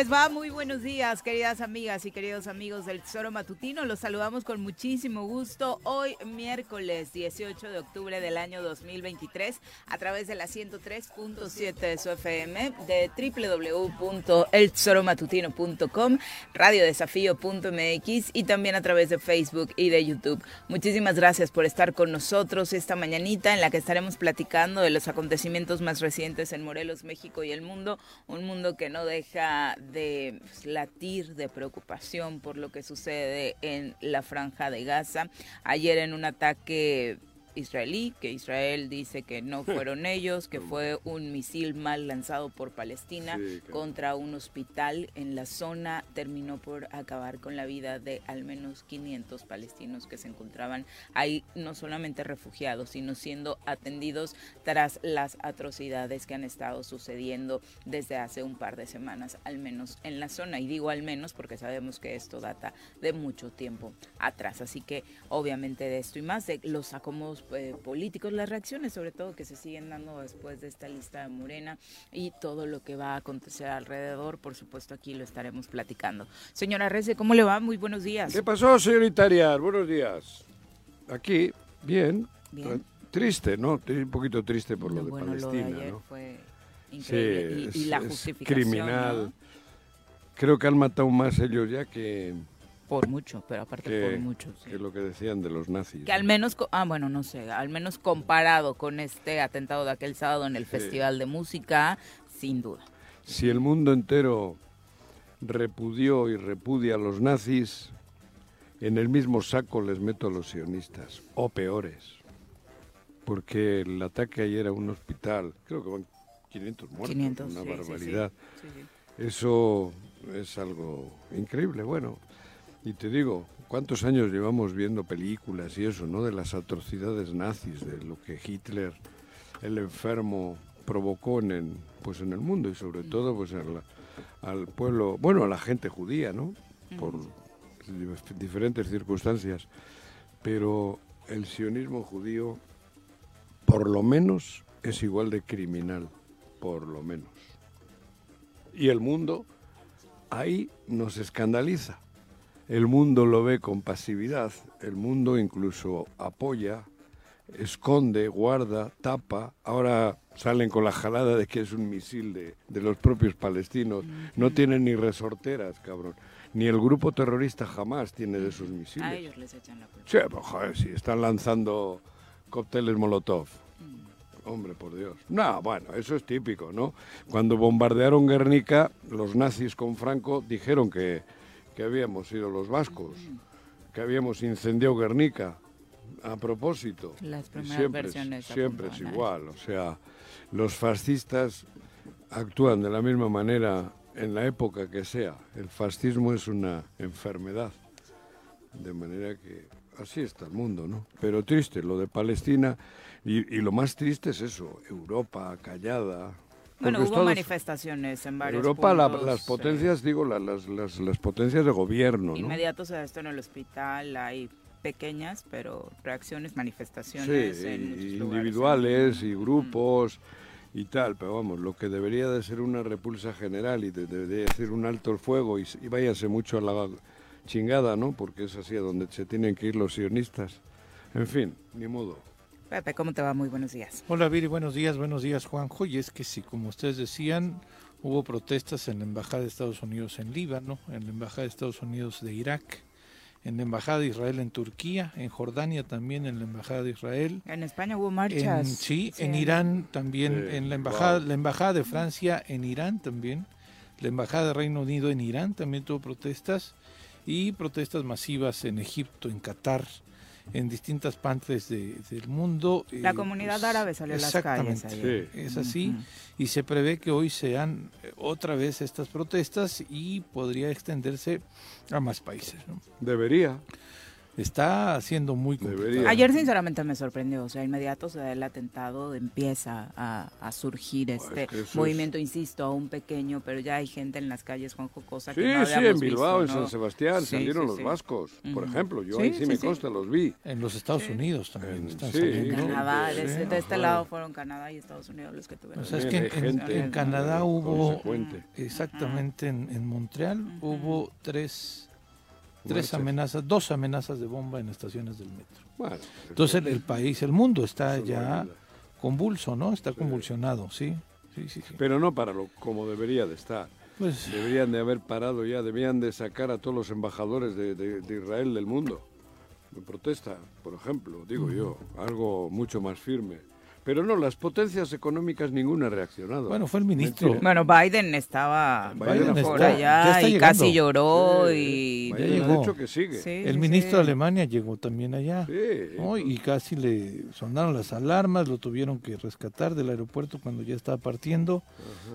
Les va? Muy buenos días, queridas amigas y queridos amigos del Tesoro Matutino. Los saludamos con muchísimo gusto hoy, miércoles 18 de octubre del año 2023, a través de la 103.7 de su FM, de www.eltesoromatutino.com, radiodesafío.mx y también a través de Facebook y de YouTube. Muchísimas gracias por estar con nosotros esta mañanita en la que estaremos platicando de los acontecimientos más recientes en Morelos, México y el mundo. Un mundo que no deja de latir de preocupación por lo que sucede en la franja de Gaza. Ayer en un ataque israelí, que Israel dice que no fueron ellos, que fue un misil mal lanzado por Palestina contra un hospital en la zona, terminó por acabar con la vida de al menos 500 palestinos que se encontraban ahí, no solamente refugiados, sino siendo atendidos tras las atrocidades que han estado sucediendo desde hace un par de semanas, al menos en la zona. Y digo al menos porque sabemos que esto data de mucho tiempo atrás. Así que obviamente de esto y más, de los acomodos eh, políticos, las reacciones sobre todo que se siguen dando después de esta lista de Morena y todo lo que va a acontecer alrededor, por supuesto aquí lo estaremos platicando. Señora Rece, ¿cómo le va? Muy buenos días. ¿Qué pasó, señorita Arias? Buenos días. Aquí, bien. Triste, ¿no? Un poquito triste por lo, de Palestina, ¿no? Fue increíble. y, la justificación. criminal. Creo que han matado más ellos ya que por mucho, pero aparte por mucho. Que lo que decían de los nazis. Que al menos, ah, bueno, no sé, al menos comparado con este atentado de aquel sábado en el Festival de Música, sin duda. Si el mundo entero repudió y repudia a los nazis, en el mismo saco les meto a los sionistas, o peores. Porque el ataque ayer a un hospital, creo que van 500 muertos, 500, una barbaridad. Eso es algo increíble. Bueno, y te digo, ¿cuántos años llevamos viendo películas y eso, ¿no? De las atrocidades nazis, de lo que Hitler, el enfermo, provocó en el, pues en el mundo y sobre todo pues al pueblo, bueno, a la gente judía, ¿no? Por diferentes circunstancias. Pero el sionismo judío, por lo menos, es igual de criminal, por lo menos. Y el mundo ahí nos escandaliza el mundo lo ve con pasividad, el mundo incluso apoya, esconde, guarda, tapa. Ahora salen con la jalada de que es un misil de, los propios palestinos. No tienen ni resorteras, cabrón. Ni el grupo terrorista jamás tiene de esos misiles. A ellos les echan la culpa. Sí, pues, joder, sí, están lanzando cócteles Molotov. Mm. Hombre, por Dios. No, bueno, eso es típico, ¿no? Cuando bombardearon Guernica, los nazis con Franco dijeron que que habíamos sido los vascos, que habíamos incendiado Guernica a propósito. Las primeras siempre, versiones siempre es igual, o sea, los fascistas actúan de la misma manera en la época que sea. El fascismo es una enfermedad, de manera que así está el mundo, ¿no? Pero triste lo de Palestina y, y lo más triste es eso, Europa callada. Bueno, Porque hubo Estados- manifestaciones en varios Europa, la- puntos, las eh, potencias, digo, la- las, las, las potencias de gobierno, ¿no? inmediatos a esto en el hospital hay pequeñas, pero reacciones, Sí, manifestaciones en muchos y individuales y grupos y tal, pero vamos, lo que debería de ser una repulsa general y de, de- de decir un alto el fuego y, y váyase mucho a la chingada, ¿no? Porque es así a donde se tienen que ir los sionistas. En fin, ni modo. Pepe, ¿cómo te va? Muy buenos días. Hola Viri, buenos días, buenos días Juanjo. Y es que sí, como ustedes decían, hubo protestas en la Embajada de Estados Unidos en Líbano, en la Embajada de Estados Unidos de Irak, en la Embajada de Israel en Turquía, en Jordania también, en la Embajada de Israel. En España hubo En, marchas. sí, en Irán también, en la embajada, wow. la embajada de Francia en Irán también, la embajada de Reino Unido en Irán también tuvo protestas y protestas masivas en Egipto, en Qatar, en distintas partes de- del mundo. La eh, comunidad pues, árabe salió a las calles ayer. Sí. Es así y se prevé que hoy sean eh, otra vez estas protestas y podría extenderse a más países. ¿no? Debería. Está siendo muy complicado. Ayer sinceramente me sorprendió, o sea, inmediatos del atentado empieza a, a surgir este que eso movimiento, insisto, aún pequeño, pero ya hay gente en las calles, Juanjo, cosa Sí, que no sí, habíamos en Bilbao, visto, en ¿no? San Sebastián, Sí, salieron sí, los sí. vascos, por Ujú. ejemplo. Yo Sí, ahí sí, sí, me sí. consta, los vi. En los Estados Unidos también En- están sí, saliendo. En Canadá, de, Sí. de este lado fueron Canadá y Estados Unidos los que tuvieron. O sea, es que en, gente en Canadá hubo, consecuente. exactamente en, en Montreal, hubo tres, tres amenazas, dos amenazas de bomba en estaciones del metro. Bueno, Entonces el, el país, el mundo está ya convulso, ¿no? Está convulsionado, sí. Sí, sí, sí. Pero no para lo como debería de estar. Pues, Deberían de haber parado ya, debían de sacar a todos los embajadores de, de- de Israel del mundo. En protesta, por ejemplo, digo yo, algo mucho más firme. Pero no, las potencias económicas ninguna ha reaccionado. bueno, fue el ministro. Mentira. Bueno, Biden estaba Biden por está- allá ya y llegando. casi lloró Sí, y... Ha llegó. dicho que sigue. Sí, El ministro sí. de Alemania llegó también allá. Sí, ¿no? Y casi le sonaron las alarmas, lo tuvieron que rescatar del aeropuerto cuando ya estaba partiendo.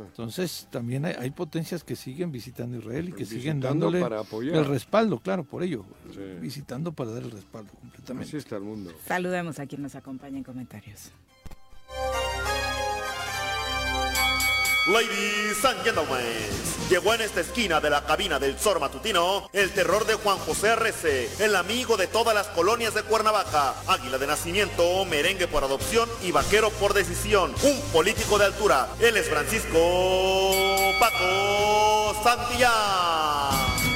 Entonces también hay, hay potencias que siguen visitando Israel y que siguen dándole para apoyar. el respaldo, claro, por ello. Sí. Visitando para dar el respaldo completamente. Así está el mundo. Saludemos a quien nos acompaña en comentarios. Ladies and gentlemen, llegó en esta esquina de la cabina del Zor Matutino el terror de Juan José Arrece, el amigo de todas las colonias de Cuernavaca, águila de nacimiento, merengue por adopción y vaquero por decisión, un político de altura. Él es Francisco Paco Santillán.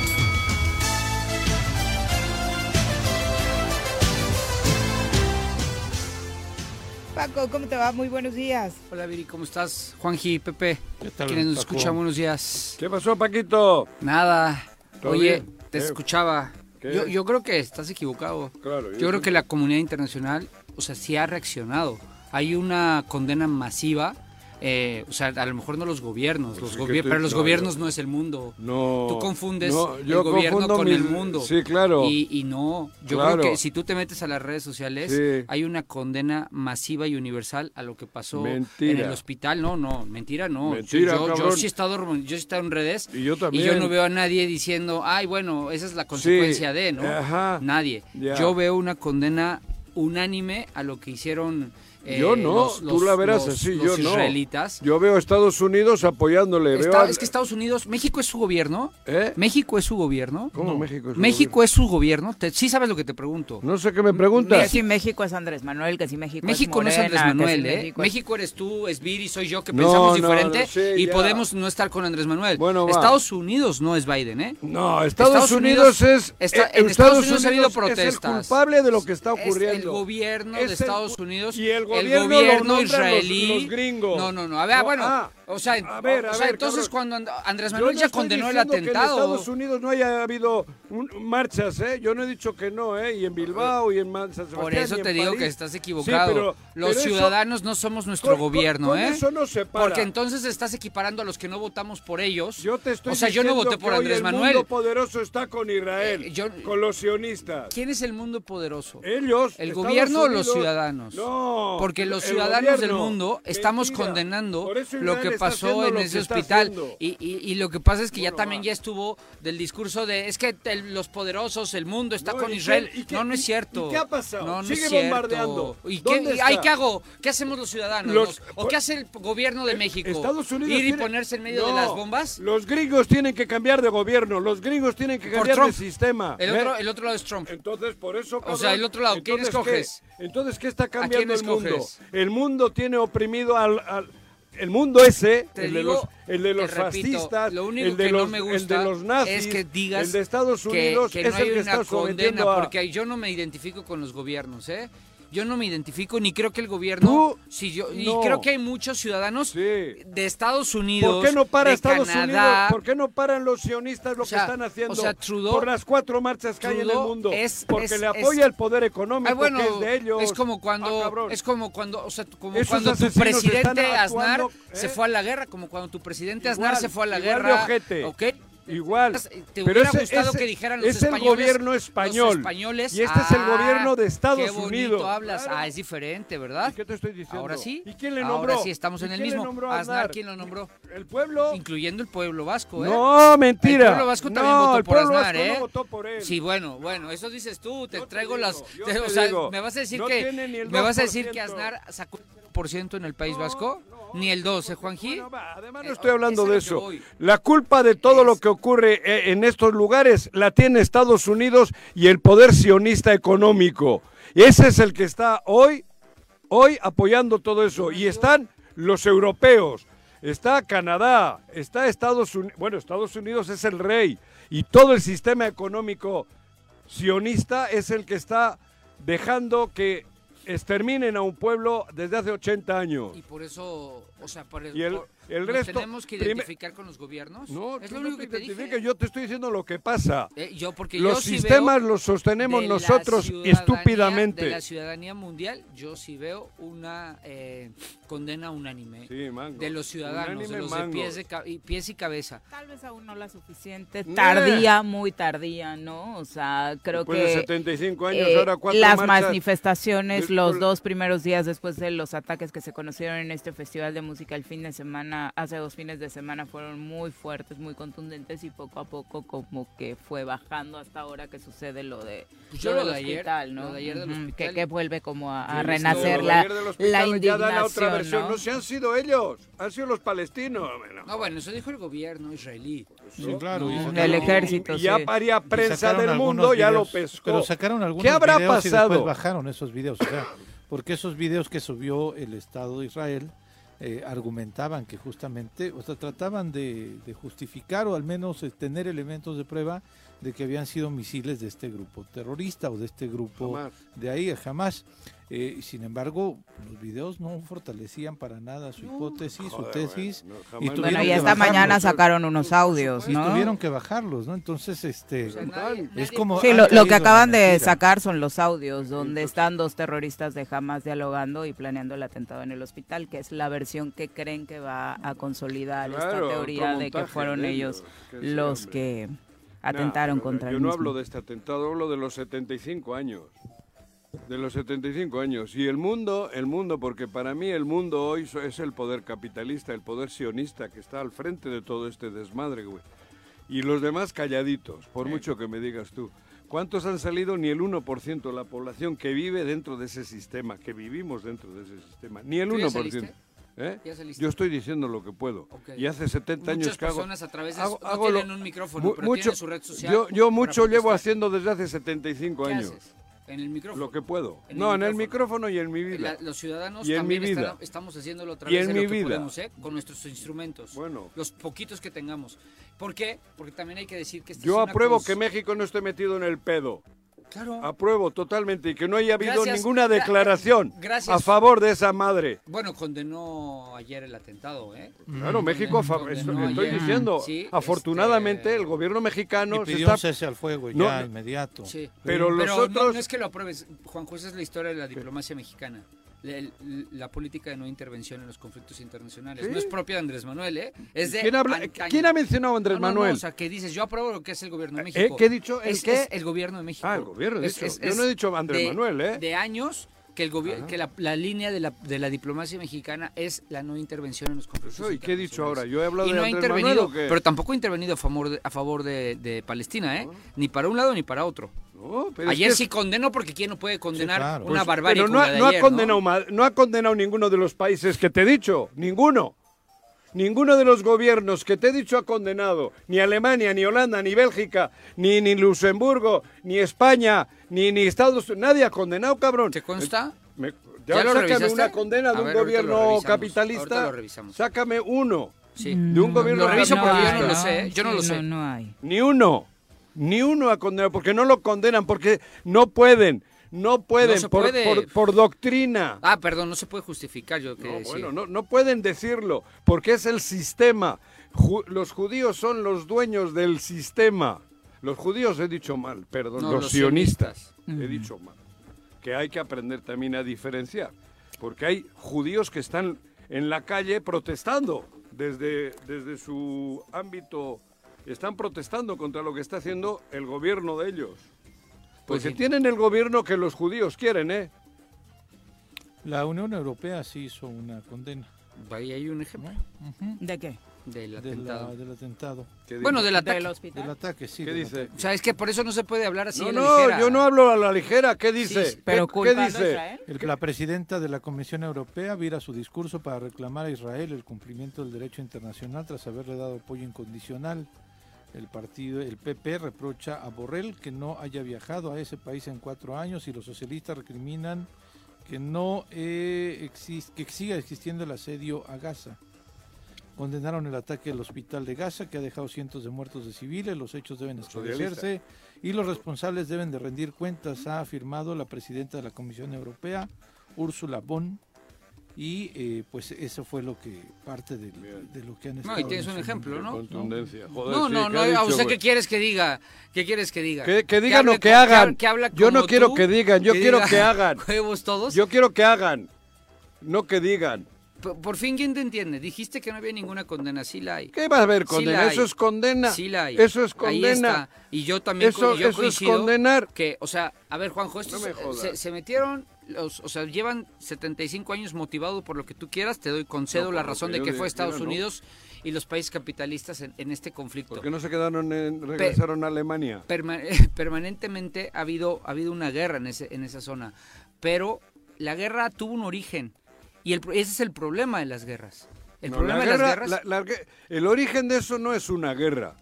Paco, ¿cómo te va? Muy buenos días. Hola Viri, ¿cómo estás? Juanji, Pepe, ¿Qué tal, quienes nos escuchan, buenos días. ¿Qué pasó, Paquito? Nada, ¿Todo oye, bien? te ¿Qué? escuchaba. ¿Qué? Yo, yo creo que estás equivocado. Claro. Yo creo que la comunidad internacional, o sea, sí ha reaccionado. Hay una condena masiva, eh, o sea, a lo mejor no los gobiernos, Pues los sí gobier- tú- pero los no, gobiernos yo- no es el mundo. No. Tú confundes no, el gobierno con el mundo. Sí, claro. Y, y no, yo Claro. creo que si tú te metes a las redes sociales, Sí. hay una condena masiva y universal a lo que pasó Mentira. en el hospital. No, no, mentira, no. Mentira, yo, yo sí he estado, yo he estado en redes Y yo también. y yo no veo a nadie diciendo, ay, bueno, esa es la consecuencia Sí, de, ¿no? ajá, Nadie. Yo veo una condena unánime a lo que hicieron. Eh, yo no, los- tú la verás los- así, los yo no. israelitas. Yo veo a Estados Unidos apoyándole. veo Está- a- es que Estados Unidos, México es su gobierno. ¿Eh? México es su gobierno. ¿Cómo México es su México es su gobierno. Te- sí sabes lo que te pregunto. No sé qué me Que preguntas. si México es Andrés Manuel, que si México, México es no es Andrés si Manuel, ¿eh? México México, es- eres tú, es Viri, soy yo, que No, pensamos no, diferente no, sí, y ya. podemos no estar con Andrés Manuel. Bueno, va. Estados Unidos no es Biden, ¿eh? No, Estados, Estados Unidos, Unidos es. está- eh, en Estados Unidos ha habido es el protestas. culpable de lo que está Es ocurriendo. el gobierno de Estados Unidos y el gobierno nombran los- israelí. los gringos. No, no, no. A ver, No, bueno, ah, o sea, a ver, a o sea, ver, entonces cabrón. cuando And- Andrés Manuel no ya condenó el diciendo que en atentado. Estados Unidos no haya habido un- marchas, ¿eh? Yo no he dicho que no, ¿eh? Y en Bilbao y en San. Por eso te digo París. que estás equivocado. Sí, pero- Los pero eso- ciudadanos no somos nuestro con- gobierno, con ¿eh? eso no se para. Porque entonces estás equiparando a los que no votamos por ellos. Yo te estoy o sea, yo no voté por Andrés el Manuel. mundo poderoso está con Israel, Eh, yo- con los sionistas. ¿Quién es el mundo poderoso? Ellos. ¿El Estados gobierno o los ciudadanos? No. Porque los el ciudadanos del mundo estamos Mentira. condenando lo que pasó en ese hospital. Y, y- y lo que pasa es que ya también ya estuvo del discurso de es que el- los poderosos, el mundo está No, con ¿y Israel. qué- no, no es cierto. y qué ha pasado? No, no Sigue es cierto. bombardeando. ¿Y ¿Dónde qué, ay, está? ¿qué hago? ¿Qué hacemos los ciudadanos? Los- ¿O qué hace el gobierno de México? Estados Unidos ¿Ir y tiene- ponerse en medio de las bombas? Los gringos tienen que cambiar de gobierno, los gringos tienen que cambiar de sistema. El ¿eh? otro, el otro lado es Trump. Entonces, por eso. O cabrón, sea, el otro lado, ¿quién entonces, escoges? ¿qué? Entonces, ¿qué está cambiando el mundo? El mundo tiene oprimido al. al- el mundo ese, Te el, de los, el de los repito, fascistas, lo único el de que no los, me el gusta de los nazis, es que digas el de Estados que- Unidos que, es no hay el que una está sometiendo condena, a... porque yo no me identifico con los gobiernos, ¿eh? Yo no me identifico ni creo que el gobierno, Tú, si yo y no. creo que hay muchos ciudadanos Sí. de Estados Unidos, ¿Por qué no para de Estados Canadá, Unidos? ¿Por qué no paran los sionistas lo O sea, que están haciendo? o sea, Trudeau- por las cuatro marchas que hay en el Trudeau mundo. es- porque es- le apoya es- el poder económico Ay, bueno, que es de ellos. es como cuando Ah, es como cuando, o sea, como Esos cuando tu presidente Aznar se ¿eh? fue a la guerra, como cuando tu presidente Aznar se fue a la igual de guerra. ojete. ¿ok? Igual. Te Pero hubiera ese- gustado ese- que dijeran los es el españoles. gobierno español. Los españoles. Y este es el ah, gobierno de Estados qué bonito Unidos. hablas. Claro. Ah, es diferente, ¿verdad? ¿Y qué te estoy diciendo? Ahora sí. ¿Y quién le Ahora nombró? sí estamos ¿Y en el mismo. Aznar, Aznar? ¿quién lo nombró? ¿El pueblo? Incluyendo el pueblo vasco, ¿eh? No, mentira. El pueblo vasco también no, votó el por pueblo Aznar, vasco ¿eh? no votó por él. Sí, bueno, bueno, eso dices tú, te Yo te traigo digo, las... te- o sea, digo, ¿me vas a decir no que... el ¿Me vas a decir que 2%. Aznar sacó por ciento en el País Vasco? Ni el 12, Juanji. Bueno, va, además Eh, no estoy hablando de eso. La culpa de todo lo que ocurre eh, en estos lugares la tiene Estados Unidos y el poder sionista económico. Ese es el que está hoy, hoy apoyando todo eso. Y están los europeos, está Canadá, está Estados Unidos. Bueno, Estados Unidos es el rey y todo el sistema económico sionista es el que está dejando que exterminen a un pueblo desde hace 80 años. Y por eso, o sea, por Y el- por- el ¿nos resto- tenemos que identificar con los gobiernos. No, es lo no único te que te dije. yo te estoy diciendo lo que pasa. Eh, yo, porque Los yo sí sistemas veo los sostenemos de nosotros estúpidamente. De la ciudadanía mundial, yo sí veo una eh, condena unánime. Sí. De los ciudadanos, Unánime de los de pies, de y pies y cabeza. Tal vez aún no la suficiente. Nah. Tardía, muy tardía, ¿no? O sea, creo Después de que 75 años, eh, ahora cuatro las marchas. manifestaciones los por- dos primeros días después de los ataques que se conocieron en este festival de música el fin de semana, hace dos fines de semana fueron muy fuertes, muy contundentes y poco a poco como que fue bajando hasta ahora que sucede lo de Pues yo lo lo de ayer, hospital, ¿no? lo de ayer del hospital. Que, que vuelve como a, a renacer la, la ya indignación, dan la otra versión. ¿no? No se han sido ellos, han sido los palestinos. Bueno. No, bueno, eso dijo el gobierno israelí. Sí, claro. y No, sacaron- El ejército, y ya paría y prensa del mundo, ya lo videos, pescó. Pero sacaron algunos ¿Qué habrá videos y pasado? después bajaron esos videos. O sea, porque esos videos que subió el Estado de Israel eh, argumentaban que justamente, o sea, trataban de, de justificar o al menos eh, tener elementos de prueba de que habían sido misiles de este grupo terrorista o de este grupo Jamás. de ahí, jamás. Eh, y sin embargo, los videos no fortalecían para nada su hipótesis, su Joder, tesis. bueno, no, y Bueno, y esta mañana sacaron unos audios, Y ¿no? tuvieron que bajarlos, ¿no? Entonces, este... O sea, nadie- Es nadie- como Sí, lo, que acaban de sacar son los audios donde están dos terroristas de Hamas dialogando y planeando el atentado en el hospital, que es la versión que creen que va a consolidar Claro, esta teoría de que fueron de ellos ellos, que sí, los hombre. que atentaron contra Yo el no mismo. hablo de este atentado, hablo de los 75 años. De los 75 años. Y el mundo, el mundo, porque para mí el mundo hoy es el poder capitalista, el poder sionista que está al frente de todo este desmadre, güey. Y los demás calladitos, por mucho que me digas tú. ¿Cuántos han salido? Ni el 1% de la población que vive dentro de ese sistema, que vivimos dentro de ese sistema. Ni el ¿Tú ya 1%. saliste? ¿Eh? ¿Ya saliste? Yo estoy diciendo lo que puedo. Y hace 70 Muchas años que hago... personas a través de hago- no hago lo- un micrófono, mu- pero mucho- tienen su red social. Yo, yo mucho llevo haciendo desde hace 75 ¿Qué años. haces? En el micrófono. Lo que puedo. En el no, en el micrófono. y en mi vida. La- los ciudadanos Y en también mi vida. están- estamos haciéndolo a Y través en mi lo que vida. podemos, ¿eh? con nuestros instrumentos. Bueno. Los poquitos que tengamos. ¿Por qué? Porque también hay que decir que Yo es apruebo que México no esté metido en el pedo. Claro. Apruebo totalmente y que no haya habido Gracias. ninguna declaración gracias. a favor de esa madre. Bueno, condenó ayer el atentado, ¿eh? Claro, México, Condenó esto- estoy ayer. diciendo, Sí, afortunadamente este- el gobierno mexicano Y se pidió está... un cese al fuego No, ya no. inmediato. Sí. Pero los no- otros- No, es que lo apruebes, Juan José, es la historia de la diplomacia mexicana. La, la política de no intervención en los conflictos internacionales. Sí. No es propia de Andrés Manuel, ¿eh? Es de ¿Quién, habla-. ¿Quién ha mencionado a Andrés No, no, no, Manuel? o sea, que dices, yo apruebo lo que es el gobierno de ¿Eh? México. ¿Qué he dicho? ¿El es, qué? es el gobierno de México. Ah, el gobierno, he dicho. Yo no he dicho Andrés de- Manuel, ¿eh? De años que, el que la, la línea de la, de la diplomacia mexicana es la no intervención en los conflictos. Eso, ¿Y qué he dicho ahora? Yo he hablado y de no ha intervenido, Manuel, ¿o qué? pero tampoco ha intervenido a favor de, a favor de, de Palestina, ¿eh? Ni para un lado ni para otro. No, pero es Ayer que- sí condenó porque quién no puede condenar claro. una Pues, barbarie pero como no, la ha- de no ha ayer, condenado no ha condenado ninguno de los países que te he dicho, ninguno. Ninguno de los gobiernos que te he dicho ha condenado, ni Alemania, ni Holanda, ni Bélgica, ni, ni Luxemburgo, ni España, ni, ni Estados Unidos, nadie ha condenado, cabrón. ¿Te consta? Me- ¿Ya ya lo sácame revisaste? una condena de un ver, gobierno capitalista, lo revisamos. sácame uno. Sí. De un gobierno Lo reviso porque yo no lo sé, yo no lo sé. No, hay. Ni uno, ni uno ha condenado, porque no lo condenan, porque no pueden, no pueden, No por, puede. por- por doctrina. Ah, perdón, no se puede justificar yo que No, bueno, no, no pueden decirlo, porque es el sistema. Ju- los judíos son los dueños del sistema. Los judíos he dicho mal, perdón, No, los, los sionistas, sionistas. he dicho mal. Que hay que aprender también a diferenciar, porque hay judíos que están en la calle protestando desde, desde su ámbito, están protestando contra lo que está haciendo el gobierno de ellos. Pues Porque sí. tienen el gobierno que los judíos quieren, ¿eh? La Unión Europea sí hizo una condena Ahí hay un ejemplo ¿De qué? del de atentado. la- del atentado. ¿Qué Bueno, del ataque. Del hospital. Del ataque, sí. ¿Qué dice? ataque. O sea, es que por eso no se puede hablar así No, a la no, ligera. yo no hablo a la ligera. ¿Qué dice? Sí, Pero ¿Qué, qué dice? Israel. El- la presidenta de la Comisión Europea vira su discurso para reclamar a Israel el cumplimiento del derecho internacional tras haberle dado apoyo incondicional. El partido, el PP reprocha a Borrell que no haya viajado a ese país en cuatro años y los socialistas recriminan que no eh, exis- que siga existiendo el asedio a Gaza. Condenaron el ataque al hospital de Gaza que ha dejado cientos de muertos de civiles. Los hechos deben esclarecerse y los responsables deben de rendir cuentas, ha afirmado la presidenta de la Comisión Europea, Úrsula Bonn. Y eh, pues eso fue lo que parte de, lo que han estado No, y tienes un ejemplo, ¿no? Contundencia. Joder, No, sí, no, ¿qué no, dicho, o sea, güey? ¿qué quieres que diga? ¿Qué quieres que diga? Que, que digan hable o que hagan. que habla yo no quiero que digan, yo quiero diga, que hagan. ¿Huevos todos? Yo quiero que hagan. No que digan. Por, por fin, ¿quién te entiende? Dijiste que no había ninguna condena, sí la hay. ¿Qué va a haber condena? Eso es condena. Sí la hay. Eso es Ahí condena. está. Y yo también Eso- co- yo eso es condenar. que, o sea, a ver, Juanjo, estos No me jodas. se, se metieron, los, o sea, llevan 75 años motivados por lo que tú quieras, te doy concedo No, la razón de que fue Estados no. Unidos y los países capitalistas en, en este conflicto. ¿Por qué no se quedaron en, regresaron a Alemania? Perma- permanentemente ha habido, ha habido una guerra en, ese, en esa zona, pero la guerra tuvo un origen y el, ese es el problema de las guerras. El No, problema la de guerra- las guerras... la- el origen de eso no es una guerra.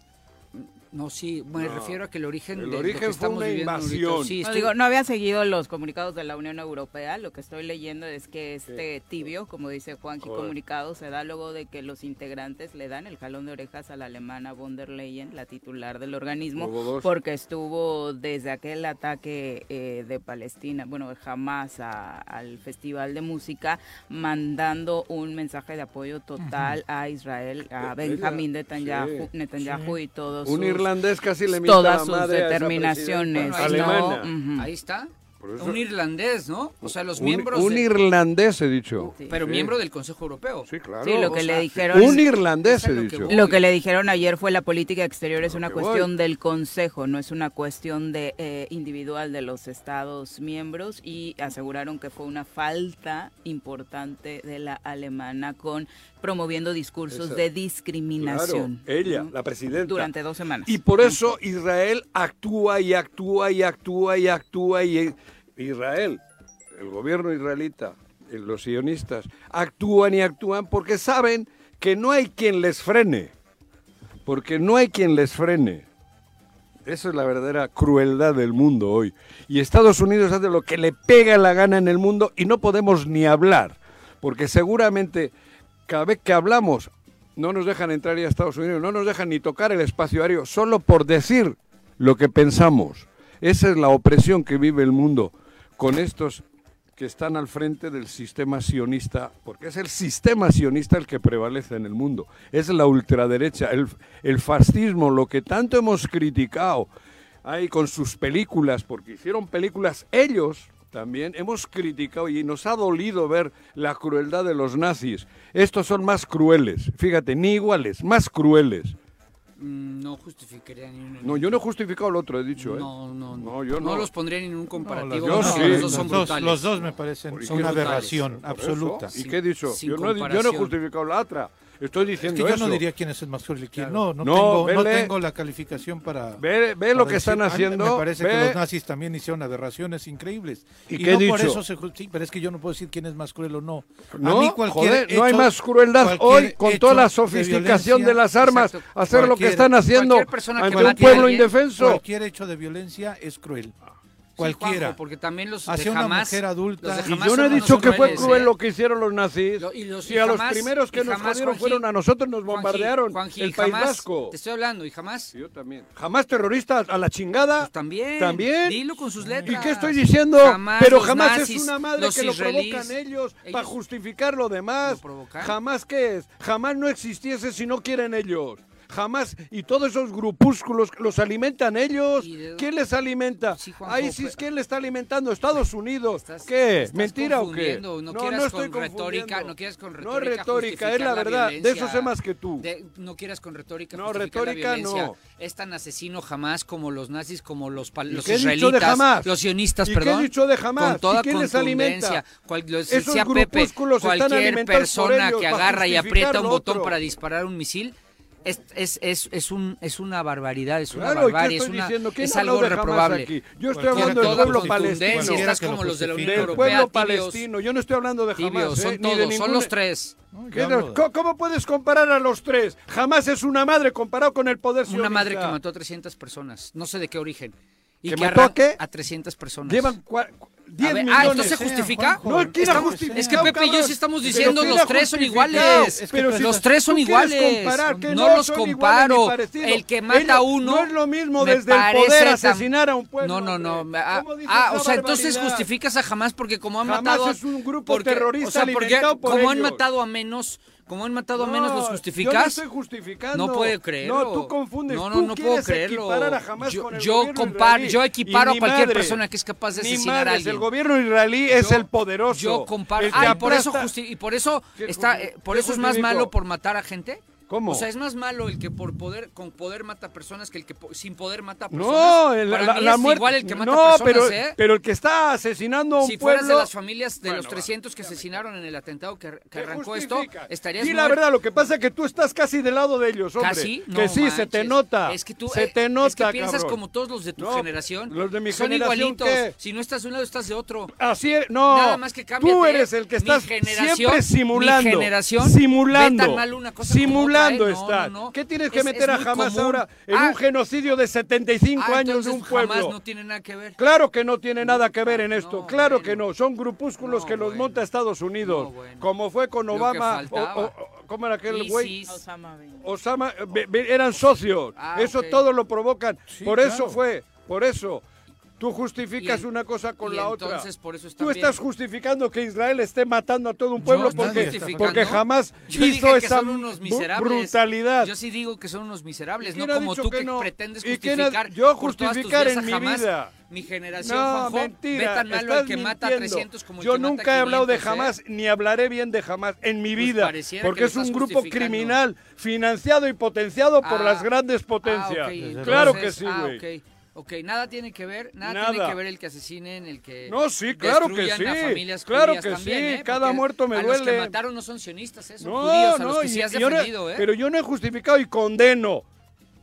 No, sí, me No. refiero a que el origen El de lo origen que fue estamos una invasión. Sí, No, digo, no había seguido los comunicados de la Unión Europea. Lo que estoy leyendo es que este tibio, como dice Juanqui, Joder. comunicado se da luego de que los integrantes le dan el jalón de orejas a la alemana von der Leyen, la titular del organismo, porque estuvo desde aquel ataque eh, de Palestina, bueno, jamás al Festival de Música, mandando un mensaje de apoyo total a Israel, a Benjamín Netanyahu, sí. Netanyahu y todos irlandés casi le mienta todas la sus madre a esa determinaciones. Ahí está. Eso- un irlandés, ¿no? O sea, los Un- miembros... Un, de- irlandés he dicho. Sí. pero Sí. miembro del Consejo Europeo. Sí, claro. Sí, lo o que sea, le dijeron. Un irlandés he lo dicho. Lo que le dijeron ayer fue la política exterior es una cuestión voy. del Consejo, no es una cuestión de eh, individual de los Estados miembros y aseguraron que fue una falta importante de la alemana con promoviendo discursos Esa- de discriminación Claro, ella, ¿no? la presidenta. durante dos semanas. Y por eso Israel actúa y actúa y actúa y actúa y Israel, el gobierno israelita, eh, los sionistas, actúan y actúan porque saben que no hay quien les frene. Porque no hay quien les frene. Esa es la verdadera crueldad del mundo hoy. Y Estados Unidos hace lo que le pega la gana en el mundo y no podemos ni hablar. Porque seguramente cada vez que hablamos no nos dejan entrar ya a Estados Unidos, no nos dejan ni tocar el espacio aéreo, solo por decir lo que pensamos. Esa es la opresión que vive el mundo con estos que están al frente del sistema sionista, porque es el sistema sionista el que prevalece en el mundo. Es la ultraderecha, el, el fascismo, lo que tanto hemos criticado ahí con sus películas, porque hicieron películas ellos también, hemos criticado y nos ha dolido ver la crueldad de los nazis. Estos son más crueles, fíjate, ni iguales, más crueles. Mm, No justificaría ni uno. No, yo no he justificado lo otro, he dicho, ¿eh? No, no, no. No, yo no. los pondría en un No, comparativo. yo porque sí. Los dos son los, dos, brutales. los dos me parecen ¿Por qué? una Son aberración absoluta. ¿Y qué he dicho? sin Yo no, yo no he justificado la otra. Estoy Es diciendo que yo eso. no diría quién es el más cruel y quién no. No, No, tengo, no tengo la calificación para. Ve, ve lo para que decir- están a haciendo. Me parece que los nazis también hicieron aberraciones increíbles. ¿Y Y, qué he no por dicho? eso se Sí, pero es que yo no puedo decir quién es más cruel o no. A No, mí cualquier joder, no hay más crueldad hoy con toda la sofisticación de, las armas, Exacto. hacer lo que están haciendo ante un a pueblo alguien, indefenso. Cualquier hecho de violencia es cruel. Sí, Cualquiera. Juanjo, porque también los Hacia de una mujer adulta. los de Y yo no he dicho que fue cruel ¿eh? lo que hicieron los nazis. Lo- y los- y y a los primeros que nos jodieron Juanji- fueron a nosotros, nos bombardearon Juanji, el País jamás, Vasco. Te estoy hablando, y jamás. Yo también. Jamás terroristas a la chingada. Pues también. También. Dilo con sus letras. ¿Y qué estoy diciendo? Jamás Pero jamás nazis, es una madre que lo provocan ellos, para justificar lo demás. Jamás qué es. Jamás no existiese si no quieren ellos. Jamás. Y todos esos grupúsculos los alimentan ellos. ¿Quién les alimenta? Sí, pero- ¿quién le está alimentando? Estados Unidos. Estás- ¿Qué? estás ¿Mentira o qué? No, quieras estoy con retórica, no quieras con No retórica. es retórica, es la verdad. De eso sé más que tú. De- no quieras con retórica. No, retórica no. Es tan asesino jamás como los nazis, como los, pal- ¿Y los de israelitas, jamás? los sionistas, ¿Y qué perdón. dicho de jamás? Con toda ¿Y quién les alimenta? Cual- Esos Pepe, están cualquier persona ellos que agarra y aprieta un botón para disparar un misil es, es, es, es, un, es una barbaridad, es una Claro, ¿y qué barbarie, es, una, es hablado algo reprobable. aquí? Yo estoy hablando del pueblo palestino. estás que lo como los de la Unión. Del Europea, pueblo tibios, palestino. Yo no estoy hablando de Hamas, tibios, ¿eh? son ni de todos, son los tres. No, ¿Qué yo de- hablo de- ¿Cómo, cómo puedes comparar a los tres? Jamás es una madre comparado con el poder Una sionista. madre que mató a 300 personas, no sé de qué origen. Y ¿Que que, mató a qué? A 300 personas. Llevan cua- 10 A ver, millones. ah, ¿esto se justifica? No, ¿quién ha Estamos- justificado, es que Pepe y yo sí estamos diciendo ¿quién los tres son iguales. Es que Pero si los tres son iguales. comparar, que no, no los comparo. El que mata a uno. no es lo mismo desde el poder asesinar a un pueblo, No, no, no. Ah, ¿Cómo dices ah, o sea, entonces justificas a jamás porque como han Hamas matado. a- es un grupo porque- terrorista o sea, porque como han matado a menos. Como han matado a No, menos, ¿los Yo no justificas? estoy justificando. No puedo creerlo. No, tú confundes. No, no, Tú no puedo creerlo. a Yo- con el yo comparo- yo equiparo a cualquier madre, persona que es capaz de asesinar a alguien. El gobierno israelí es Yo- el poderoso. Yo comparo. el Ah, y por eso justi- y por eso ¿Qué está, eh, por eso es más malo por matar a gente. ¿Cómo? O sea, es más malo el que por poder con poder mata personas que el que po- sin poder mata personas. No, el- Para la, mí la es muerte. igual el que mata no, personas, pero, ¿eh? pero el que está asesinando a un si pueblo. fueras de las familias de los Bueno, 300 que asesinaron en el atentado que, que ¿Qué arrancó esto, estarías Di la verdad, lo que pasa es que tú estás casi del lado de ellos, hombre. Casi, no que sí, se te nota. Es que tú se eh, te nota, es que piensas cabrón. como todos los de tu No, generación. los de mi Son generación, igualitos. ¿qué? Si no estás de un lado, estás de otro. Así es, no. Nada más que Tú cámbiate. eres el que estás siempre simulando. mi generación simulando. ve tan mal una cosa simulando ¿eh? No, estás. no, no. ¿Qué tienes que Es- meter es a común. ahora en Ah. un genocidio de 75 Ah, años de un pueblo? jamás no tiene nada que ver. Claro que no tiene nada que ver en esto, No, claro bueno. que no, son grupúsculos No, que los bueno. monta Estados Unidos, No, bueno. como fue con Obama, o, o- ¿cómo era aquel güey? Osama. Osama, eran socios, Ah, eso ok. todo lo provocan, Sí, por eso claro. fue, por eso. Tú justificas en- una cosa con la otra. entonces por eso está Tú bien. estás justificando que Israel esté matando a todo un pueblo porque, jamás Yo hizo esa unos brutalidad. Yo sí digo que son unos miserables, ¿Y no como tú que no? pretendes ¿Y quién ha- justificar. yo justificar en mi vida? Mi generación, No, Juanjo, mentira. ve tan malo estás el que mata a mintiendo. 300 como el Yo que mata nunca he hablado de 500, ¿eh? jamás, ni hablaré bien de jamás en mi Pues vida. Porque es un grupo criminal financiado y potenciado por Ah, las grandes Ah, potencias. ok, Claro que entonces- sí, ah, güey. Ok. Nada tiene que ver, nada, Nada. tiene que ver el que asesinen, el que No, sí, claro que sí. a familias Claro que también, sí, ¿eh? cada muerto me a los que duele. mataron no son sionistas, ¿eh? son No, judíos, a los no, sí y- has yo no- defendido, ¿eh? Pero yo no he justificado y condeno.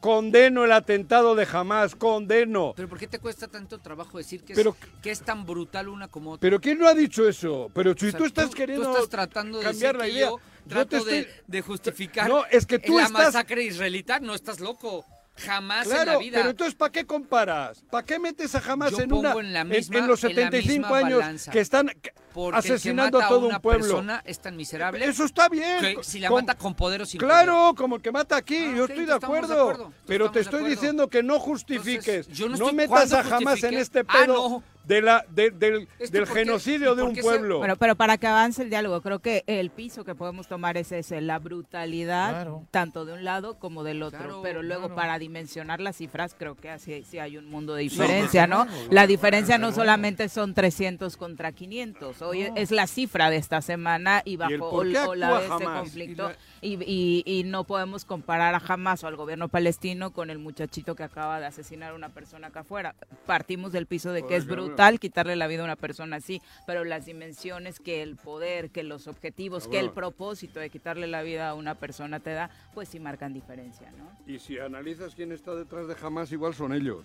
Condeno el atentado de jamás, condeno. Pero ¿por qué te cuesta tanto trabajo decir que, Pero- es, que es tan brutal una como otra? Pero ¿quién no ha dicho eso? Pero si O sea, tú estás queriendo Tú estás tratando de cambiar la idea. yo Yo trato te estoy- de, de justificar No, es que tú la estás- masacre israelita. No estás loco. Jamás en la Claro, vida. pero entonces ¿para qué comparas? ¿Para qué metes a jamás Yo en una pongo en la en- misma- en los en la 75 misma años balanza. que están Porque asesinando el que mata a todo una un pueblo? persona es tan miserable Eso está bien. que si la Com- mata con poder o sin Claro, como el que mata aquí, Ah, yo estoy de acuerdo. pero te estoy diciendo que no justifiques. Entonces, yo no, metas ¿cuándo a jamás en este Ah, pedo. no. de la, de- del, del ¿por qué- genocidio de un se- pueblo. Bueno, pero para que avance el diálogo, creo que el piso que podemos tomar es ese, la brutalidad, Claro. tanto de un lado como del otro. Claro, pero luego claro. para dimensionar las cifras, creo que así sí hay un mundo de diferencia, ¿no? La diferencia no solamente son 300 contra 500. Hoy es la cifra de esta semana y bajo por qué o la actúa de este Hamás? conflicto. Y la- Y, y- y no podemos comparar a Hamas o al gobierno palestino con el muchachito que acaba de asesinar a una persona acá afuera. Partimos del piso de que es cabrón. brutal quitarle la vida a una persona así, pero las dimensiones que el poder, que los objetivos, que el propósito de quitarle la vida a una persona te da, pues sí marcan diferencia, ¿no? Y si analizas quién está detrás de Hamas, igual son ellos.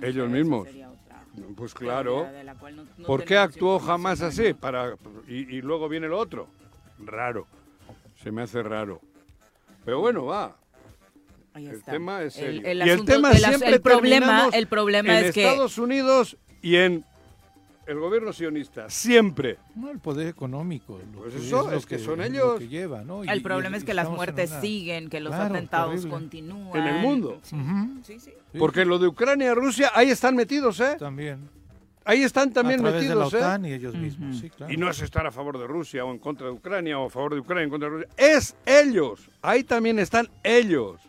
No Ellos mismos. Pues claro. teoría de la cual no- no ¿Por qué actuó ¿no? así? Para, y, y luego viene lo otro. Raro. Se me hace raro. Pero bueno, va. Ahí El está. tema es El- el y el asunto- tema el as- siempre el problema, terminamos el problema en es que Estados Unidos y en el gobierno sionista. Siempre. No, el poder económico. lo Pues que eso, lo es que son lo ellos. que lleva, ¿no? El y- problema y es que las muertes una- siguen, que los Claro, atentados terrible. continúan. En el mundo. Sí. Sí, Porque lo de Ucrania y Rusia, ahí están metidos, ¿eh? También. Ahí están también a través metidos, de la ¿eh? OTAN y ellos mismos, sí, claro. Y no es estar a favor de Rusia o en contra de Ucrania o a favor de Ucrania en contra de Rusia. Es ellos. Ahí también están ellos.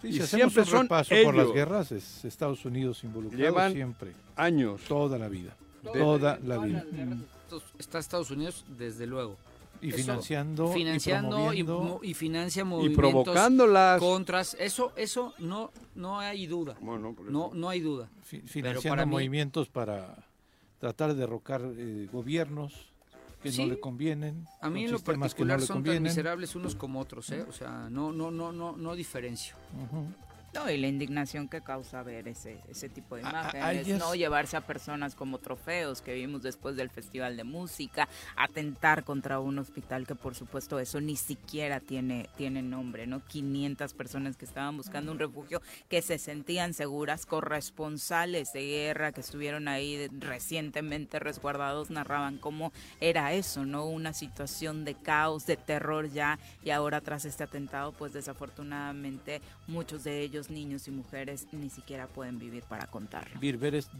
Sí, y si hacemos siempre un son repaso por las ellos. guerras, es Estados Unidos involucrado Llevan siempre, Años. toda la vida. Toda la vida. Está Estados Unidos, desde luego. Y Eso, financiando, Financiando y y, y financia Y movimientos provocándolas. contras. Eso, eso no, no hay duda. Bueno. No, no hay duda. fi- financiando para mí- movimientos para tratar de derrocar eh, gobiernos que Sí. no le convienen. A mí en lo sistemas que no particular son tan miserables unos como otros, ¿eh? O sea, no, no, no, no, no diferencio. Ujú. No, y la indignación que causa ver ese, ese tipo de imágenes, ¿no? Llevarse a personas como trofeos que vimos después del Festival de Música, atentar contra un hospital que por supuesto eso ni siquiera tiene, tiene nombre, ¿no? 500 personas que estaban buscando un refugio que se sentían seguras, corresponsales de guerra que estuvieron ahí recientemente resguardados, narraban cómo era eso, ¿no? Una situación de caos, de terror ya, y ahora tras este atentado, pues desafortunadamente muchos de ellos, niños y mujeres, ni siquiera pueden vivir para contarlo. Vir, ver, es-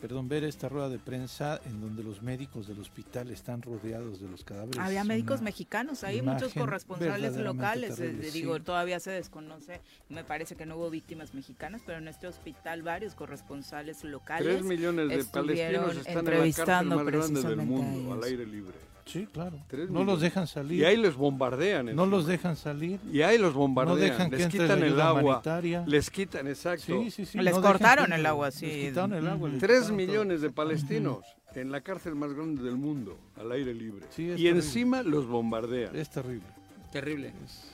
perdón, ver esta rueda de prensa en donde los médicos del hospital están rodeados de los cadáveres. Había médicos mexicanos ahí, muchos corresponsales locales. eh, digo, sí. todavía se desconoce. Me parece que no hubo víctimas mexicanas, pero en este hospital varios corresponsales locales. Tres millones de palestinos están en la cárcel entrevistando más grande del mundo, al aire libre. Sí, claro. Tres No los dejan salir. Y ahí les bombardean. no los dejan salir. Y ahí los bombardean. No dejan que les entre quitan la el agua. humanitaria. Les quitan, exacto. Sí, sí, sí. Les no cortaron que el agua, sí. Les quitaron el agua. les Tres todo. millones de palestinos en la cárcel más grande del mundo, al aire libre. Sí, es y terrible. encima los bombardean. Es terrible. Terrible.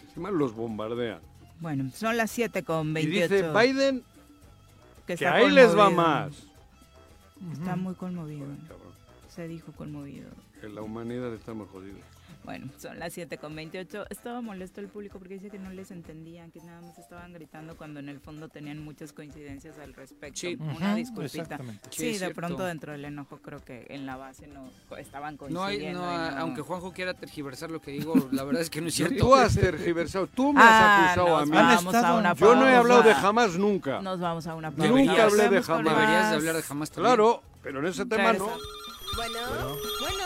Encima los bombardean. Bueno, son las 7 con Y 28. dice Biden que está ahí les va más. Está muy conmovido. Se dijo conmovido. Que la humanidad estamos jodidos. Bueno, son las 7 con 28. Estaba molesto el público porque dice que no les entendían, que nada más estaban gritando cuando en el fondo tenían muchas coincidencias al respecto. Sí. Una disculpita. Sí, de pronto dentro del enojo creo que en la base no estaban No hay, coincidiendo. no, y no- aunque Juanjo quiera tergiversar lo que digo, la verdad es que no es cierto. Tú has tergiversado, tú me Ah, has acusado a nos mí. Vamos a una Yo no he pausa. hablado de jamás nunca. Nos vamos a una pausa. Nunca hablé de jamás. Deberías de hablar de jamás también. Claro, pero en ese tema no. Bueno, bueno,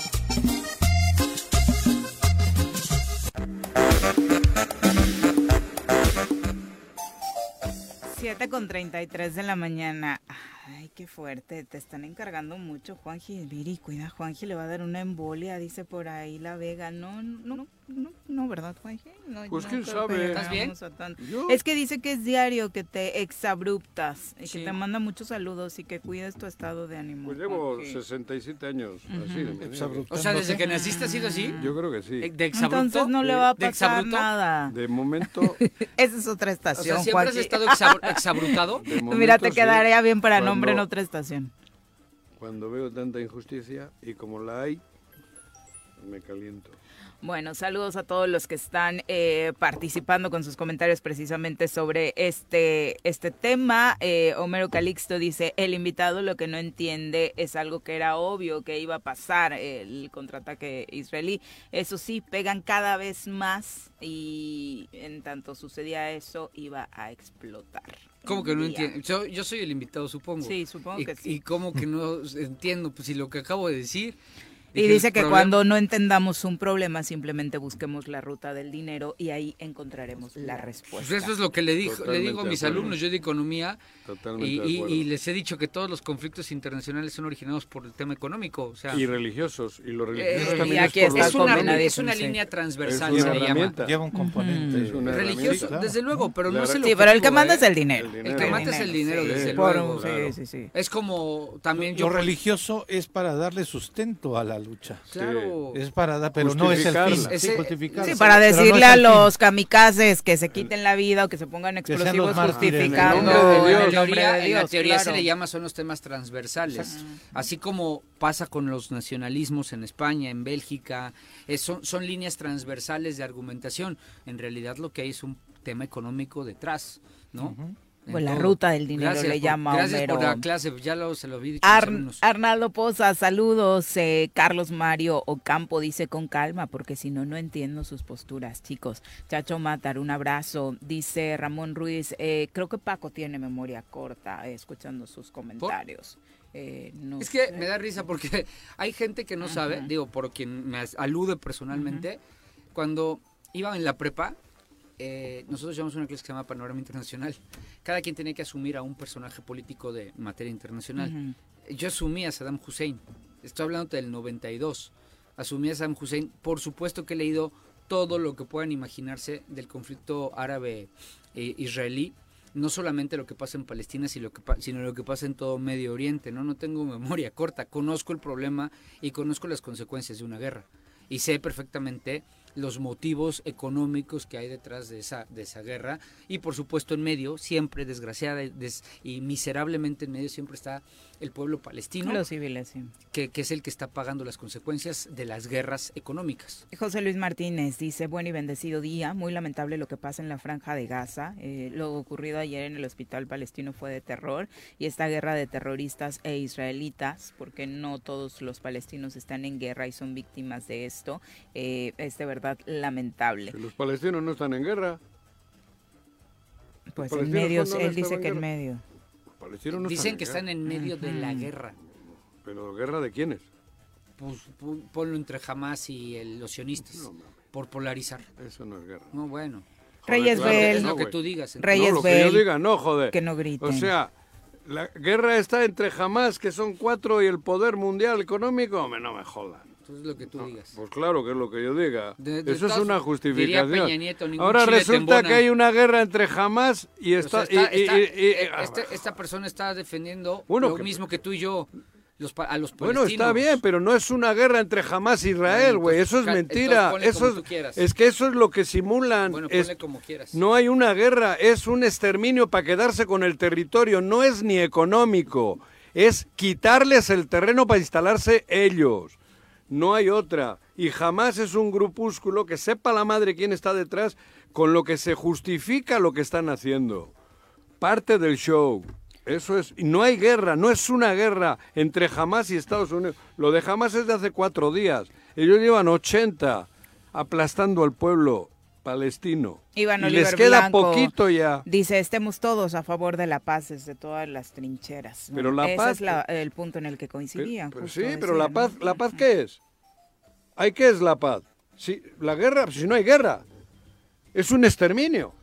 7 con 33 de la mañana. Ay, qué fuerte. Te están encargando mucho, Juanji. Viri, cuida, Juanji le va a dar una embolia, dice por ahí la Vega. No, no, no, no, no ¿verdad? No, Pues no quién sabe. ¿Estás bien? Es que dice que es diario, que te exabruptas y Sí. que te manda muchos saludos y que cuides tu estado de ánimo. Pues llevo Juanji. 67 años así. de manera que- exabruptando. O sea, desde que naciste ha sido así. Yo creo que sí. ¿De exabrupto? Entonces no le va a ¿De pasar exabrupto? nada. De momento, Esa es otra O estación, sea, ¿siempre has estado exabru- exabrutado? de momento Mira, te sí. quedaría bien para nombre en Cuando- otra estación. Cuando veo tanta injusticia y como la hay, me caliento. Bueno, saludos a todos los que están eh, participando con sus comentarios precisamente sobre este, este tema. Eh, Homero Calixto dice, el invitado lo que no entiende es algo que era obvio que iba a pasar, el contraataque israelí. Eso sí, pegan cada vez más y en tanto sucedía eso iba a explotar. ¿Cómo que no entiendo? Yo, yo soy el invitado, supongo. Sí, supongo y, que sí. Y cómo que no entiendo, pues si lo que acabo de decir... Y dice que cuando no entendamos un problema, simplemente busquemos la ruta del dinero y ahí encontraremos la respuesta. Pues eso es lo que le, dijo, le digo a mis alumnos, yo de economía, y, y, les he dicho que todos los conflictos internacionales son originados por el tema económico. O sea, y religiosos, y los religiosos Eh, también y es aquí es una, es línea transversal, Es se le llama. Lleva un componente. Es una Religioso, desde luego, pero no La el re- Sí, pero el que objetivo, manda ¿eh? es el dinero. El que manda es el dinero, sí. desde Por- luego. sí, Claro. sí, sí. Es como también yo... Lo religioso es para darle sustento a la lucha. Claro. Es para dar, pero no es el fin. Sí, para no decirle es a los kamikazes que se quiten la vida o que se pongan explosivos justificando En la teoría, se le llama son los temas transversales. Así como pasa con los nacionalismos en España, en Bélgica, eh, son, son líneas transversales de argumentación. En realidad lo que hay es un tema económico detrás, ¿no? Pues la todo. ruta del dinero Gracias le por- llama Gracias por Homero. la clase, ya lo, se lo vi Ar-. Arnaldo Poza, saludos. Eh, Carlos Mario Ocampo dice con calma, porque si no, no entiendo sus posturas, chicos. Chacho Matar, un abrazo. Dice Ramón Ruiz, eh, creo que Paco tiene memoria corta, eh, escuchando sus comentarios. Eh, no Es que sé. me da risa porque hay gente que no sabe, digo, por quien me alude personalmente, cuando iba en la prepa, eh, nosotros llevamos una clase que se llama Panorama Internacional. Cada quien tenía que asumir a un personaje político de materia internacional. Yo asumí a Saddam Hussein, estoy hablando del 92. Asumí a Saddam Hussein, por supuesto que he leído todo lo que puedan imaginarse del conflicto árabe-israelí no solamente lo que pasa en Palestina, sino lo, que sino lo que pasa en todo Medio Oriente. ¿no? no tengo memoria corta, conozco el problema y conozco las consecuencias de una guerra. Y sé perfectamente los motivos económicos que hay detrás de esa, de esa guerra. Y por supuesto en medio, siempre desgraciada des- y miserablemente en medio, siempre está el pueblo palestino, Los civiles, sí. que, que es el que está pagando las consecuencias de las guerras económicas. José Luis Martínez dice, buen y bendecido día, muy lamentable lo que pasa en la franja de Gaza. Eh, lo ocurrido ayer en el hospital palestino fue de terror y esta guerra de terroristas e israelitas, porque no todos los palestinos están en guerra y son víctimas de esto, eh, es de verdad lamentable. Los palestinos no están en guerra. Pues en palestinos medio, cuando no él dice que en medio. Los palestinos no Dicen que están en medio de la guerra. Pero ¿guerra de quiénes? Pues, pu- ponlo entre Hamas y el- los sionistas, No, mames, por polarizar. eso no es guerra. No, bueno. Reyes claro, Bell, es no, lo que tú digas. Reyes no, lo que yo diga, no, joder. que no griten. O sea, la guerra está entre Hamas, que son cuatro, y el poder mundial económico. Hombre, no me jodan. Entonces lo que tú digas. Pues claro que es lo que yo diga. De- de Eso es una justificación. Nieto, Ahora resulta que hay una guerra entre Hamas y O sea, está... y- y- este- esta persona está defendiendo Bueno, lo que- mismo que tú y yo, los, a los Bueno, está bien, pero no es una guerra entre Hamas e Israel, güey. Eso es mentira. Eso es, quieras. es que eso es lo que simulan. Bueno, Es- ponle como quieras. no hay una guerra, es un exterminio para quedarse con el territorio. No es ni económico, es quitarles el terreno para instalarse ellos. No hay otra. Y jamás es un grupúsculo que sepa la madre quién está detrás, con lo que se justifica lo que están haciendo. Parte del show. Eso es. No hay guerra, no es una guerra entre Hamas y Estados Unidos. Lo de Hamas es de hace cuatro días. Ellos llevan 80 aplastando al pueblo palestino. Iván y Oliver les queda Blanco poquito ya. Dice, estemos todos a favor de la paz desde todas las trincheras. ¿no? Pero la Ese paz- es la- el punto en el que Pero- coincidían. pero justo sí, pero la paz. ¿la paz qué es? ¿Hay qué es la paz? Si, la guerra, si no hay guerra, es un exterminio.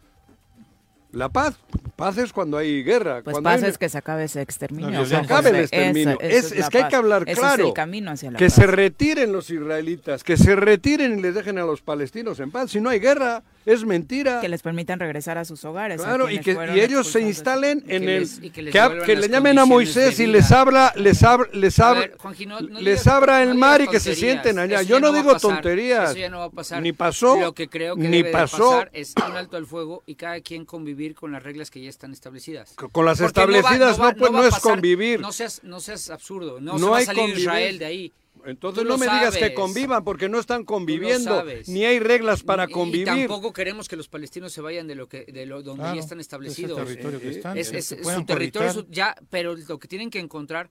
La paz, paz es cuando hay guerra. Pues cuando paz hay- es que se acabe ese exterminio. No, que se acabe el exterminio. Es, que hay que hablar Ese claro. es el camino hacia la que paz. se retiren los israelitas, que se retiren y les dejen a los palestinos en paz. Si no hay guerra, es mentira. Que les permitan regresar a sus hogares. Claro, y que y ellos se instalen que en les- el y que les que, que le llamen a Moisés de y les abra les abra les abra ver, Juanji, no- no les digas- abra el no mar y que se sienten allá. Eso Yo no digo pasar. tonterías. Eso ya no va a pasar. Ni pasó. Lo que creo que ni debe de pasó. pasar es un alto al fuego y cada quien convivir con las reglas que ya están establecidas. Con las Porque establecidas no, va- pues, va es pasar- convivir. No seas, no seas absurdo. No, se va a salir. Israel de ahí. Entonces no me digas que convivan porque no están conviviendo, ni hay reglas para Y- convivir. Y tampoco queremos que los palestinos se vayan de lo que de lo donde Claro, ya están es el establecidos. territorio que están, Es, su territorio, su- ya, pero lo que tienen que encontrar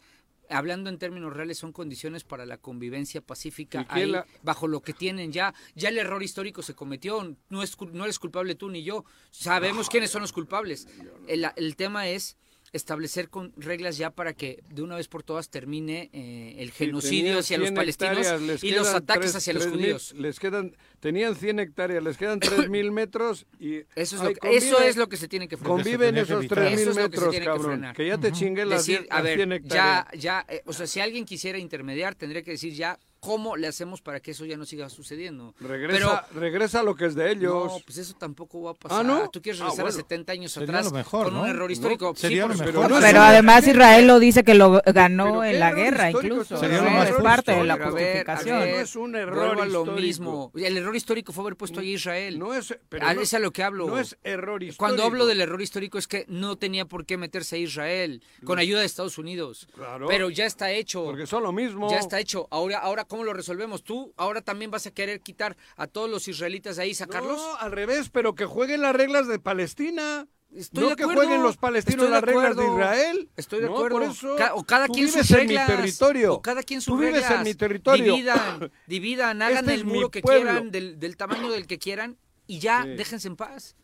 hablando en términos reales son condiciones para la convivencia pacífica ¿Y quién ahí, la- bajo lo que tienen ya. Ya el error histórico se cometió no es cul- no eres culpable tú ni yo. Sabemos quiénes son los culpables. El, el tema es establecer con reglas ya para que de una vez por todas termine eh, el genocidio Tenían hacia los 100 palestinos y los ataques tres- hacia los tres mil- judíos les quedan, tenían 100 hectáreas, les quedan 3.000 metros y... Eso es, ay, lo que, eso convive- es lo que se tiene que frenar. Conviven que esos evitar. 3.000 Eso es lo que se metros, que cabrón. frenar. Que ya te chingué las, decir, 10 a las ver, 100 hectáreas. ya, ya, eh, o sea, si alguien quisiera intermediar, tendría que decir ya cómo le hacemos para que eso ya no siga sucediendo. Regresa, regresa lo que es de ellos. No, pues eso tampoco va a pasar. Ah, ¿no? Tú quieres Ah, regresar bueno. a 70 años Sería atrás lo mejor, con ¿no? un error histórico. No, sería por lo supuesto. mejor. Pero además Israel lo dice que lo ganó Pero en la guerra incluso. sería ¿no? lo más es parte de la Pero justificación. No es un error lo mismo. El error histórico fue haber puesto ahí a Israel. No es, pero Ah, no- es a lo que hablo. No es error histórico. Cuando hablo del error histórico es que no tenía por qué meterse a Israel con ayuda de Estados Unidos. Claro. Pero ya está hecho. Porque son lo mismo. Ya está hecho. Ahora, ahora ¿cómo lo resolvemos? ¿Tú ahora también vas a querer quitar a todos los israelitas de ahí y sacarlos? No, al revés, pero que jueguen las reglas de Palestina. Estoy no de que acuerdo. jueguen los palestinos Estoy de las reglas de. Israel. Estoy de No, acuerdo. por eso Ca- o cada tú quien sus vives en reglas. mi territorio. O cada quien sus Tú vives reglas. en mi territorio. Dividan, dividan, hagan Este el muro que pueblo. quieran, del, del tamaño del que quieran, y ya, Sí. déjense en paz.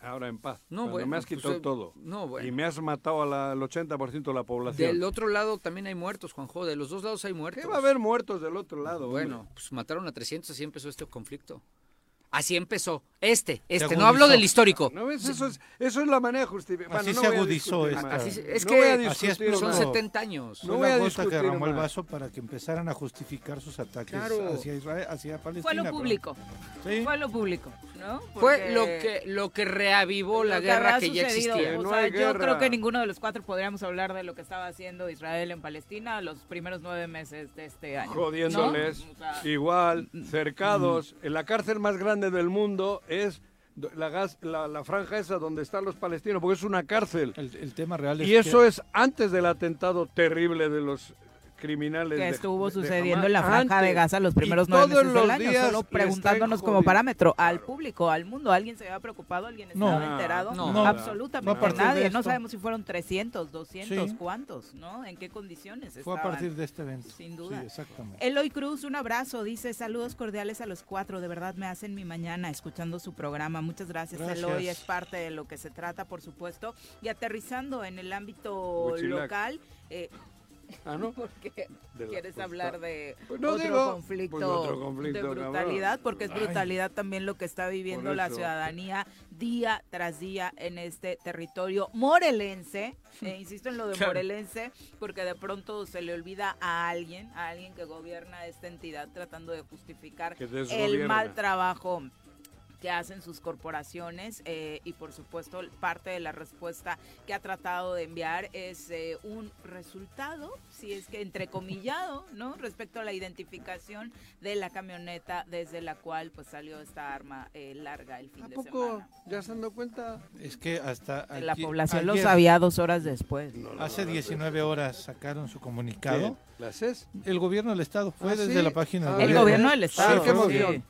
Ahora en paz. No, bueno, me has pues, quitado eh, todo. no, bueno. Y me has matado al 80% de la población. Del otro lado también hay muertos, Juanjo. De los dos lados hay muertos. ¿Qué va a haber muertos del otro lado? Bueno, hombre? pues mataron a 300, así empezó este conflicto. Así empezó. Este, este, no hablo del histórico. ¿No ves? Eso es, eso es la manera de justificar. Así Bueno, no se voy a agudizó discutir más. Así es No que voy a así es discutir Son más. Pero- 70 años. No voy a la gota que discutir derramó el vaso para que empezaran a justificar sus ataques Claro. hacia Israel, hacia Palestina. Fue lo público. Sí. Fue lo público, ¿no? Fue lo que, lo que reavivó la lo que guerra que ya sucedido. existía. O No sea, yo guerra. creo que ninguno de los cuatro podríamos hablar de lo que estaba haciendo Israel en Palestina los primeros nueve meses de este año. Jodiéndoles. ¿no? O sea, Igual, cercados. En la cárcel más grande del mundo es la, gas- la, la franja esa donde están los palestinos, porque es una cárcel. El, el tema real es Y eso que es antes del atentado terrible de los criminales. que de- estuvo de sucediendo en la franja de. Gaza los primeros nueve meses los del año, solo preguntándonos como jodido. parámetro al público, al mundo. ¿Alguien se había preocupado? ¿Alguien No. estaba enterado? No. No. absolutamente No nadie. No sabemos si fueron 300, 200, Sí. cuántos, ¿no? ¿En qué condiciones fue a partir de este evento. Sin duda. Sí, exactamente. Eloy Cruz, un abrazo, dice saludos cordiales a los cuatro, de verdad me hacen mi mañana escuchando su programa. Muchas gracias, Gracias. Eloy, es parte de lo que se trata, por supuesto. Y aterrizando en el ámbito local, eh, Ah, ¿no? porque De quieres hablar de Pues no otro, digo, conflicto pues otro conflicto, de cabrón. brutalidad, porque es Ay. brutalidad también lo que está viviendo la ciudadanía día tras día en este territorio morelense. Eh, insisto en lo de morelense, porque de pronto se le olvida a alguien, a alguien que gobierna esta entidad, tratando de justificar el mal trabajo que hacen sus corporaciones eh, y por supuesto parte de la respuesta que ha tratado de enviar es eh, un resultado, si es que entrecomillado, ¿no? Respecto a la identificación de la camioneta desde la cual pues salió esta arma eh, larga el fin ¿A de poco? semana. ¿Ya se han dado cuenta? Es que hasta La ayer- población lo ayer, sabía dos horas después. Hace 19 horas sacaron su comunicado. ¿La CES? El gobierno del estado fue Ah, desde sí. la página Ah, El gobierno del estado. qué sí.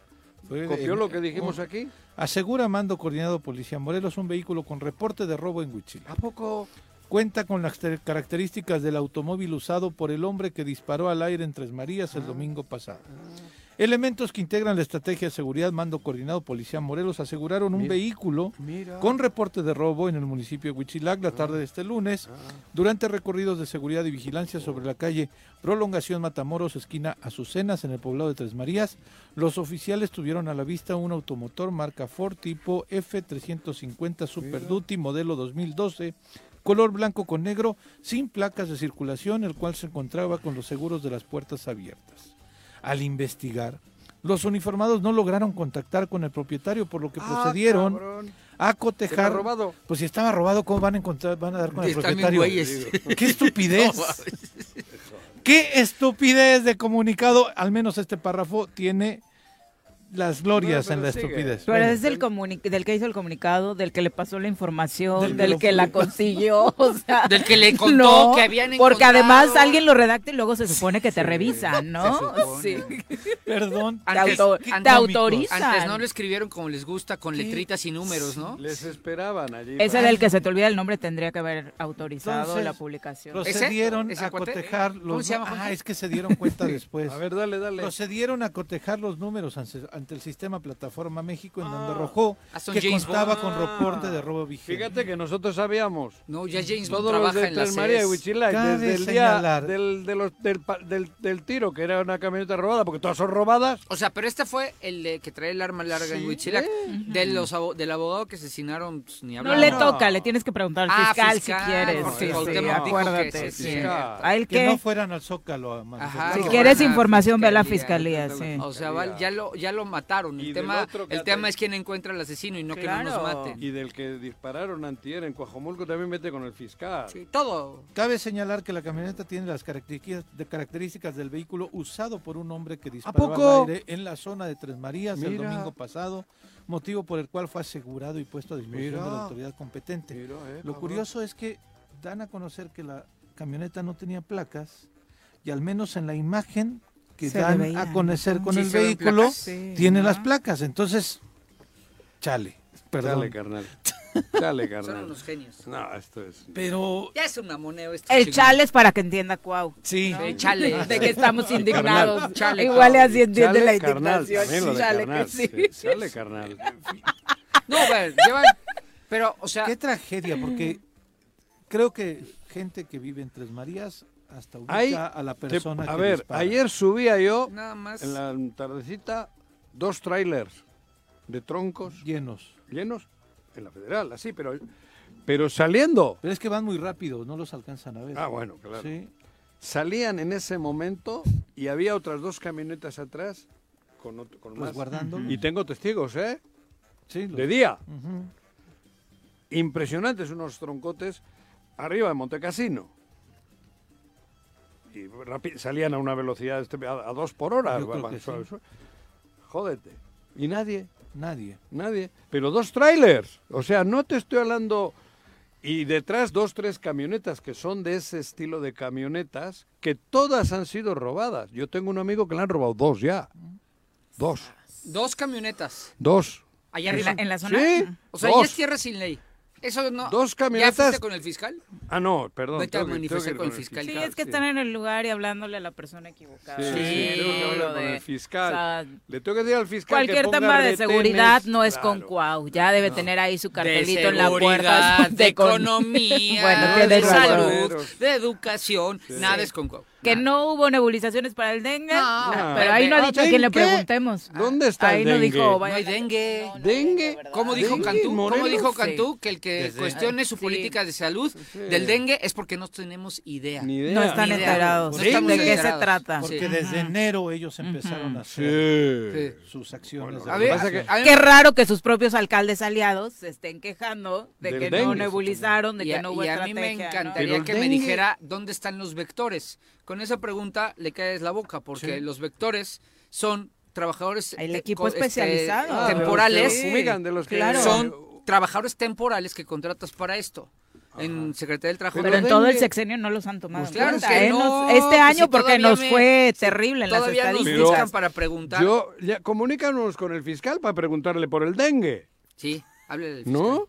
¿Copió lo que dijimos un- aquí? Asegura mando coordinado Policía Morelos un vehículo con reporte de robo en Huichila. ¿A poco? Cuenta con las ter- características del automóvil usado por el hombre que disparó al aire en Tres Marías el domingo pasado. Elementos que integran la estrategia de seguridad Mando Coordinado Policía Morelos aseguraron un Mira. vehículo Mira. con reporte de robo en el municipio de Huichilac la tarde de este lunes durante recorridos de seguridad y vigilancia sobre la calle Prolongación Matamoros, esquina Azucenas, en el poblado de Tres Marías. Los oficiales tuvieron a la vista un automotor marca Ford tipo F350 Super Duty modelo 2012 color blanco con negro, sin placas de circulación, el cual se encontraba con los seguros de las puertas abiertas. Al investigar, los uniformados no lograron contactar con el propietario, por lo que Ah, procedieron cabrón. a ¿Será cotejar. robado? Pues si estaba robado, ¿cómo van a encontrar, van a dar con el propietario? ¡Qué estupidez! ¡Qué estupidez de comunicado! Al menos este párrafo tiene las glorias No, en la sigue. estupidez. Pero Bueno, es del, del que hizo el comunicado, del que le pasó la información, Del del, que que la consiguió, o sea, Del que le contó que habían Porque encontrado. además alguien lo redacta y luego se supone que te revisan, ¿no? Sí. Perdón. Te, Antes- auto- antes- te autorizan. Antes no lo escribieron como les gusta, con letritas y números, ¿no? Les esperaban allí. Ese del que se te olvida el nombre tendría que haber autorizado Entonces, la publicación. Procedieron ¿Ese? ¿Ese a cotejar ¿Cómo los se llama, Ah, es que se dieron cuenta después. A ver, dale, dale. Procedieron a cotejar los números ante, ante el sistema Plataforma México, en donde Ah. arrojó Ah, que James Bond. con reporte de robo vigente. Fíjate que nosotros sabíamos. No, ya James Bond trabaja de en la María y Cabe desde el día del, de los- del, del- del tiro, que era una camioneta robada, porque todas son robadas. O sea, pero este fue el de que trae el arma larga en Huitzilac. De los del abogado que asesinaron, pues, ni No le No. toca, le tienes que preguntar al Ah, fiscal, fiscal, si quieres. Sí, sí, acuérdate. sí, sí. sí. ¿A él Que no fueran al Zócalo. Ajá, Si quieres información, ve a la fiscalía. sí. O sea, va- ya lo, ya lo mataron. El tema, el tema es quién encuentra al asesino y no que no nos maten. Y del que dispararon antier en Coajomulco también mete con el fiscal. Sí, todo. Cabe señalar que la camioneta tiene las características, de características del vehículo usado por un hombre que disparó poco? al aire en la zona de Tres Marías el domingo pasado, motivo por el cual fue asegurado y puesto a disposición Mira. de la autoridad competente. Mira, eh, Lo curioso es que dan a conocer que la camioneta no tenía placas y al menos en la imagen que Se dan veía, a conocer ¿no? con Sí, el vehículo. Sí, tiene ¿no? las placas. Entonces, chale, perdón. Dale, carnal. Son carnal. unos genios. No, esto es... Pero Ya es un mamoneo esto. El chale es para que entienda Cuau. sí, ¿no? Sí, chale. De que estamos indignados. Chale, Igual así entiende Chale, la indignación. también lo de Chale, carnal. que sí. sí, Chale, carnal. No, ver, llevan... Pero, o sea, qué tragedia, porque creo que gente que vive en Tres Marías hasta ubica Hay- a la Te- persona a que ver, dispara. ayer subía yo nada más... en la tardecita dos trailers de troncos llenos. llenos en la federal, así, pero, pero saliendo. Pero es que van muy rápido, no los alcanzan a ver. Ah, bueno, claro. Sí. Salían en ese momento y había otras dos camionetas atrás con, ot- con más. Resguardando. Y tengo testigos, ¿eh? Sí, los- De día. Impresionantes unos troncotes arriba de Montecasino. Y salían a una velocidad este, a, a dos por hora. Yo creo van que suave, sí. suave. Jódete. Y nadie, Nadie. nadie. Pero dos trailers. O sea, no te estoy hablando... Y detrás dos, tres camionetas que son de ese estilo de camionetas que todas han sido robadas. Yo tengo un amigo que le han robado dos ya. Dos. Dos camionetas. Dos. Allá ¿En la, arriba. en la zona? Sí. O sea, dos. ya es tierra sin ley. Eso no... Dos ¿Ya camionetas. fuiste con el fiscal? Ah, no, perdón. Vete a manifestar con el fiscal. Sí, es que están en el lugar y hablándole a la persona equivocada. Sí, sí, hablar lo con de- el fiscal. o sea, Le tengo que decir al fiscal que Cualquier ponga tema de retenes, seguridad no es con. Cuau. Ya debe tener ahí su De cartelito en la puerta. de con- economía, Bueno, de razón. salud, de educación. Nada es con Cuau. Que no hubo nebulizaciones para el dengue. No, pero pero ahí no ha ah, dicho a quién le ¿dengue? preguntemos. ¿Dónde está Ahí el dengue? dijo. No vaya- hay dengue. No, ¿Dengue? ¿verdad? ¿Cómo dijo ¿Dengue Cantú? ¿Cómo dijo Sí. Cantú que el que Desde- cuestione su Sí. política de salud del dengue es porque no tenemos idea? Ni idea. No están Ni idea. enterados. No ¿De estamos qué se enterados. trata? Porque Sí. desde enero ellos empezaron a hacer Sí. sus acciones. Bueno, de A ver, pasa regulación. a mí- Qué raro que sus propios alcaldes aliados se estén quejando de Del que no dengue, nebulizaron, de que no hubo y a mí me encantaría que me dengue- dijera dónde están los vectores. Con esa pregunta le caes la boca, porque Sí. los vectores son trabajadores El equipo este, especializado. Ah, de los que temporales. de los que- claro. Son trabajadores temporales que contratas para esto. En Secretaría del Trabajo. Pero en todo el sexenio no los han tomado. Pues claro que ¿eh? no, Nos- este pues año si porque nos me- fue si terrible en las Todavía nos estadísticas. buscan para preguntar. Yo, ya, comunícanos con el fiscal para preguntarle por el dengue. Sí, háblale del fiscal. ¿No?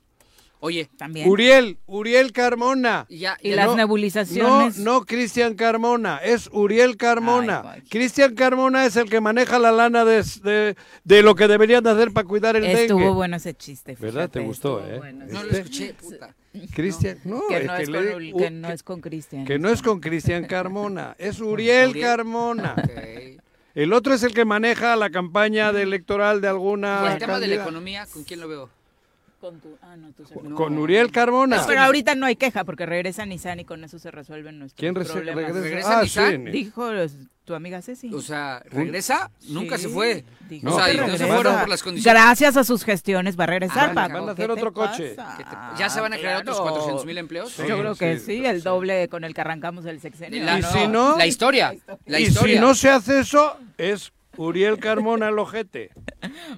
Oye, También. Uriel, Uriel Carmona. y ya, Y las no- No, nebulizaciones. no Cristian Carmona, es Uriel Carmona. Cristian Carmona es el que maneja la lana de, de, de lo que deberían de hacer para cuidar el Estuvo dengue. bueno ese chiste. ¿Verdad? Te gustó, estuvo ¿eh? bueno, no lo escuché, puta. Cristian, no, que, es no que es le- con, Ul- u- que no es con Cristian. que no es con Cristian Carmona, es Uriel, Uriel. Carmona. El otro es el que maneja la campaña de electoral de alguna. Y el tema de la economía, ¿con quién lo veo? Con tu- ah, no, seguro. No. Con Uriel Carmona. Pero ahorita no hay queja porque regresa Nissan y con eso se resuelven nuestros ¿Quién problemas. regresa? ¿Regresa Ah, Nissan? sí. Dijo los- tu amiga Ceci. O sea, ¿regresa? Nunca Sí, se fue. dijo No, o sea, que y no se fueron por las condiciones. Gracias a sus gestiones va a regresar, Ah, Paco. van a ¿Qué hacer otro coche. ¿Ya se van a crear otros Claro. 400 mil empleos? Sí, Yo creo que sí, sí, el doble con el que arrancamos el sexenio. La, Y si no- la historia. La y historia. si no se hace eso, es Uriel Carmona el ojete.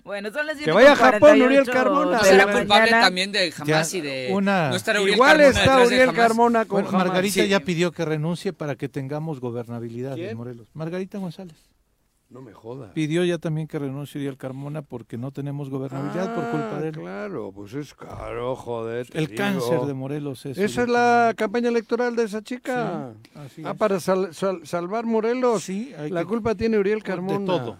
Bueno, son las Que vaya a Japón, 7:48 Uriel Carmona. Será la culpable mañana. también de jamás Ya, y de una- no estar Uriel Igual Carmona está detrás de Uriel Hamas. Carmona con Bueno, Hamas. Margarita Sí. ya pidió que renuncie para que tengamos gobernabilidad ¿Quién? en Morelos. Margarita González. No me jodas. Pidió ya también que renuncie Uriel Carmona porque no tenemos gobernabilidad por culpa de él. Ah, Claro, pues es caro, joder. El digo. cáncer de Morelos es. Esa es la campaña electoral de esa chica. Sí, así ah, es. para sal- sal- salvar Morelos. Sí, hay la que- culpa tiene Uriel de Carmona. todo.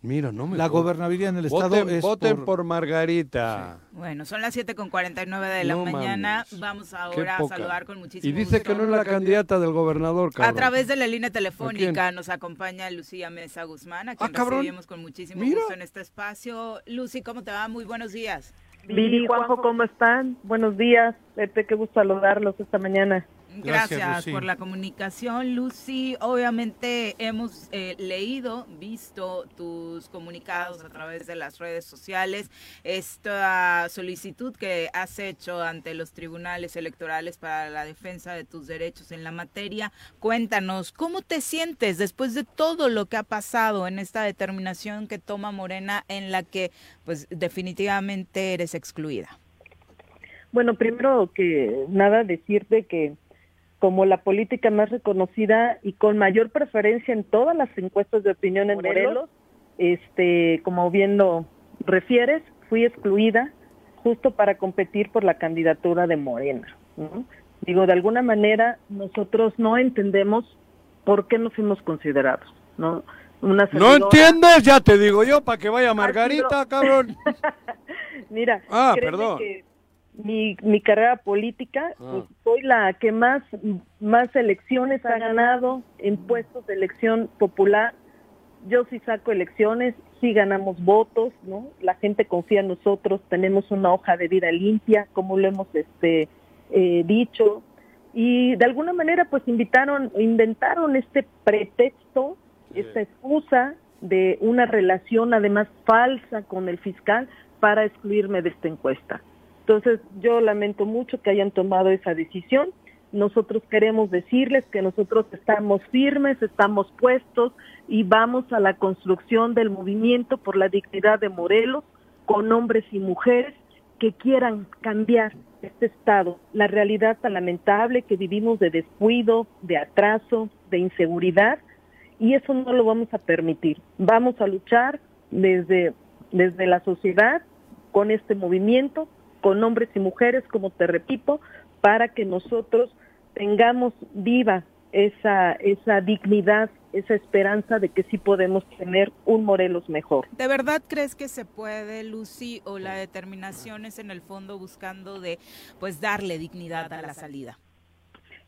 Mira, no me La gobernabilidad en el Estado Voten, es voten por- por, Margarita. Bueno, son las 7 con 49 de la No mañana. mames. Vamos ahora a saludar con muchísimo Y dice que gusto. no es la candidata del gobernador, A cabrón. través de la línea telefónica nos acompaña Lucía Mesa Guzmán, a quien Ah, cabrón. recibimos con muchísimo Mira. gusto en este espacio. Lucy, ¿cómo te va? Muy buenos días. Viri, Juanjo, ¿cómo están? Buenos días. Pepe, qué gusto saludarlos esta mañana. Gracias, por la comunicación, Lucy. Obviamente hemos eh, leído, visto tus comunicados a través de las redes sociales, esta solicitud que has hecho ante los tribunales electorales para la defensa de tus derechos en la materia. Cuéntanos, ¿cómo te sientes después de todo lo que ha pasado en esta determinación que toma Morena en la que pues definitivamente eres excluida? Bueno, primero que nada decirte que como la política más reconocida y con mayor preferencia en todas las encuestas de opinión en Morelos, este, como bien lo refieres, fui excluida justo para competir por la candidatura de Morena. ¿no? Digo, de alguna manera nosotros no entendemos por qué no fuimos considerados, ¿no? Una ¿No entiendes? Ya te digo yo, para que vaya Margarita, cabrón. Mira, Ah, perdón. que mi, mi carrera política, Ah. pues, soy la que más, más elecciones ha ganado en puestos de elección popular. Yo sí saco elecciones, sí ganamos votos, ¿no? La gente confía en nosotros, tenemos una hoja de vida limpia, como lo hemos este eh, dicho, y de alguna manera pues invitaron, inventaron este pretexto, esta excusa de una relación además falsa con el fiscal para excluirme de esta encuesta. Entonces, yo lamento mucho que hayan tomado esa decisión. Nosotros queremos decirles que nosotros estamos firmes, estamos puestos y vamos a la construcción del movimiento por la dignidad de Morelos con hombres y mujeres que quieran cambiar este estado, la realidad tan lamentable que vivimos de descuido, de atraso, de inseguridad y eso no lo vamos a permitir. Vamos a luchar desde, desde la sociedad con este movimiento, con hombres y mujeres, como te repito, para que nosotros tengamos viva esa, esa dignidad, esa esperanza de que sí podemos tener un Morelos mejor. ¿De verdad crees que se puede, Lucy, o la determinación es en el fondo buscando de pues darle dignidad a la salida?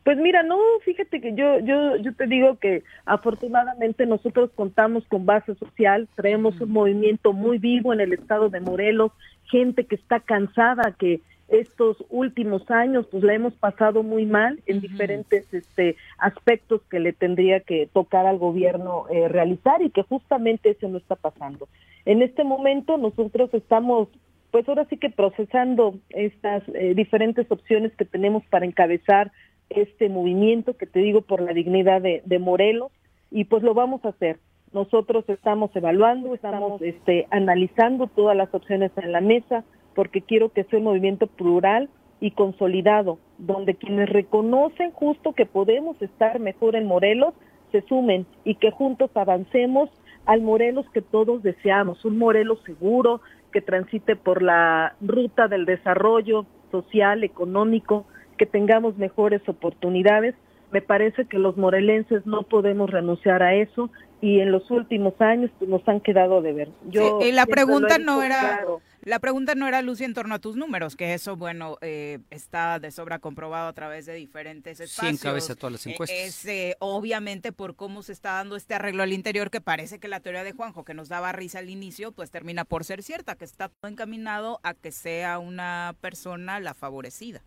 Pues mira, no, fíjate que yo, yo, yo te digo que afortunadamente nosotros contamos con base social, traemos un movimiento muy vivo en el estado de Morelos, gente que está cansada, que estos últimos años pues la hemos pasado muy mal en diferentes este aspectos que le tendría que tocar al gobierno eh, realizar y que justamente eso no está pasando. En este momento nosotros estamos pues ahora sí que procesando estas eh, diferentes opciones que tenemos para encabezar este movimiento que te digo por la dignidad de, Morelos y pues lo vamos a hacer. Nosotros estamos evaluando, estamos este, analizando todas las opciones en la mesa porque quiero que sea un movimiento plural y consolidado, donde quienes reconocen justo que podemos estar mejor en Morelos se sumen y que juntos avancemos al Morelos que todos deseamos, un Morelos seguro que transite por la ruta del desarrollo social, económico, que tengamos mejores oportunidades. Me parece que los morelenses no podemos renunciar a eso y en los últimos años pues, nos han quedado de ver. Yo Sí, y la pregunta no era claro. la pregunta no era Lucy en torno a tus números, que eso bueno eh, está de sobra comprobado a través de diferentes Sí, espacios. encabeza todas las Eh, encuestas. Es eh, obviamente por cómo se está dando este arreglo al interior que parece que la teoría de Juanjo que nos daba risa al inicio pues termina por ser cierta, que está todo encaminado a que sea una persona la favorecida.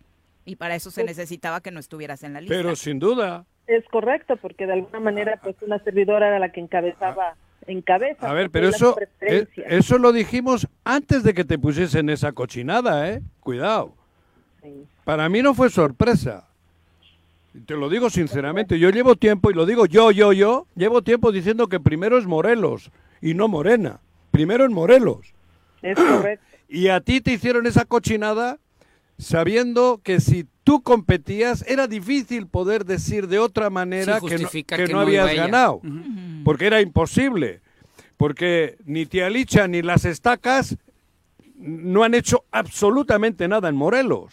Y para eso se Pues necesitaba que no estuvieras en la lista. Pero sin duda. Es correcto, porque de alguna manera pues una servidora era la que encabezaba en cabeza. A ver, pero eso, eh, eso lo dijimos antes de que te pusiesen esa cochinada, ¿eh? Cuidado. Para mí no fue sorpresa. Y Te lo digo sinceramente, yo llevo tiempo, y lo digo yo, yo, yo, llevo tiempo diciendo que primero es Morelos y no Morena. Primero en Morelos. Es correcto. Y a ti te hicieron esa cochinada sabiendo que si tú competías era difícil poder decir de otra manera Sí, que no, que que no habías ganado. Porque era imposible. Porque ni Tía Licha ni las estacas no han hecho absolutamente nada en Morelos.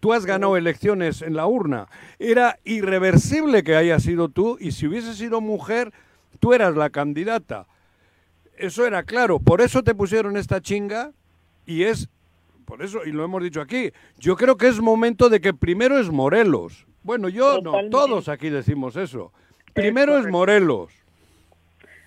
Tú has ganado elecciones en la urna. Era irreversible que haya sido tú y si hubiese sido mujer, tú eras la candidata. Eso era claro. Por eso te pusieron esta chinga y es, por eso, y lo hemos dicho aquí, yo creo que es momento de que primero es Morelos. Bueno, yo no, todos aquí decimos eso. Primero es. Morelos.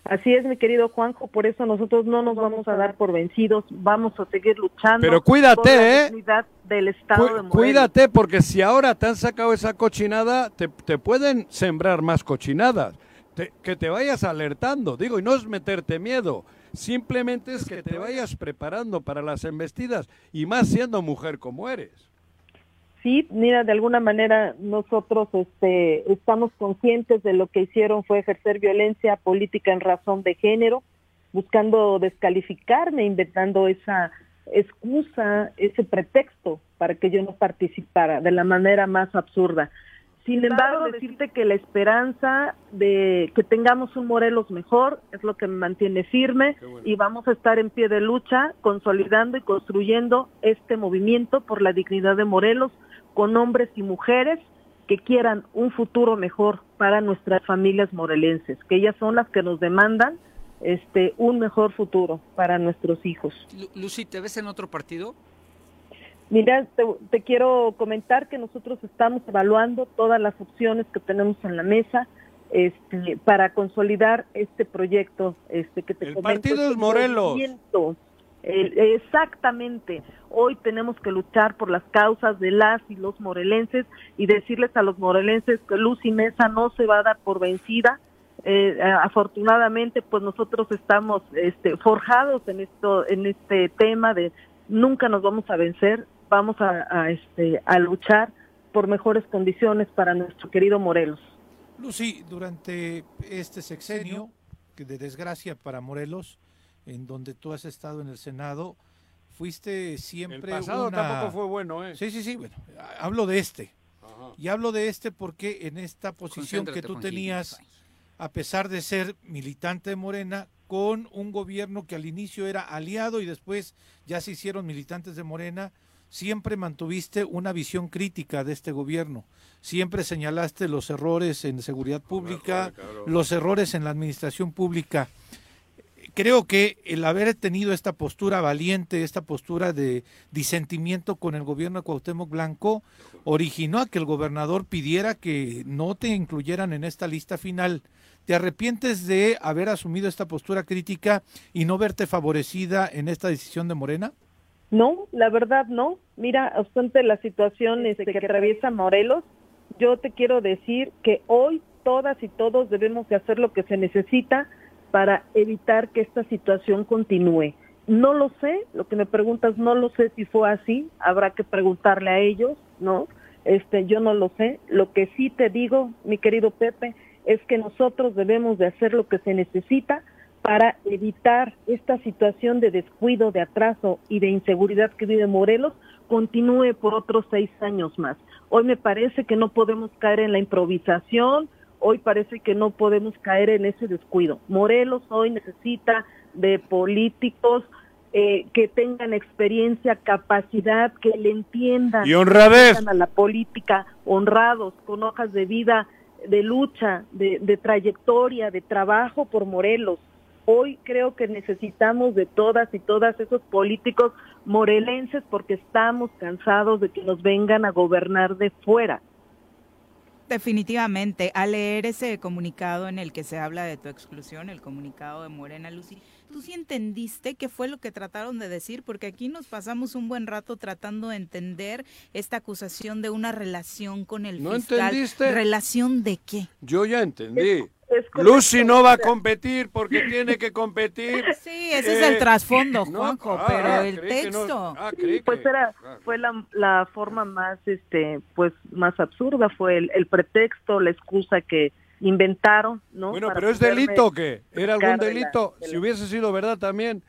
Así es, mi querido Juanjo, por eso nosotros no nos vamos a dar por vencidos, vamos a seguir luchando. Pero cuídate, por la ¿eh? dignidad del Estado Cu- de Morelos. cuídate porque si ahora te han sacado esa cochinada, te, te pueden sembrar más cochinadas. Te- que te vayas alertando, digo, y no es meterte miedo, simplemente es que te vayas preparando para las embestidas y más siendo mujer como eres. Sí, mira, de alguna manera nosotros este, estamos conscientes de lo que hicieron fue ejercer violencia política en razón de género, buscando descalificarme, inventando esa excusa, ese pretexto para que yo no participara de la manera más absurda. Sin embargo, decirte que la esperanza de que tengamos un Morelos mejor es lo que me mantiene firme y vamos a estar en pie de lucha, consolidando y construyendo este movimiento por la dignidad de Morelos con hombres y mujeres que quieran un futuro mejor para nuestras familias morelenses, que ellas son las que nos demandan este un mejor futuro para nuestros hijos. Lu- Lucy, ¿te ves en otro partido? Mira, te, te quiero comentar que nosotros estamos evaluando todas las opciones que tenemos en la mesa este, para consolidar este proyecto este, que te El comento, partido es Morelos. El- exactamente. Hoy tenemos que luchar por las causas de las y los morelenses y decirles a los morelenses que Lucy Mesa no se va a dar por vencida. Eh, afortunadamente, pues nosotros estamos este, forjados en esto, en este tema de nunca nos vamos a vencer, vamos a, a, este, a luchar por mejores condiciones para nuestro querido Morelos. Lucy, durante este sexenio, que de desgracia para Morelos, en donde tú has estado en el Senado, fuiste siempre El pasado una- tampoco fue bueno, ¿eh? Sí, sí, sí, bueno, hablo de este. Y hablo de este porque en esta posición que tú tenías, a pesar de ser militante de Morena, con un gobierno que al inicio era aliado y después ya se hicieron militantes de Morena, siempre mantuviste una visión crítica de este gobierno. Siempre señalaste los errores en seguridad pública, los errores en la administración pública. Creo que el haber tenido esta postura valiente, esta postura de disentimiento con el gobierno de Cuauhtémoc Blanco, originó a que el gobernador pidiera que no te incluyeran en esta lista final. ¿Te arrepientes de haber asumido esta postura crítica y no verte favorecida en esta decisión de Morena? No, la verdad no. Mira, obstante la situación este, que atraviesa Morelos, yo te quiero decir que hoy todas y todos debemos de hacer lo que se necesita para evitar que esta situación continúe. No lo sé, lo que me preguntas no lo sé si fue así, habrá que preguntarle a ellos, ¿no? Este, yo no lo sé. Lo que sí te digo, mi querido Pepe, es que nosotros debemos de hacer lo que se necesita para evitar esta situación de descuido, de atraso y de inseguridad que vive Morelos continúe por otros seis años más. Hoy me parece que no podemos caer en la improvisación, hoy parece que no podemos caer en ese descuido. Morelos hoy necesita de políticos eh, que tengan experiencia, capacidad, que le entiendan, Y honradez. a la política, honrados, con hojas de vida, de lucha, de, de trayectoria, de trabajo por Morelos. Hoy creo que necesitamos de todas y todas esos políticos morelenses porque estamos cansados de que nos vengan a gobernar de fuera. Definitivamente, al leer ese comunicado en el que se habla de tu exclusión, el comunicado de Morena Lucy, ¿tú sí entendiste qué fue lo que trataron de decir? Porque aquí nos pasamos un buen rato tratando de entender esta acusación de una relación con el ¿No fiscal. entendiste? ¿Relación de qué? Yo ya entendí. Lucy no va a competir porque tiene que competir. Sí, ese es el Eh, trasfondo, no, Juanjo, ah, pero ah, el que no- texto. ah, creí Pues que- era, ah. fue la, la forma más, este, pues más absurda, fue el, el pretexto, la excusa que, inventaron, ¿no? Bueno, Para pero es delito o qué? ¿Era algún sacar de la- delito? de Si la- hubiese sido verdad también,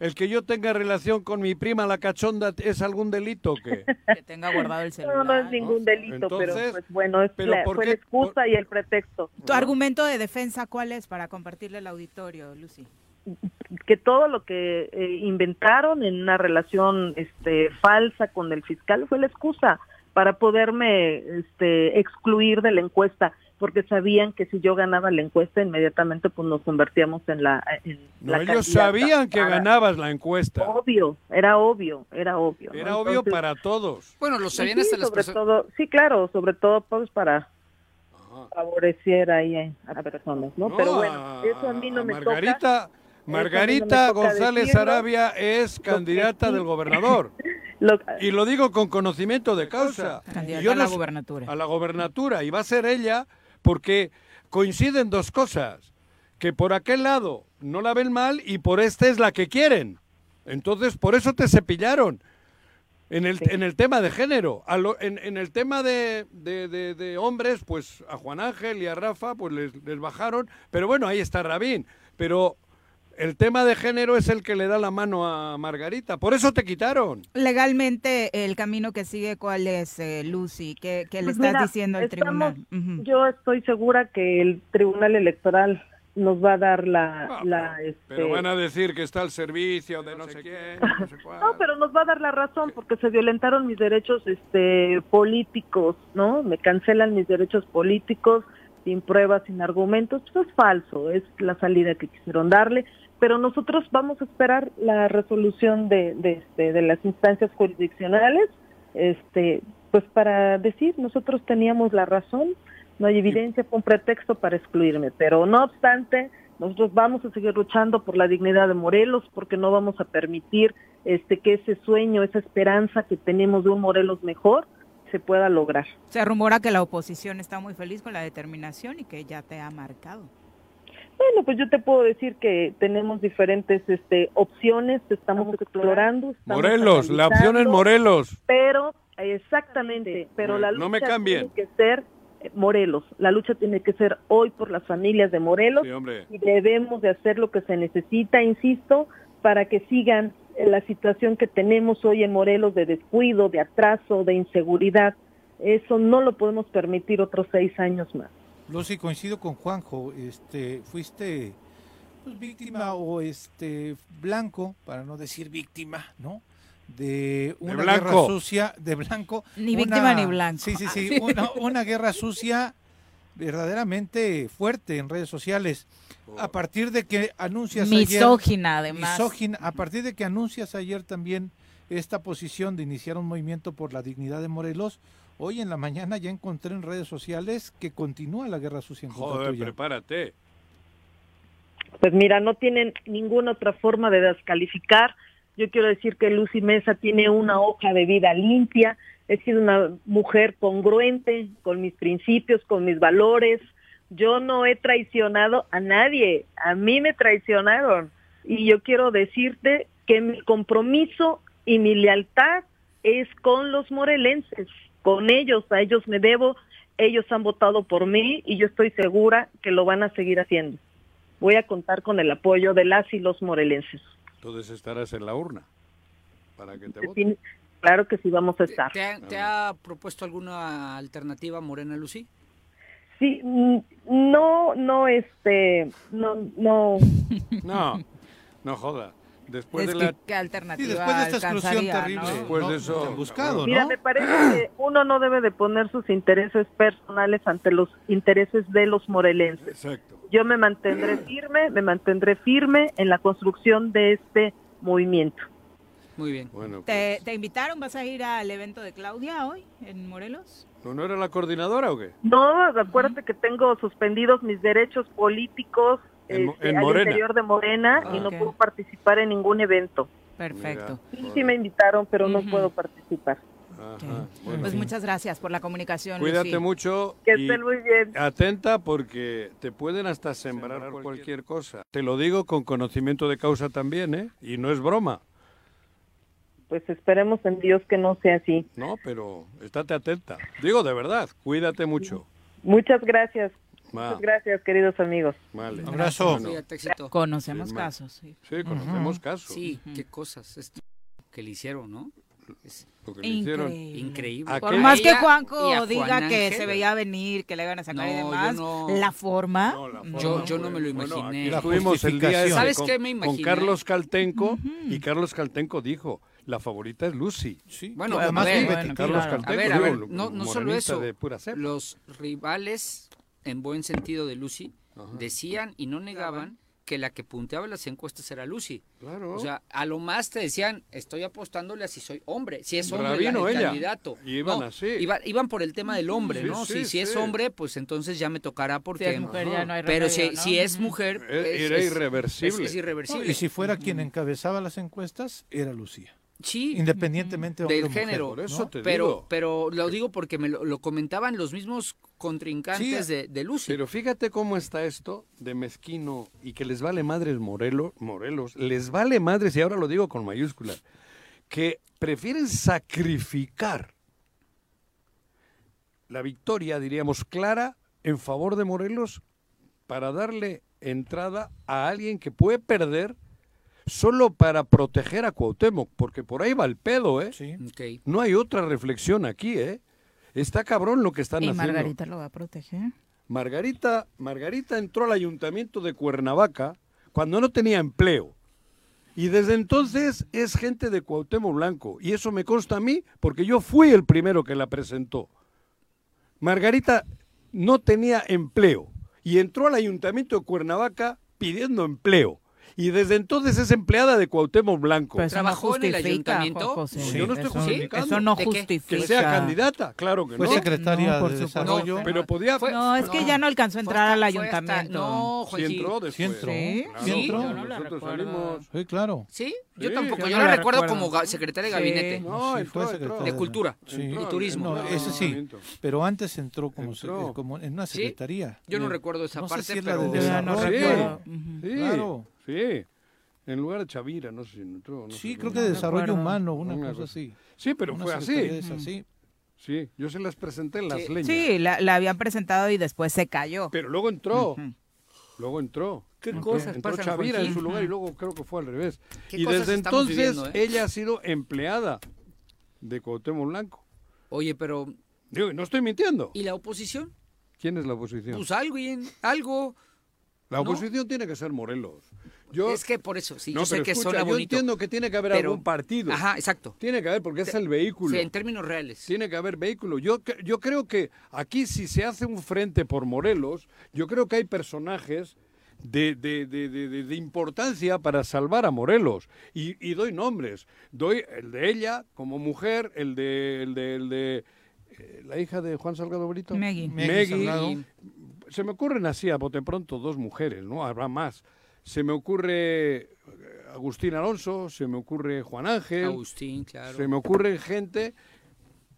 el que yo tenga relación con mi prima la cachonda es algún delito? Que tenga guardado el celular. No, no es ningún delito, pero pues bueno, es ¿pero la, por fue qué- la excusa y el pretexto. ¿Tu argumento de defensa cuál es para compartirle al auditorio, Lucy? que todo lo que eh, inventaron en una relación este falsa con el fiscal fue la excusa para poderme este excluir de la encuesta porque sabían que si yo ganaba la encuesta inmediatamente pues nos convertíamos en la en No, la ellos sabían que para- ganabas la encuesta. obvio era obvio era obvio ¿no? Era obvio Entonces, para todos. Bueno, lo y sabían sí, hasta las sobre personas. todo sí claro sobre todo pues para favorecer ahí a, a personas no, No, pero a- bueno eso a mí no me Margarita, toca Margarita toca González decirlo. Arabia es candidata sí- del gobernador. Lo- Y lo digo con conocimiento de causa. Candidata yo a la no- gubernatura. A la gobernatura. Y va a ser ella porque coinciden dos cosas. Que por aquel lado no la ven mal y por este es la que quieren. Entonces, por eso te cepillaron. En el, en el tema de género, A lo- en, en el tema de, de- de- de hombres, pues a Juan Ángel y a Rafa, pues les, les bajaron, pero bueno, ahí está Rabín. Pero el tema de género es el que le da la mano a Margarita, por eso te quitaron. Legalmente, el camino que sigue, ¿cuál es, eh, Lucy? ¿Qué, qué le Pues estás mira, diciendo al estamos- tribunal? Yo estoy segura que el Tribunal Electoral nos va a dar la... Ah, la pero, este, pero van a decir que está al servicio de no sé quién, no sé cuál. No, pero nos va a dar la razón porque se violentaron mis derechos este, políticos, ¿no? Me cancelan mis derechos políticos sin pruebas, sin argumentos. Eso es falso, es la salida que quisieron darle. Pero nosotros vamos a esperar la resolución de, de, este, de las instancias jurisdiccionales, este, pues para decir, nosotros teníamos la razón, no hay evidencia, fue un pretexto para excluirme. Pero no obstante, nosotros vamos a seguir luchando por la dignidad de Morelos porque no vamos a permitir este que ese sueño, esa esperanza que tenemos de un Morelos mejor se pueda lograr. Se rumora que la oposición está muy feliz con la determinación y que ya te ha marcado. Bueno, pues yo te puedo decir que tenemos diferentes este opciones, estamos explorando. estamos Morelos, la opción es Morelos. Pero exactamente, pero la lucha No me cambien. tiene que ser eh, Morelos. La lucha tiene que ser hoy por las familias de Morelos Sí, hombre. y debemos de hacer lo que se necesita, insisto, para que sigan eh, la situación que tenemos hoy en Morelos de descuido, de atraso, de inseguridad. Eso no lo podemos permitir otros seis años más. Lucy, coincido con Juanjo, este, fuiste pues, víctima o este blanco, para no decir víctima, ¿no? De una guerra blanco. sucia, de blanco. Ni una- víctima ni blanco. Sí, sí, sí, una, una guerra sucia verdaderamente fuerte en redes sociales. A partir de que anuncias ayer- Misógina, además. misógina, a partir de que anuncias ayer también esta posición de iniciar un movimiento por la dignidad de Morelos, hoy en la mañana ya encontré en redes sociales que continúa la guerra sucia en contra Joder, tuya. prepárate. Pues mira, no tienen ninguna otra forma de descalificar. Yo quiero decir que Lucy Mesa tiene una hoja de vida limpia. He sido una mujer congruente con mis principios, con mis valores. Yo no he traicionado a nadie. A mí me traicionaron. Y yo quiero decirte que mi compromiso y mi lealtad es con los morelenses, con ellos. A ellos me debo. Ellos han votado por mí y yo estoy segura que lo van a seguir haciendo voy a contar con el apoyo de las y los morelenses. Entonces estarás en la urna para que te voten. Claro que sí vamos a estar. ¿Te ha, te ha propuesto alguna alternativa Morena Lucy? Sí, no, no, este, no, no. No, no joda. Después Es de que, la... ¿Qué alternativa Sí, después de esta exclusión terrible, no? Después no, de eso, te han buscado, Mira, ¿no? me parece que uno no debe de poner sus intereses personales ante los intereses de los morelenses. Exacto. Yo me mantendré firme, me mantendré firme en la construcción de este movimiento. Muy bien. Bueno, ¿Te, pues, te invitaron? ¿Vas a ir al evento de Claudia hoy en Morelos? ¿no, ¿no era la coordinadora o qué? No, acuérdate que tengo suspendidos mis derechos políticos En este, en al Morena. interior de Morena y no puedo participar en ningún evento. Perfecto. Sí, sí me invitaron, pero no Ujú. puedo participar. Ajá. Bueno, Pues muchas gracias por la comunicación, cuídate Lucy. mucho Que y estén muy bien. atenta porque te pueden hasta sembrar cualquier cosa. Te lo digo con conocimiento de causa también, ¿eh? Y no es broma. Pues esperemos en Dios que no sea así. No, pero estate atenta. Digo de verdad, cuídate mucho. Muchas gracias. Muchas gracias, queridos amigos. Vale. Abrazo. Bueno. Conocemos casos, sí. sí, conocemos casos. Sí, qué cosas esto que le hicieron, ¿no? Es Lo que le hicieron. Increíble. increíble. ¿A Por más que a diga Juan que se veía venir, que le iban a sacar y No, demás, no- la forma. No, la forma Yo- yo no me lo Bueno, imaginé. La estuvimos el día ese ¿Sabes con, qué me con imaginé? Carlos Caltenco y Carlos Caltenco dijo, la favorita es Lucy. Sí, Bueno, además a ver, que bueno, Carlos claro. Caltenco, A ver, a digo, ver, lo- no, no solo eso. de pura cepa. Los rivales, en buen sentido de Lucy, decían y no negaban que la que punteaba las encuestas era Lucy. Claro. O sea, a lo más te decían, estoy apostándole a si soy hombre, si es hombre Rabino, la- el ella. candidato. Y iban No, así. iba- iban por el tema del hombre, Sí, ¿no? sí, si, si es hombre, pues entonces ya me tocará porque... Si es mujer, ya no hay Pero remedio, si, ¿no? si es mujer... E- es- era irreversible. Es, es irreversible. y si fuera quien encabezaba las encuestas, era Lucía. Sí, Independientemente del género. Por eso ¿no? te pero, digo. pero lo digo porque me lo, lo comentaban los mismos contrincantes Sí, de, de Lucy. Pero fíjate cómo está esto de mezquino y que les vale madres Morelos, Morelos, les vale madres, y ahora lo digo con mayúsculas, que prefieren sacrificar la victoria, diríamos, clara en favor de Morelos para darle entrada a alguien que puede perder solo para proteger a Cuauhtémoc, porque por ahí va el pedo, ¿eh? Sí. No hay otra reflexión aquí, ¿eh? Está cabrón lo que están Y haciendo. Margarita lo va a proteger. Margarita, Margarita entró al ayuntamiento de Cuernavaca cuando no tenía empleo. Y desde entonces es gente de Cuauhtémoc Blanco. Y eso me consta a mí porque yo fui el primero que la presentó. Margarita no tenía empleo y entró al ayuntamiento de Cuernavaca pidiendo empleo. Y desde entonces es empleada de Cuauhtémoc Blanco. Pero eso no ¿Trabajó en el ayuntamiento? Juan José. Sí. Yo no estoy Eso- justificando. Eso no justifica. que sea candidata, claro que Fue no. secretaria No, por de supuesto. Desarrollo. No, Pero podía... Fue- No, es que ya no alcanzó a Fue entrar al fue hasta- ayuntamiento. no, Sí Juanji. entró después. Sí entró. Sí, Claro, sí entró. Yo no la nosotros salimos... Sí, claro. ¿Sí? Yo Sí. tampoco. Yo la la recuerdo recuerdo. como secretaria de Sí. gabinete. No, Sí, entró, fue entró. secretaria De cultura. Sí. Y turismo. No, ese sí. ayuntamiento. Pero antes entró como, como en una ¿Sí? secretaría. Yo no recuerdo esa parte, pero... no recuerdo. Sí, sí, Claro. Sí. En lugar de Chavira, no sé si entró. no Sí, sé creo que No desarrollo humano, una Una cosa cosa. así. Sí, pero Una fue así. esas, sí. Yo se las presenté en las Sí, leñas. Sí, la, la habían presentado y después se cayó. Pero luego entró. Luego entró. ¿Qué Ok. cosas Entró pasan, Chavira en su lugar y luego creo que fue al revés. ¿Qué Y cosas desde entonces viviendo, eh? ella ha sido empleada de Cuauhtémoc Blanco. Oye, pero... Digo, no estoy mintiendo. ¿Y la oposición? ¿Quién es la oposición? Pues alguien, algo... la ¿no? oposición tiene que ser Morelos. Yo, Es que por eso, sí, no, yo sé pero que escucha, suena yo bonito. entiendo que tiene que haber pero- algún partido. Ajá, exacto. Tiene que haber porque es el vehículo. Sí, en términos reales. Tiene que haber vehículo. Yo, yo creo que aquí si se hace un frente por Morelos, yo creo que hay personajes de, de- de- de- de- de importancia para salvar a Morelos. Y, y doy nombres. Doy el de ella como mujer, el de, el de, el de eh, la hija de Juan Salgado Brito. Meggy. Meggy. Se me ocurren así a bote pronto dos mujeres, ¿no? Habrá más. Se me ocurre eh, Agustín Alonso, se me ocurre Juan Ángel. Agustín, claro. Se me ocurre gente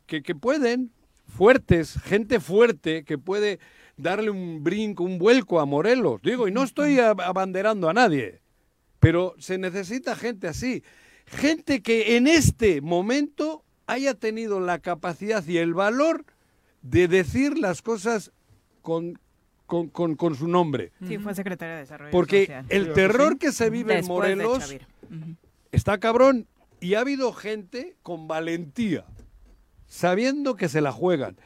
que, que pueden, fuertes, gente fuerte que puede darle un brinco, un vuelco a Morelos. Digo, y no estoy ab- abanderando a nadie, pero se necesita gente así. Gente que en este momento haya tenido la capacidad y el valor de decir las cosas con, con, con- con su nombre. Sí, fue secretaria de Desarrollo Porque Social. el terror que se vive en Después Morelos está cabrón y ha habido gente con valentía, sabiendo que se la juegan.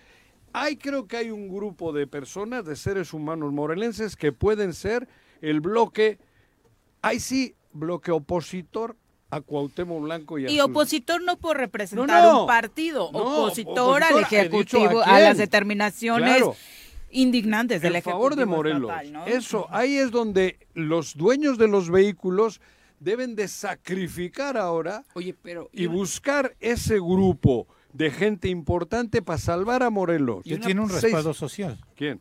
Hay creo que hay un grupo de personas, de seres humanos morelenses que pueden ser el bloque, hay sí, bloque opositor a Cuauhtémoc Blanco y a Y sus- opositor no por representar No, no. un partido, No, opositor, al opositor, Ejecutivo, ¿a a, las determinaciones Claro. Indignantes del en favor de Morelos. estatal, ¿no? Eso, ahí es donde los dueños de los vehículos deben de sacrificar ahora Oye, pero... y buscar ese grupo de gente importante para salvar a Morelos. Que tiene un seis- respaldo social. ¿Quién?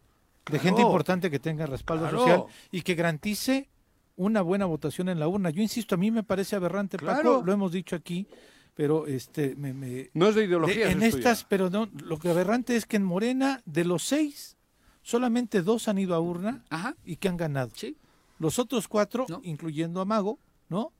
De gente importante que tenga respaldo Claro. social y que garantice una buena votación en la urna. Yo insisto, a mí me parece aberrante, Claro. Paco, lo hemos dicho aquí, pero este me, me- No es de de- ideología. en estas, pero no, lo que aberrante es que en Morena de los seis solamente dos han ido a urna Ajá, y que han ganado. sí. Los otros cuatro, No. incluyendo a Mago, ¿no?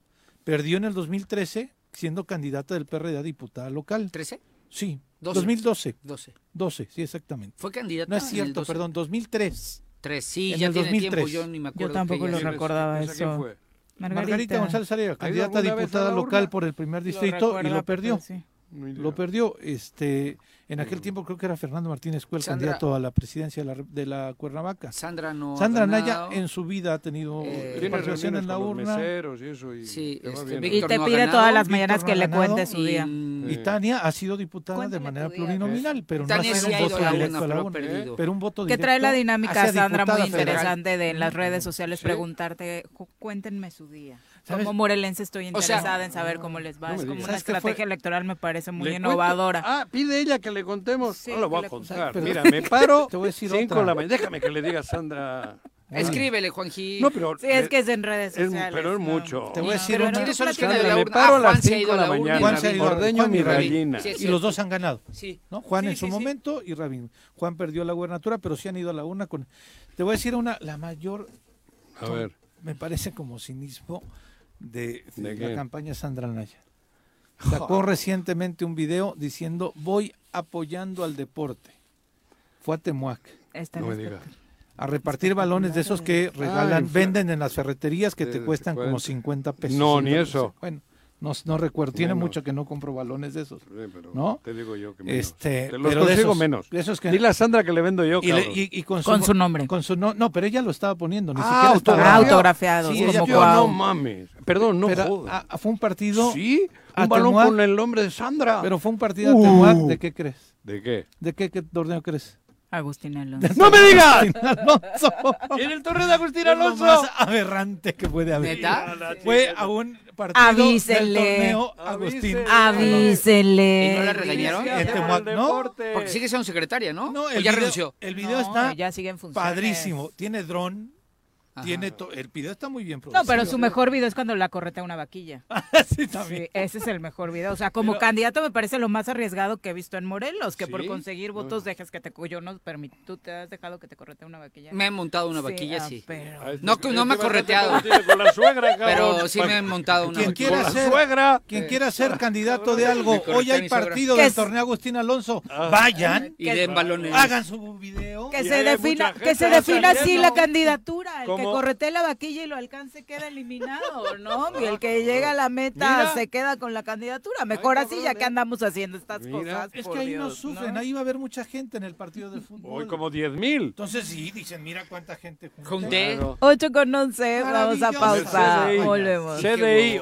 Perdió en el 2013 siendo candidata del PRD a diputada local. ¿13? Sí, Doce. 2012, 12. 12, sí, exactamente. ¿Fue candidata No es en el cierto, 12? perdón, 2003. tres. Sí, En ya el tiene 2003. tiempo, yo ni me acuerdo. tampoco lo recordaba ¿Esa quién eso. fue? Margarita, González Araya, ¿Ha ido candidata a diputada local por el primer Lo distrito y lo perdió. sí. Lo perdió. Este, en aquel tiempo creo que era Fernando Martínez Cuel, Sandra- candidato a la presidencia de la, de la Cuernavaca. Sandra no. ha Sandra Naya en su vida ha tenido Eh, Tiene participación en la con los urna. meseros y eso. Y Sí, este, Y te no ha pide ganado, todas las mañanas que le cuente su y, día. mm, Y Tania ha sido diputada de manera plurinominal, pero Tania no ha sí sido ha un voto a la directo a la pero urna. perdido. Pero un voto Que trae la dinámica, Sandra, muy federal. interesante de en las redes sociales Sí. preguntarte, cu- cuéntenme su día. ¿Sabes? Como morelense estoy O sea, interesada en saber cómo les va. no es como una estrategia electoral, me parece muy Le cuento- innovadora. Ah, pide ella que le contemos. Sí, no lo voy a contar. Pero- Mira, me paro. Te voy a decir 5 otra. de la mañana. Déjame que le diga a Sandra. Escríbele, Juanji. No, pero. Sí, es que es en redes es- sociales. pero es mucho. Te voy a decir pero una- ¿quiénes son los que han Sandra, ido a la me paro Ah, a las se ha 5 ido de la mañana. Juan se ha Rabín. ido a- Ordeño Juan mi gallina. Y los dos han ganado. Sí. ¿no? Juan Sí, en su sí, sí. momento y Rabín. Juan perdió la gubernatura, pero sí han ido a la urna con... Te voy a decir una, la mayor, A ver. me parece como cinismo de, ¿De de qué? la campaña Sandra Naya. Sacó recientemente un video diciendo, voy apoyando al deporte. Fue a Temuac No me a repartir balones de esos que regalan, infla- venden en las ferreterías que te cuestan como 50. 50 pesos. No, ni eso. Bueno, no, no recuerdo, tiene Menos. mucho que no compro balones de esos. Sí, pero ¿No? Te digo yo que menos. Este, Te los pero de esos- menos. de esos que- Dile a Sandra que le vendo yo, Y, le- cabrón. y- y con, Con su nombre. Con su no, no, pero ella lo estaba poniendo, ni Ah, siquiera estaba Ah, autografiado. autografiados, Sí, como ella- Yo, Cuau. no mames. Perdón, no Pero, jodas. ah, fue un partido, ¿Sí? Un balón con el nombre de Sandra. pero fue un partido a Uh. Temuac, ¿de qué crees? ¿De qué? ¿De qué, qué torneo crees? Agustín Alonso. ¡No me digas! Alonso. ¡En el torneo de Agustín Es lo Alonso! más aberrante que puede haber. ¿Neta? Fue a un partido Avísenle. del torneo Agustín. Avísenle. ¿Y no la regañaron? Temuac, ¿no? Porque sigue siendo secretaria, ¿no? No, ¿O el ya video, renunció. el video No, está ya sigue en funciones. padrísimo. Tiene dron, Ajá. tiene to- el video está muy bien producido. No, pero su mejor video es cuando la corretea una vaquilla. sí, también. Sí, ese es el mejor video. O sea, como Pero- candidato me parece lo más arriesgado que he visto en Morelos, que por conseguir votos dejes que te... Yo no permito... ¿Tú te has dejado que te corretee una vaquilla? Me he montado una Sí, vaquilla, ah, sí. pero- Ah, No, este- no me ha correteado. Con la suegra. Pero sí me he montado una Quien vaquilla. quiera Con la ser, suegra. quien quiera ser candidato de algo, hoy hay partido ¿Qué del torneo Agustín Alonso, vayan, Y den balones. hagan su video. Que se defina, que se defina así la candidatura. Que ¿Cómo? corretee la vaquilla y lo alcance queda eliminado, ¿no? Y el que llega a la meta Mira. se queda con la candidatura. Mejor así, ya que ¿eh? andamos haciendo estas Mira. cosas. Es que ahí no Dios, sufren, ahí va a haber mucha gente en el partido de fútbol. Hoy como 10.000. Entonces sí, dicen, mira cuánta gente junté. Junté. Claro. 8 con 11, vamos a Maravilloso. pausa. CDI.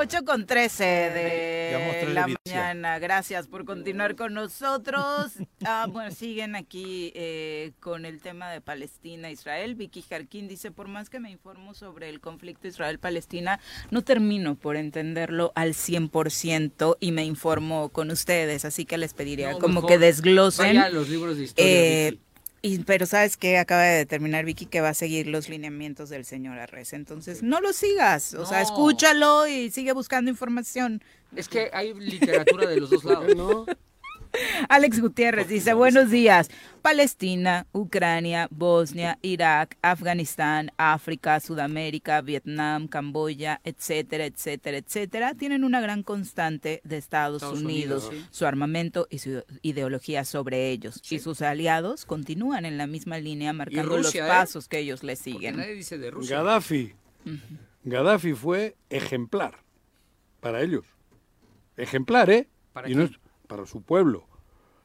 8 con 13 de Llevamos tres de la mañana. Gracias por continuar con nosotros. Ah, bueno, siguen aquí eh, con el tema de Palestina-Israel. Vicky Jarquín dice, por más que me informo sobre el conflicto Israel-Palestina, no termino por entenderlo al 100% y me informo con ustedes. Así que les pediría No, como que desglosen. Vaya a los libros de historia. Eh, Vicky. Y, pero sabes que acaba de determinar Vicky que va a seguir los lineamientos del señor Arres. Entonces, no lo sigas. O sea, escúchalo y sigue buscando información. Es que hay literatura de los dos lados. ¿No? Alex Gutiérrez dice, buenos días. Palestina, Ucrania, Bosnia, Irak, Afganistán, África, Sudamérica, Vietnam, Camboya, etcétera, etcétera, etcétera, tienen una gran constante de Estados, Estados Unidos, su armamento y su ideología sobre ellos. Y sus aliados continúan en la misma línea marcando Rusia, los ¿eh? pasos que ellos le siguen. nadie dice de Rusia. Gaddafi. Gaddafi fue ejemplar para ellos. Ejemplar, ¿eh? ¿Para y no quién? es para su pueblo.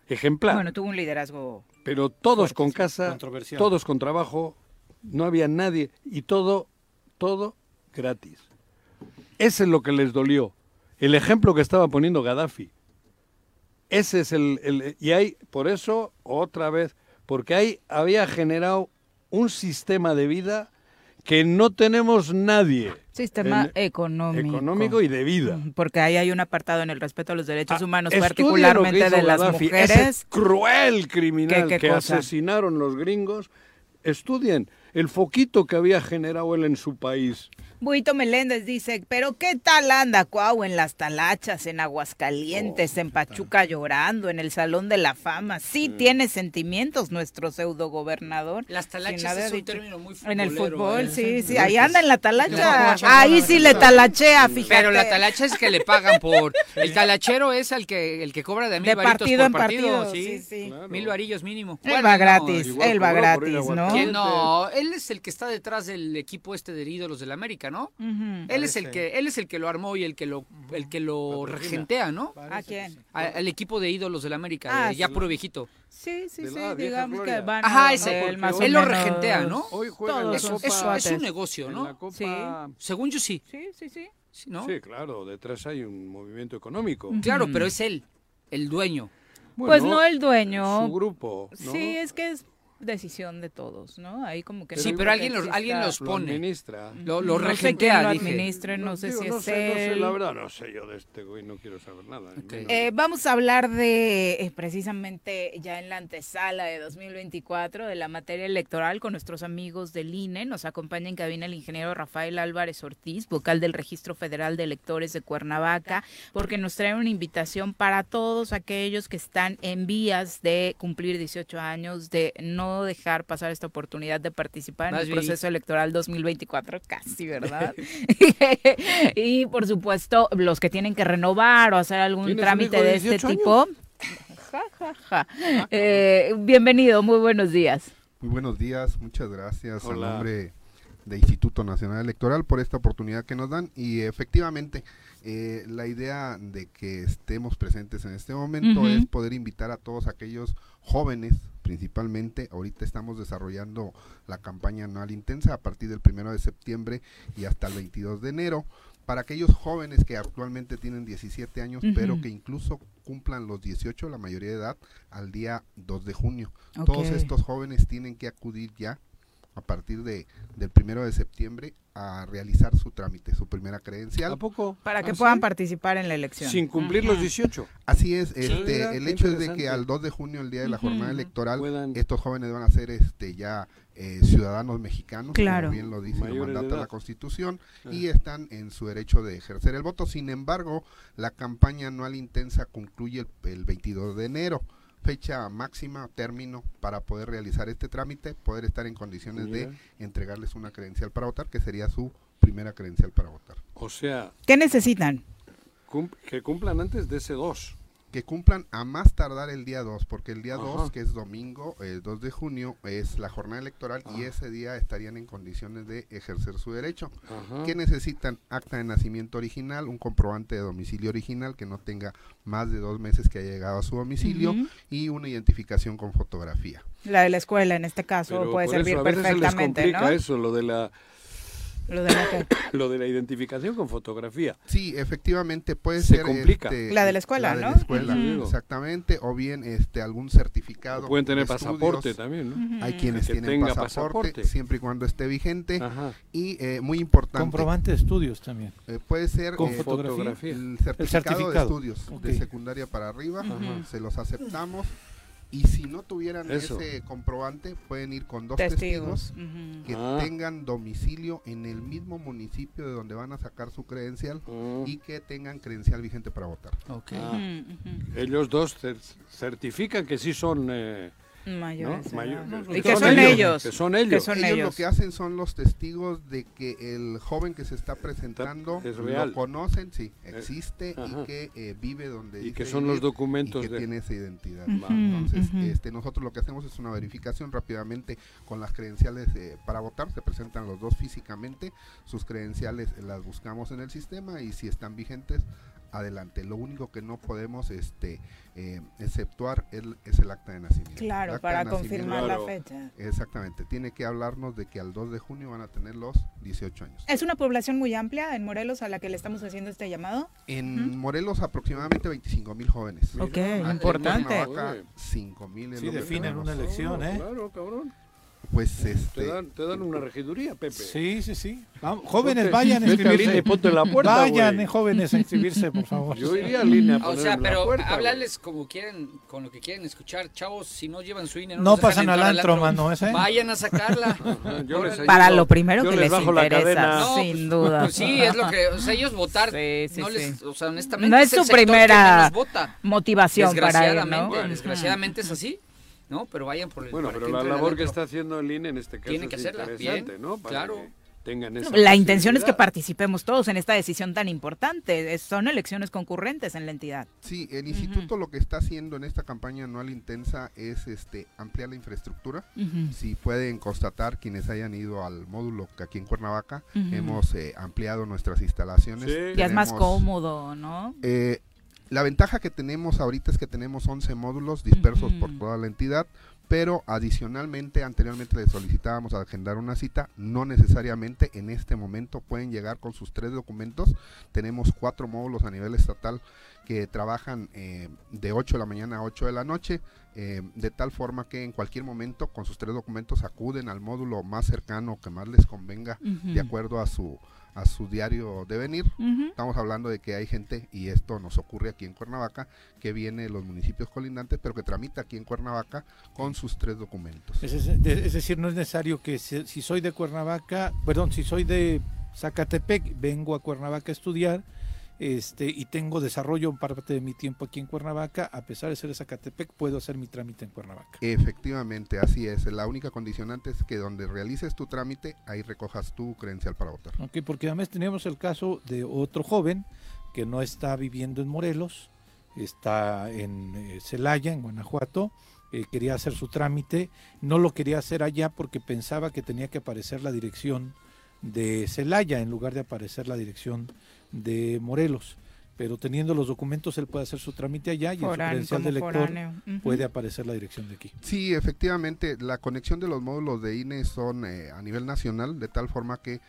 Ejemplar. Bueno, tuvo un liderazgo pero todos fuerte, con casa, todos con trabajo, no había nadie y todo, todo gratis. Ese es lo que les dolió. El ejemplo que estaba poniendo Gaddafi. Ese es el, el- y hay por eso otra vez porque ahí había generado un sistema de vida que no tenemos nadie. Sistema económico. económico y de vida. Porque ahí hay un apartado en el respeto a los derechos Ah, humanos, particularmente de las Gaddafi, mujeres. Ese cruel criminal ¿Qué- qué que cosa? asesinaron los gringos. Estudien el foquito que había generado él en su país. Buito Meléndez dice, pero ¿qué tal anda Cuau en las talachas, en Aguascalientes, en Pachuca llorando, en el Salón de la Fama? Sí tiene sentimientos nuestro pseudo gobernador. Las talachas es un término muy En el fútbol, ¿eh? sí, sí, ahí anda en la talacha. No, Ahí sí le talachea, fíjate. Pero la talacha es que le pagan por. El talachero es el que el que cobra de mil De varitos partido por en partido, partido, sí. sí, sí. Mil varillos mínimo. Él va gratis, igual él va gratis, ¿no? Aguascalientes. No, él es el que está detrás del equipo este de ídolos del América, ¿no? Él es el que él es el que lo armó y el que lo el que lo regentea, ¿no? ¿A quién? A- Al equipo de ídolos del América, Ah, de ya sí. puro viejito. Sí, sí, sí, digamos que van Ajá, a ese, él, más él lo regentea, ¿no? Hoy juega en la Todos son Copa- Es, es un negocio, ¿no? Copa- Según yo sí. Sí, sí, sí. ¿no? Sí, claro, detrás hay un movimiento económico. Claro, pero es él, el dueño. Pues no el dueño. Su grupo, ¿no? Sí, es que es decisión de todos, ¿no? Ahí como que Sí, no pero alguien los, alguien los pone. administra. Lo, lo No sé regentea, quién lo dije. administre, no sé Digo, si no es sé, no sé, él. la verdad no sé yo de este güey, no quiero saber nada. Eh, vamos a hablar de eh, precisamente ya en la antesala de 2024 de la materia electoral con nuestros amigos del INE. Nos acompaña en cabina el ingeniero Rafael Álvarez Ortiz, vocal del Registro Federal de Electores de Cuernavaca, porque nos trae una invitación para todos aquellos que están en vías de cumplir 18 años, de no dejar pasar esta oportunidad de participar en Más el bien. proceso electoral 2024, casi, ¿verdad? y por supuesto, los que tienen que renovar o hacer algún ¿Tienes un trámite de de este 18 años? tipo. Ja, ja, ja. Eh, bienvenido, muy buenos días. Muy buenos días, muchas gracias Hola. a nombre de Instituto Nacional Electoral por esta oportunidad que nos dan. Y efectivamente eh, la idea de que estemos presentes en este momento es poder invitar a todos aquellos jóvenes principalmente, ahorita estamos desarrollando la campaña anual intensa a partir del primero de septiembre y hasta el 22 de enero para aquellos jóvenes que actualmente tienen 17 años, pero que incluso cumplan los 18, la mayoría de edad, al día 2 de junio. Todos estos jóvenes tienen que acudir ya a partir de del primero de septiembre a realizar su trámite, su primera credencial. ¿A poco? Para que ¿Ah, puedan sí? participar en la elección. Sin cumplir los 18. Así es, este, el hecho es de que al 2 de junio, el día de la jornada electoral, Puedan- estos jóvenes van a ser este ya eh, ciudadanos mexicanos, Claro. como bien lo dice, lo Mayores de la Constitución, Ah. y están en su derecho de ejercer el voto. Sin embargo, la campaña anual intensa concluye el, el 22 de enero, fecha máxima, término para poder realizar este trámite, poder estar en condiciones de entregarles una credencial para votar, que sería su primera credencial para votar. O sea, ¿Qué necesitan? cum- que cumplan antes de ese 2. Que cumplan a más tardar el día 2, porque el día Ajá. 2, que es domingo, el 2 de junio, es la jornada electoral y Ah. ese día estarían en condiciones de ejercer su derecho. Ajá. ¿Qué necesitan? Acta de nacimiento original, un comprobante de domicilio original que no tenga más de dos meses que haya llegado a su domicilio y una identificación con fotografía. La de la escuela en este caso Pero puede por servir eso, a veces se les perfectamente, complica ¿no? eso, lo de la Lo de la que- lo de la identificación con fotografía. Sí, efectivamente puede Se ser complica. este, La de la escuela, la de la escuela, exactamente, o bien este algún certificado. O pueden tener pasaporte estudios. también, ¿no? Hay quienes Que tienen tenga pasaporte, pasaporte. siempre y cuando esté vigente. Ajá. Y eh, muy importante. Comprobante de estudios también. eh, puede ser Con eh, fotografía. el certificado, de certificado. estudios de secundaria para arriba, se los aceptamos. Y si no tuvieran Eso. ese comprobante, pueden ir con dos Testigos. que Ah. tengan domicilio en el mismo municipio de donde van a sacar su credencial Mm. y que tengan credencial vigente para votar. Ok. Ah. Ellos dos cer- certifican que sí son eh, Mayores. ¿no? de Mayor- edad. que Y que son ellos. Que son ellos. Que son ellos, ellos. lo que hacen son los testigos de que el joven que se está presentando Es real. lo conocen, sí, Eh, existe ajá. y que eh, vive donde Y que son los documentos y que de... tiene esa identidad. Entonces, este, nosotros lo que hacemos es una verificación rápidamente con las credenciales eh, para votar. Se presentan los dos físicamente, sus credenciales eh, las buscamos en el sistema y si están vigentes, adelante. Lo único que no podemos este, eh, exceptuar es, es el acta de nacimiento. Claro, para confirmar Claro. la fecha. Exactamente, tiene que hablarnos de que al 2 de junio van a tener los 18 años. Es una población muy amplia en Morelos a la que le estamos haciendo este llamado. En Morelos aproximadamente 25 mil jóvenes. Ok, en importante. Cuernavaca, 5 mil. Sí, definen una elección, ¿eh? Claro, cabrón. Pues Te este, dan, te dan una regiduría, Pepe. Sí, sí, sí. Vamos, jóvenes, vayan a inscribirse. ponte en la puerta, vayan, eh, jóvenes, a inscribirse, por favor. Yo iría a O ponerme sea, pero puerta, hablarles como quieren, con lo que quieren escuchar. Chavos, si no llevan su INE, no, No pasan al antro, mano, ¿ese? Vayan a sacarla. Yo les Para lo primero Yo que les les bajo la interesa. No, sin pues, duda. Pues sí, es lo que, o sea, ellos votar, Sí, sí, no les, sí. o sea, honestamente No es su primera vota. motivación para él, Desgraciadamente, desgraciadamente es así, ¿no? Pero vayan por el Bueno, pero la labor que está haciendo el INE en este caso Tienen que es hacerla bien, ¿no? Para claro. que tengan esa La intención es que participemos todos en esta decisión tan importante. Es- Son elecciones concurrentes en la entidad. sí, el instituto lo que está haciendo en esta campaña anual intensa es este ampliar la infraestructura. Si pueden constatar quienes hayan ido al módulo que aquí en Cuernavaca, hemos eh, ampliado nuestras instalaciones. Sí. Ya es más cómodo, ¿no? eh, la ventaja que tenemos ahorita es que tenemos 11 módulos dispersos por toda la entidad, pero adicionalmente, anteriormente le solicitábamos agendar una cita, no necesariamente en este momento pueden llegar con sus tres documentos. Tenemos cuatro módulos a nivel estatal que trabajan eh, de 8 de la mañana a 8 de la noche, eh, de tal forma que en cualquier momento con sus tres documentos acuden al módulo más cercano que más les convenga de acuerdo a su a su diario de venir. Ujú. Estamos hablando de que hay gente, y esto nos ocurre aquí en Cuernavaca, que viene de los municipios colindantes, pero que tramita aquí en Cuernavaca con sus tres documentos. Es, es- de- es decir, no es necesario que se- si soy de Cuernavaca, perdón, si soy de Zacatepec, vengo a Cuernavaca a estudiar este y tengo desarrollo parte de mi tiempo aquí en Cuernavaca, a pesar de ser de Zacatepec, puedo hacer mi trámite en Cuernavaca. Efectivamente, así es. La única condicionante es que donde realices tu trámite, ahí recojas tu credencial para votar. Ok, porque además teníamos el caso de otro joven que no está viviendo en Morelos, está en eh, Celaya, en Guanajuato, eh, quería hacer su trámite, no lo quería hacer allá porque pensaba que tenía que aparecer la dirección de Celaya en lugar de aparecer la dirección de Morelos. Pero teniendo los documentos, él puede hacer su trámite allá y en su Foráneo, credencial de lector foráneo. Puede aparecer la dirección de aquí. Sí, efectivamente, la conexión de los módulos de INE son eh, a nivel nacional, de tal forma que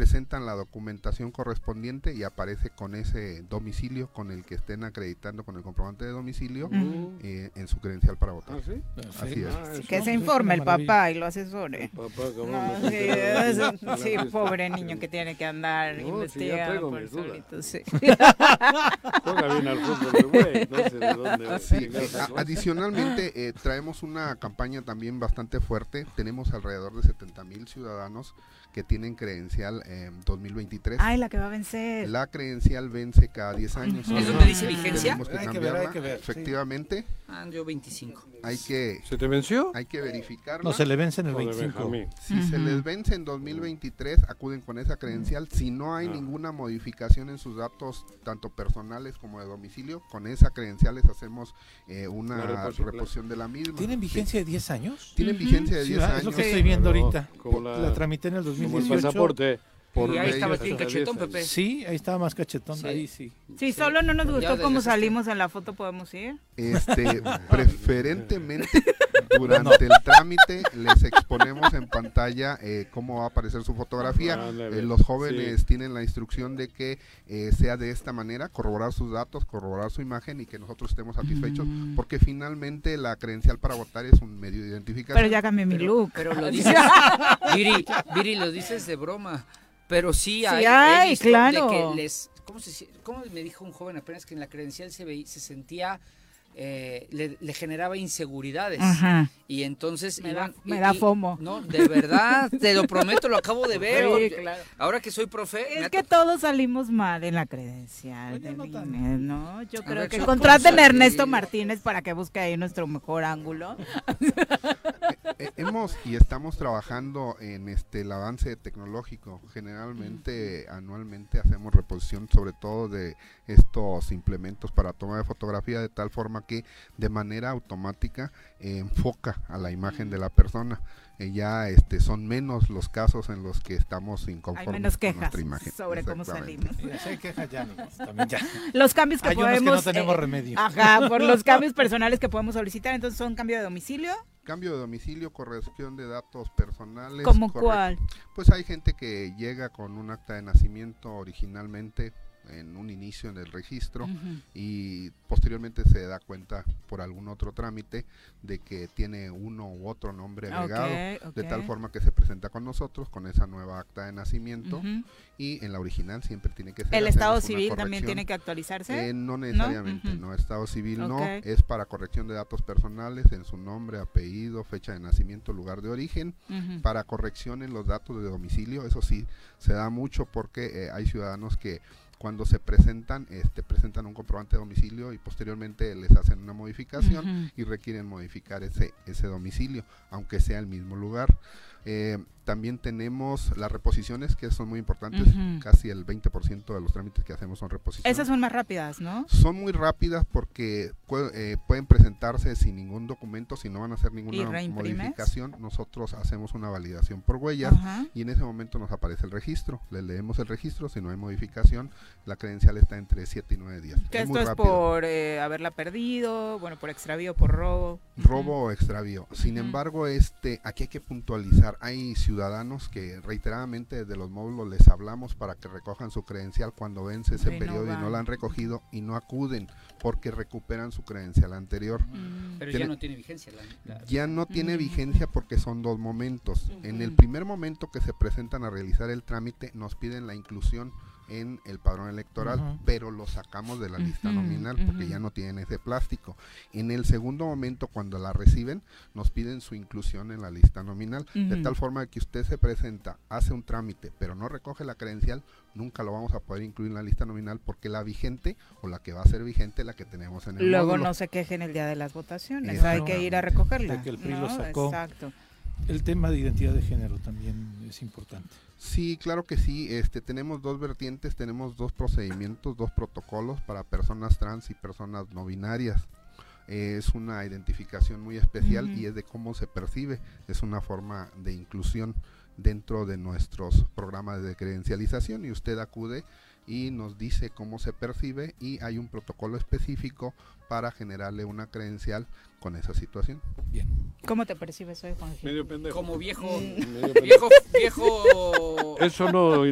presentan la documentación correspondiente y aparece con ese domicilio con el que estén acreditando con el comprobante de domicilio Ujú. eh, en su credencial para votar. ¿Ah, sí? Así es. Ah, eso. Que se informe el papá y lo asesore. Papá, cabrón, No, no sí, es- sí, pobre niño que tiene que andar No, sí, investigando por solito, sí. Juega bien al fútbol, el güey. No sé de dónde. Sí, a- adicionalmente eh, traemos una campaña también bastante fuerte. Tenemos alrededor de 70 mil ciudadanos que tienen credencial en 2023. Ay, la que va a vencer. La credencial vence cada 10 años. ¿Es donde dice vigencia? Tenemos que Hay que ver, hay cambiarla. que ver, sí. Efectivamente, Ah, yo 25. hay que ¿Se te venció? hay que verificarla. No, se le vence en el Joder, 25. Benjamín. Si se Ujú. les vence en 2023, acuden con esa credencial. Si no hay Ah. ninguna modificación en sus datos, tanto personales como de domicilio, con esa credencial les hacemos eh, una La reposición. reposición de la misma. ¿Tienen Sí. vigencia de 10 años? Tienen Ujú. vigencia de Sí, 10 ¿verdad? años. es lo que estoy viendo ahorita. como la- la, tramité en el Como el 2018. pasaporte. Por y ahí hasta bien 10 cachetón. Pepe. Sí, ahí estaba más cachetón, Sí. ahí sí. Sí, solo no nos gustó cómo salimos en la foto, podemos ir. Este, preferentemente durante el trámite les exponemos en pantalla eh, cómo va a aparecer su fotografía. Eh, los jóvenes sí. tienen la instrucción de que eh, sea de esta manera, corroborar sus datos, corroborar su imagen y que nosotros estemos satisfechos, Mm. porque finalmente la credencial para votar es un medio de identificación. Pero ya cambié mi look. Pero lo dices, Viri, Viri, lo dices de broma. Pero sí hay, visto claro. de que les, ¿cómo, se, ¿Cómo me dijo un joven apenas que en la credencial se, veía, se sentía, eh, le, le generaba inseguridades? Ajá. Y entonces Me iban... da- me y- da y- fomo. No, de verdad, te lo prometo, lo acabo de ver. Sí, claro. Ahora que soy profe... Es que to- todos salimos mal en la credencial del no tan- INE, ¿no? Yo A creo ver, que ¿cómo contraten a? Ernesto Martínez para que busque ahí nuestro mejor ángulo. Eh, hemos y estamos trabajando en este el avance tecnológico. Generalmente anualmente hacemos reposición sobre todo de estos implementos para toma de fotografía de tal forma que de manera automática eh, enfoca a la imagen de la persona. Eh, ya este son menos los casos en los que estamos Hay inconformes menos con quejas nuestra imagen. sobre cómo Exactamente. salimos. Sé quejas ya, también ya. Los cambios que Hay unos que podemos... no tenemos eh, remedio. Ajá, por los cambios personales que podemos solicitar. Entonces, son cambio de domicilio. Cambio de domicilio, corrección de datos personales. ¿Como corre- cuál? Pues hay gente que llega con un acta de nacimiento originalmente en un inicio en el registro y posteriormente se da cuenta por algún otro trámite de que tiene uno u otro nombre agregado, de tal forma que se presenta con nosotros con esa nueva acta de nacimiento y en la original siempre tiene que ser. ¿El Estado Civil también tiene que actualizarse? Eh, no necesariamente, ¿No? Estado Civil no, es para corrección de datos personales en su nombre, apellido, fecha de nacimiento, lugar de origen, para corrección en los datos de domicilio, eso sí, se da mucho porque eh, hay ciudadanos que cuando se presentan, este, presentan un comprobante de domicilio y posteriormente les hacen una modificación y requieren modificar ese, ese domicilio, aunque sea el mismo lugar. Eh, también tenemos las reposiciones, que son muy importantes. Casi el 20% de los trámites que hacemos son reposiciones. Esas son más rápidas, ¿no? Son muy rápidas porque eh, pueden presentarse sin ningún documento, si no van a hacer ninguna modificación. Nosotros hacemos una validación por huellas y en ese momento nos aparece el registro. Le leemos el registro, si no hay modificación, la credencial está entre 7 y 9 días. Que esto es por eh, haberla perdido, bueno, por extravío, por robo. Robo o extravío. Sin embargo, este, aquí hay que puntualizar. Hay ciudadanos ciudadanos que reiteradamente desde los módulos les hablamos para que recojan su credencial cuando vence ese periodo y no la han recogido y no acuden porque recuperan su credencial anterior. Mm. Pero ya no tiene vigencia. Ya no tiene mm. vigencia porque son dos momentos. En el primer momento que se presentan a realizar el trámite nos piden la inclusión en el padrón electoral, pero lo sacamos de la lista nominal porque ya no tienen ese plástico. En el segundo momento, cuando la reciben, nos piden su inclusión en la lista nominal, de tal forma que usted se presenta, hace un trámite, pero no recoge la credencial, nunca lo vamos a poder incluir en la lista nominal porque la vigente o la que va a ser vigente la que tenemos en el Luego no se quejen el día de las votaciones, hay que ir a recogerla. que el PRI lo sacó. Exacto. El tema de identidad de género también es importante. Sí, claro que sí. Este, tenemos dos vertientes, tenemos dos procedimientos, dos protocolos para personas trans y personas no binarias. es una identificación muy especial y es de cómo se percibe. Es una forma de inclusión dentro de nuestros programas de credencialización y usted acude y nos dice cómo se percibe y hay un protocolo específico para generarle una credencial con esa situación. Bien. ¿Cómo te percibes hoy, Juan Medio pendejo. Como viejo, viejo, viejo. Eso no,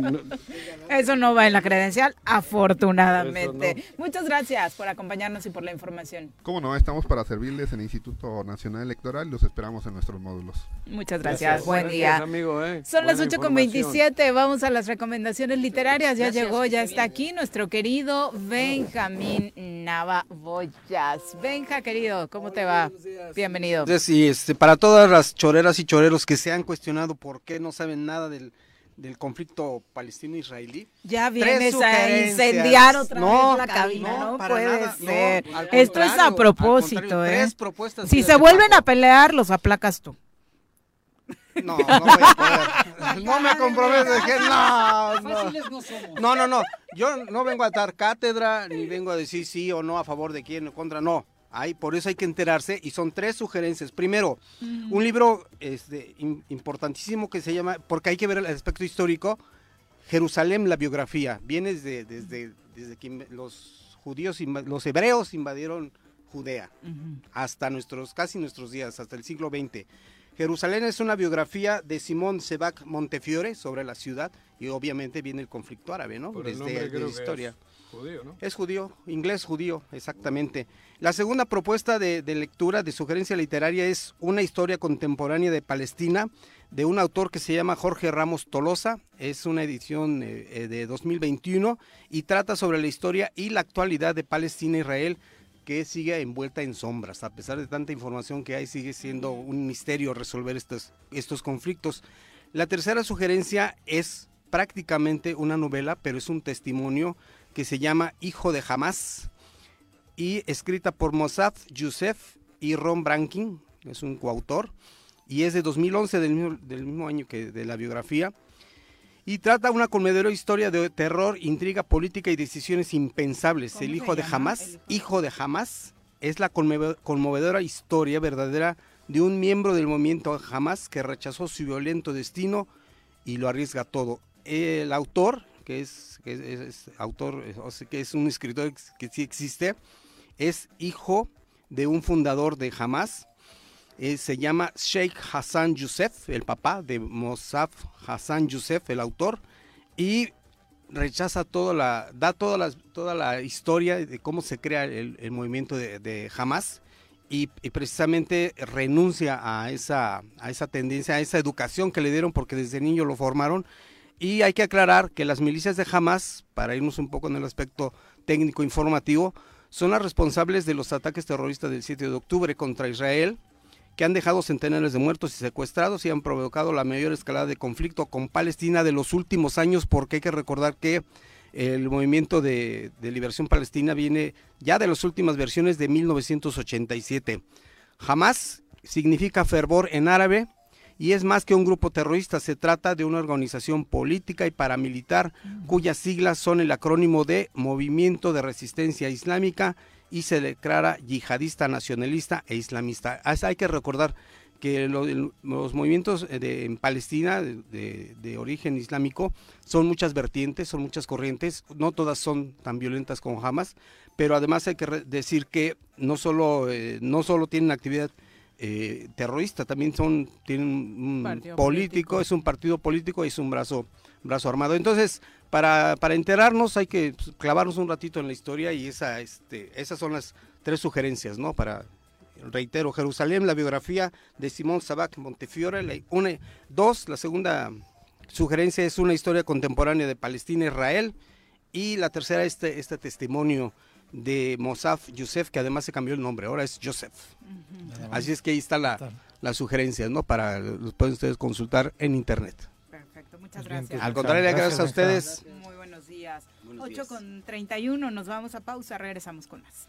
Eso no va en la credencial, afortunadamente. Muchas gracias por acompañarnos y por la información. Cómo no, estamos para servirles en el Instituto Nacional Electoral. Los esperamos en nuestros módulos. Muchas gracias. Buen día. Amigo, eh. Son las 8.27. Vamos a las recomendaciones literarias. Ya llegó, ya está aquí nuestro querido Benjamín Nava Boyas. Benja, querido, ¿cómo te va? Bienvenido. Este, para todas las choreras y choreros que se han cuestionado por qué no saben nada del, conflicto palestino-israelí. Ya vienes a incendiar otra vez la cabina, no, puede ser. Esto es a propósito, ¿eh? Si se vuelven a pelear, los aplacas tú. No, no voy a poder. No me comprometo no, no. No, no, no. Yo no vengo a dar cátedra, ni vengo a decir sí o no a favor de quién o contra, no. Hay, por eso hay que enterarse y son tres sugerencias. Primero, un libro este, importantísimo que se llama, porque hay que ver el aspecto histórico, Jerusalén, la biografía. Viene desde, desde, desde que los judíos, los hebreos invadieron Judea hasta nuestros, casi nuestros días, hasta el siglo XX. Jerusalén es una biografía de Simón Sebac Montefiore sobre la ciudad y obviamente viene el conflicto árabe, ¿no? Desde la historia. Judío, ¿no? Es judío, inglés judío, exactamente. La segunda propuesta de, lectura, de sugerencia literaria, es una historia contemporánea de Palestina, de un autor que se llama Jorge Ramos Tolosa. Es una edición eh, eh, de 2021 y trata sobre la historia y la actualidad de Palestina e Israel que sigue envuelta en sombras. A pesar de tanta información que hay, sigue siendo un misterio resolver estos, estos conflictos. La tercera sugerencia es prácticamente una novela, pero es un testimonio que se llama Hijo de Hamas y escrita por Mossad Youssef y Ron Brankin, es un coautor, y es de 2011, del mismo, del mismo año que de la biografía, y trata una conmovedora historia de terror, intriga política y decisiones impensables. El hijo de Hamas, hijo de Hamas, es la conmovedora historia verdadera de un miembro del movimiento Hamas que rechazó su violento destino y lo arriesga todo. El autor que es, autor, o sea, que es un escritor que sí existe, es hijo de un fundador de Hamas, eh, se llama Sheikh Hassan Youssef, el papá de Mossad Hassan Youssef, el autor, y rechaza toda la, da toda la, toda la historia de cómo se crea el, movimiento de, Hamas y, precisamente renuncia a esa, a esa tendencia, a esa educación que le dieron porque desde niño lo formaron. Y hay que aclarar que las milicias de Hamas, para irnos un poco en el aspecto técnico informativo, son las responsables de los ataques terroristas del 7 de octubre contra Israel, que han dejado centenares de muertos y secuestrados y han provocado la mayor escalada de conflicto con Palestina de los últimos años, porque hay que recordar que el movimiento de, liberación palestina viene ya de las últimas versiones de 1987. Hamas significa fervor en árabe y es más que un grupo terrorista, se trata de una organización política y paramilitar cuyas siglas son el acrónimo de Movimiento de Resistencia Islámica y se declara yihadista, nacionalista e islamista. Hay que recordar que los movimientos de, en Palestina de, origen islámico son muchas vertientes, son muchas corrientes, no todas son tan violentas como Hamas, pero además hay que decir que no solo, eh, no solo tienen actividad eh, terrorista, también son tienen un político, político, es un partido político y es un brazo, brazo armado. Entonces, para, para enterarnos hay que clavarnos un ratito en la historia y esa, este, esas son las tres sugerencias, ¿no? Para, reitero, Jerusalén, la biografía de Simón Sabac Montefiore, la, una, dos, la segunda sugerencia es una historia contemporánea de Palestina e Israel y la tercera este, este testimonio de Mosaf Yusef, que además se cambió el nombre, ahora es Joseph. Así es que ahí está la, la sugerencia, ¿no? Para, los pueden ustedes consultar en internet. Muchas gracias. Al contrario, gracias, a ustedes. Muy buenos días. 8 con 31, nos vamos a pausa, regresamos con más.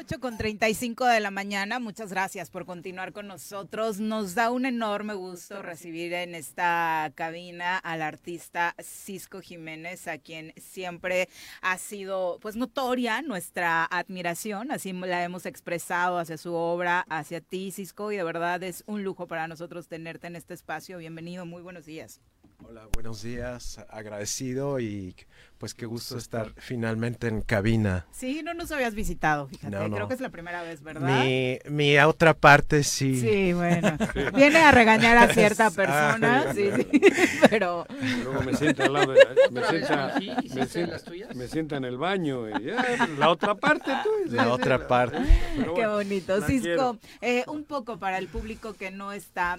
8 con 35 de la mañana. Muchas gracias por continuar con nosotros. Nos da un enorme gusto recibir en esta cabina al artista Cisco Jiménez, a quien siempre ha sido pues notoria nuestra admiración, así la hemos expresado hacia su obra, hacia ti Cisco, y de verdad es un lujo para nosotros tenerte en este espacio. Bienvenido, muy buenos días. Hola, buenos días, agradecido y pues qué gusto estar finalmente en cabina. Sí, no nos habías visitado, fíjate, creo que es la primera vez, ¿verdad? Mi, mi otra parte sí. Sí, bueno, viene a regañar a cierta ah, persona, sí, sí, pero... Luego me sienta al lado de me sienta, me, sienta, me sienta en el baño y ya, la otra parte tú. La otra parte. qué bonito. Cisco, eh, un poco para el público que no está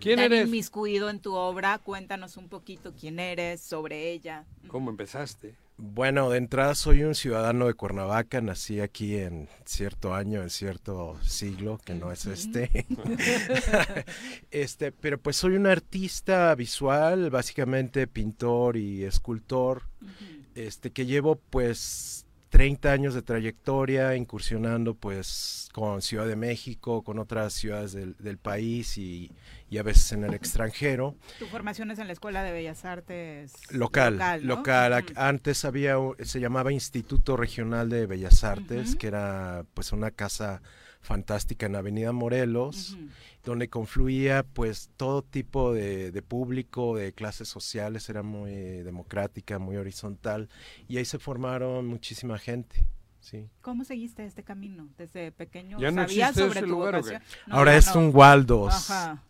¿Quién eres? inmiscuido en tu obra. Cuéntanos un poquito quién eres, sobre ella. ¿Cómo empezaste? Bueno, de entrada soy un ciudadano de Cuernavaca, nací aquí en cierto año, en cierto siglo, que no es este. este, pero pues soy un artista visual, básicamente pintor y escultor, este, que llevo pues 30 años de trayectoria incursionando pues con Ciudad de México, con otras ciudades del, del país y, y, a veces en el extranjero. ¿Tu formación es en la Escuela de Bellas Artes? Local, local. Antes había, se llamaba Instituto Regional de Bellas Artes, que era pues una casa fantástica en Avenida Morelos, donde confluía pues todo tipo de, público, de clases sociales, era muy democrática, muy horizontal, y ahí se formaron muchísima gente. Sí. ¿Cómo seguiste este camino desde pequeño? ¿Sabías sobre tu vocación? Ahora es un Waldos. Ajá.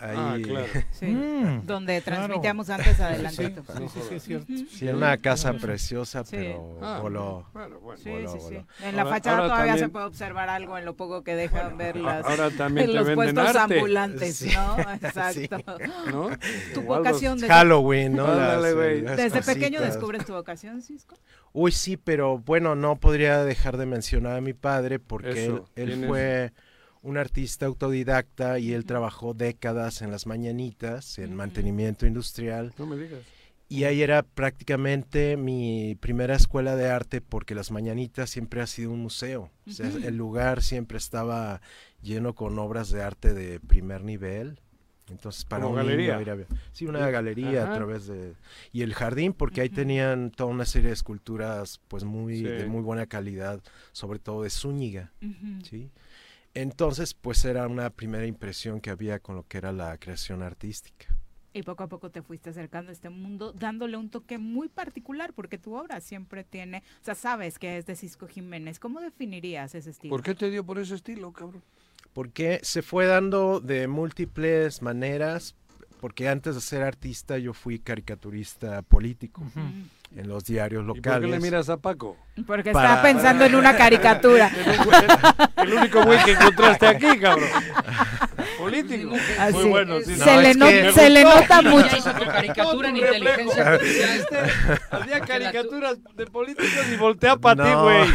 Ah, claro. Sí, mm, donde transmitíamos antes adelantito. Sí, sí, sí, es cierto. Sí, una casa preciosa, pero ah, voló. Bueno, bueno, sí, sí, sí. En la fachada todavía se puede observar algo en lo poco que dejan ver las, ahora también los puestos arte. ambulantes, ¿no? Exacto. ¿No? Tu vocación de Halloween, ¿no? Desde pequeño descubres tu vocación, Cisco. Uy, sí, pero bueno, no podría dejar de mencionar a mi padre porque él, él fue un artista autodidacta y él trabajó décadas en las mañanitas, en mantenimiento industrial. No me digas. Y ahí era prácticamente mi primera escuela de arte porque las mañanitas siempre ha sido un museo. O sea, el lugar siempre estaba lleno con obras de arte de primer nivel. Entonces, para Como un niño galería. a sí, una galería Ajá. a través de... Y el jardín, porque ahí tenían toda una serie de esculturas, pues, muy, Sí. de muy buena calidad, sobre todo de Zúñiga. ¿sí? Entonces, pues, era una primera impresión que había con lo que era la creación artística. Y poco a poco te fuiste acercando a este mundo, dándole un toque muy particular, porque tu obra siempre tiene, o sea, sabes que es de Cisco Jiménez. ¿Cómo definirías ese estilo? ¿Por qué te dio por ese estilo, cabrón? Porque se fue dando de múltiples maneras, porque antes de ser artista yo fui caricaturista político en los diarios ¿Y por locales. qué le miras a Paco? Porque Para- estaba pensando en una caricatura. El único güey que encontraste aquí, cabrón. Político. Así. Muy bueno. sí, Se no, le no- que- se le nota mucho. Ya hizo tu caricatura en inteligencia artificial. Este, Hacía caricaturas de políticos y voltea para ti, güey.